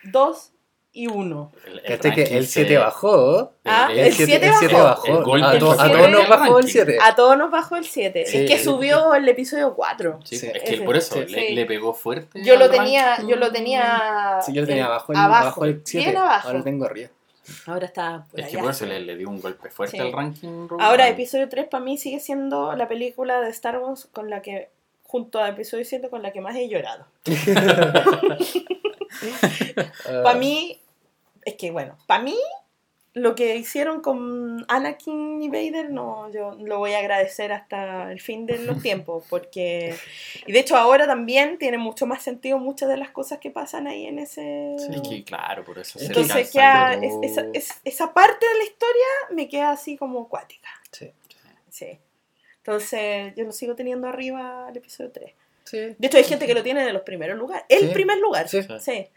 2 y 1. El, el Fíjate que el se- 7 bajó. Ah, el- el El 7 siete el siete bajó. bajó. El golpe A, to- fue a todos nos bajó el ranking. 7. A todos nos bajó el 7. Sí. es que subió el episodio 4. Sí, Sí. es que Ese- por eso sí. le, le pegó fuerte. Yo lo tenía, yo lo tenía. Sí, yo lo tenía el- abajo el, abajo, abajo el 7. Bien abajo. Ahora lo tengo arriba. Ahora está por Es que allá. por eso le, le dio un golpe fuerte Sí. al ranking. Rogue Ahora, episodio 3 para mí sigue siendo la película de Star Wars con la que, junto a episodio 7, con la que más he llorado. Para mí, es que bueno, para mí, lo que hicieron con Anakin y Vader, no, yo lo voy a agradecer hasta el fin de los tiempos, porque. Y de hecho, ahora también tiene mucho más sentido muchas de las cosas que pasan ahí en ese. Es que claro, por eso se Entonces, queda, es- esa, es- esa parte de la historia me queda así como acuática. Sí. Sí. Entonces, yo lo sigo teniendo arriba el episodio 3. Sí. De hecho, hay gente que lo tiene en los primeros lugares. El Sí. primer lugar. Sí. Sí.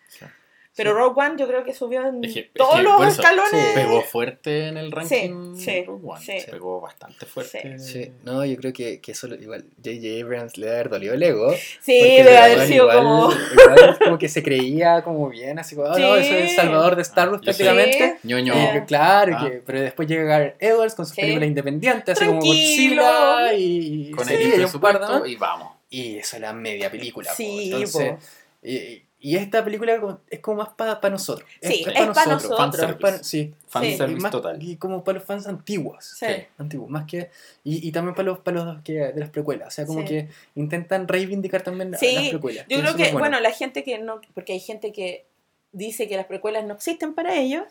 Sí. Pero Rogue One yo creo que subió en Es que- es todos que los eso, escalones. Pegó fuerte en el ranking. sí, Rogue One. sí. Pegó bastante fuerte. Sí, no, yo creo que, que eso lo- igual J.J. Abrams le debe haber dolido el ego. Sí, debe haber sido igual- como. igual como que se creía como bien, así como, oh, no, Sí. eso es Salvador de Star Wars Ah, prácticamente. ñoño. Y Eh. claro, Ah. que, pero después llega Gareth Edwards con sus Sí. películas independientes, así como. Godzilla y, Con sí, el y y vamos. Y eso era media película. po. Sí, Entonces, po. y, y esta película es como más para nosotros. Sí, es pa' nosotros. Fanservice. Es pa- sí. Fanservice y más- total. Y como para los fans antiguos. Sí. Antiguos, más que. Y, y también para los, para los que, de las precuelas. O sea, como Sí. que intentan reivindicar también la- Sí, las precuelas. Yo creo que, bueno, la gente que no. Porque hay gente que dice que las precuelas no existen para ellos,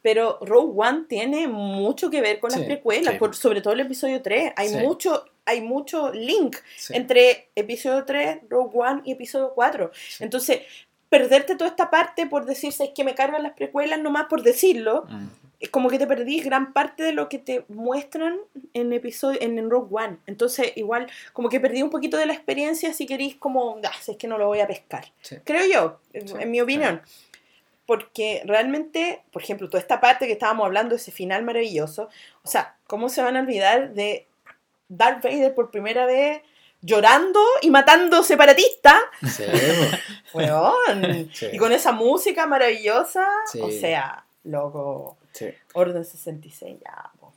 pero Rogue One tiene mucho que ver con las Sí, precuelas, sí. por, sobre todo el episodio 3. Hay Sí. mucho hay mucho link Sí. entre episodio 3, Rogue One y episodio 4. Sí. Entonces, perderte toda esta parte por decirse es que me cargan las precuelas nomás por decirlo, Mm. es como que te perdí gran parte de lo que te muestran en episodio en, en Rogue One. Entonces, igual, como que perdí un poquito de la experiencia si queréis como, ah, es que no lo voy a pescar. Sí. Creo yo, Sí, en mi opinión. Porque realmente, por ejemplo, toda esta parte que estábamos hablando, ese final maravilloso, o sea, ¿cómo se van a olvidar de Darth Vader por primera vez llorando y matando separatistas? Sí. Weón. Sí. Y con esa música maravillosa, Sí. o sea, loco, Sí, Orden 66 ya. po.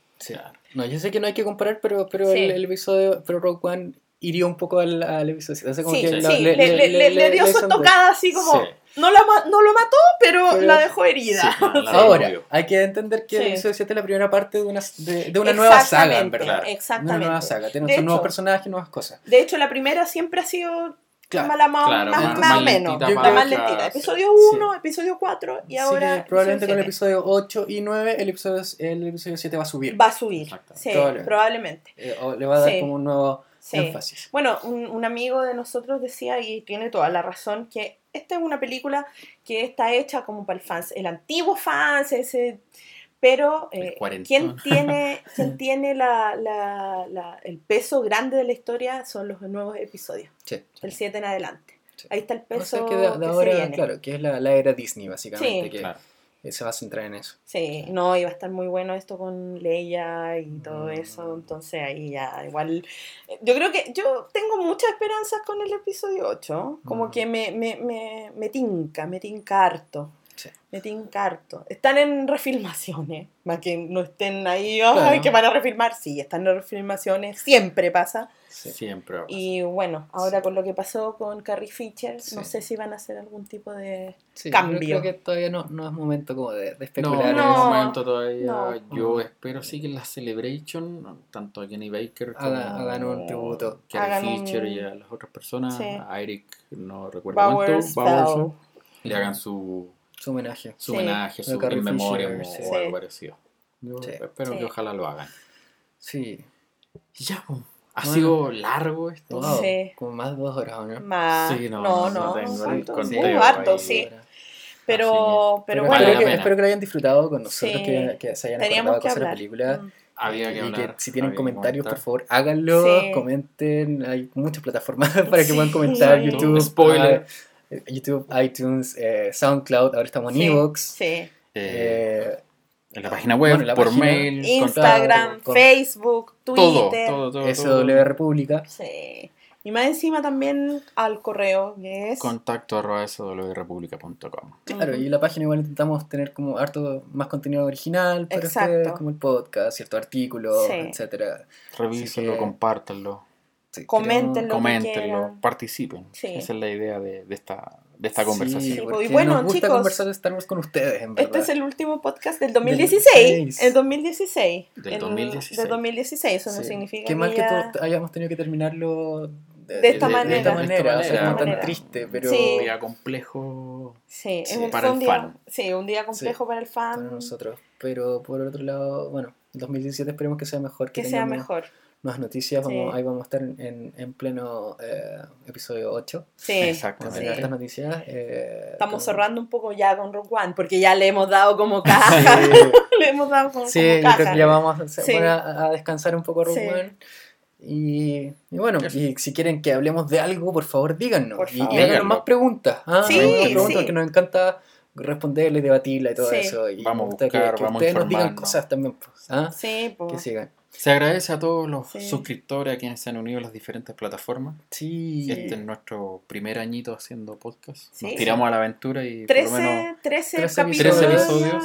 No, yo sé que no hay que comparar, pero, pero el, el episodio, pero Rogue One hirió un poco al, al episodio. como Sí, que sí, le, le- le- le dio su estocada así como, Sí. no, la, no lo mató, pero, Pero- la dejó herida. Sí, la- la Ahora, removió. hay que entender que Sí. el episodio 7 es la primera parte de una, de, de una nueva saga, en Exactamente, verdad. Una Exactamente. nueva saga. Sus nuevos hecho- personajes, nuevas cosas. De hecho, la primera siempre ha sido Claro. más, Claro, más, más- más o más menos. lentita, Yo la más lentita. sí. Episodio Sí. 1, episodio 4 y ahora. que probablemente con el episodio episodio 8 y 9 el episodio, el episodio 7 va a subir. Va a subir. Sí, Probablemente. probablemente. Eh, o le va a dar Sí. como un nuevo Sí. énfasis. Bueno, un, un amigo de nosotros decía, y tiene toda la razón, que esta es una película que está hecha como para el fans, el antiguo fans, ese... Pero, eh. ¿quién tiene, quién tiene la, la- la- el peso grande de la historia? Son los nuevos episodios, Sí. el 7 en adelante. Sí. Ahí está el O peso sea que de, de que ahora, se viene. claro, que es la, la era Disney, básicamente, Sí. que Claro. Eh, se va a centrar en eso. Sí, no, iba a estar muy bueno esto con Leia y todo Mm. eso, entonces ahí ya igual... eh, Yo creo que yo tengo muchas esperanzas con el episodio 8, como Mm. que me, me, me, me tinca, me tinca harto. Sí. Me tinca harto. Están en refilmaciones, más que no estén ahí, ay, Claro. que van a refilmar, sí, están en refilmaciones, siempre pasa. Sí. Siempre va a pasar. Y bueno, ahora Sí. con lo que pasó con Carrie Fisher, no sé si van a hacer algún tipo de... Sí, yo Cambio. Creo que todavía no, no es momento como de, de No, especular. No. en un eso. momento todavía no. yo espero sí que en la Celebration, tanto a Kenny Baker como Hagan- hagan un tributo. Carrie Fisher y a las otras personas, Sí. a Eric, no recuerdo Bowers cuánto, le hagan su, Su homenaje. su Sí. homenaje, su Fisher, o sí. algo parecido. Yo Sí. espero Sí. que ojalá lo hagan. Sí. Ya, ha Bueno. sido largo esto. Wow, Sí. Como más de dos horas, ¿o ¿no? Más. Sí, no, no, no, no, Sí, harto, sí. Pero, pero Pero bueno, espero, que, pena. espero que lo hayan disfrutado con nosotros, Sí. que, que se hayan teníamos acordado de cosas de la película. Mm. Había que y hablar. que si tienen comentarios, por favor, háganlo, Sí. comenten. Hay muchas plataformas para que Sí. puedan comentar. Sí. YouTube, Spoiler. ah, YouTube, iTunes, eh, SoundCloud, ahora estamos en Sí. Evox. Sí. Eh, en la página web, bueno, la por página- mail, Instagram, con- Facebook, Twitter. todo, todo. SW todo. República. Sí. Y más encima también al correo, que es... Contacto arroba swrepublica.com. Claro, Ujú. y la página igual intentamos tener como harto más contenido original para Exacto. ustedes, como el podcast, ciertos artículos, Sí. etcétera. Revísenlo, que- compártanlo, Sí, Coméntenlo. Lo que coméntenlo, quieran. participen. Sí. Esa es la idea de, de esta, de esta Sí, conversación. Y bueno, nos gusta chicos, conversar de Star Wars con ustedes, en verdad. Este es el último podcast del 2016. 16. El 2016. Del El- 2016. Del 2016. Eso no significa Qué mal que ya- todos hayamos tenido que terminarlo de, De esta de manera. esta De esta manera, o sea, manera. como tan manera. triste, pero Sí. Un día complejo. Sí, Sí, es un, para el día, fan. Sí, un día complejo para el fan. para nosotros. Pero por otro lado, bueno, el 2017 esperemos que sea mejor, que, Que sea mejor. Nuevas noticias. Vamos, Sí. Ahí vamos a estar en, en pleno eh, episodio 8. Sí. Exactamente. Sí. estas noticias. eh, Estamos como- cerrando un poco ya con Rock One, porque ya le hemos dado como caja. Sí, le hemos dado como, Sí, como caja. creo que ya vamos a, a, a descansar un poco Rogue Sí. One. Y, y bueno, y si quieren que hablemos de algo, por favor díganos. Por y, favor. y háganos Díganlo. más preguntas. ¿ah? Sí, Más preguntas sí. porque nos encanta responderle, debatirla y todo Sí. eso. Y Vamos a me gusta que- buscar, que, vamos ustedes nos digan cosas también. pues, ¿ah? Sí, pues. Que sigan. Se agradece a todos los Sí. suscriptores, a quienes se han unido a las diferentes plataformas. Sí. Este es nuestro primer añito haciendo podcast. Sí. Nos tiramos a la aventura y por lo 13, menos 13, 13 capítulos. 13 episodios.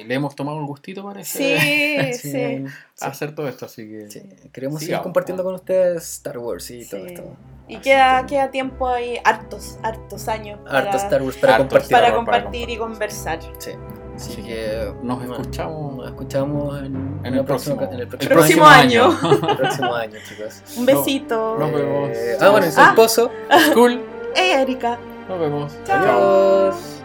y le hemos tomado el gustito, parece, Sí, Sí, hacer todo esto, así que sí. Queremos seguir compartiendo con ustedes Star Wars y todo Sí. esto. Y Así queda, que- queda tiempo ahí, hartos, hartos años. Harto para- Star Wars para Harto compartir. para Para compartir y compartir. conversar. Sí. Así que nos bueno, escuchamos Nos escuchamos en, el próximo, en el el próximo, año. el próximo año, chicos. Un besito. Nos vemos. Eh, ah, bueno, soy Ah. Pozo. School. Hey, Erika. Nos vemos. Chao. Adiós.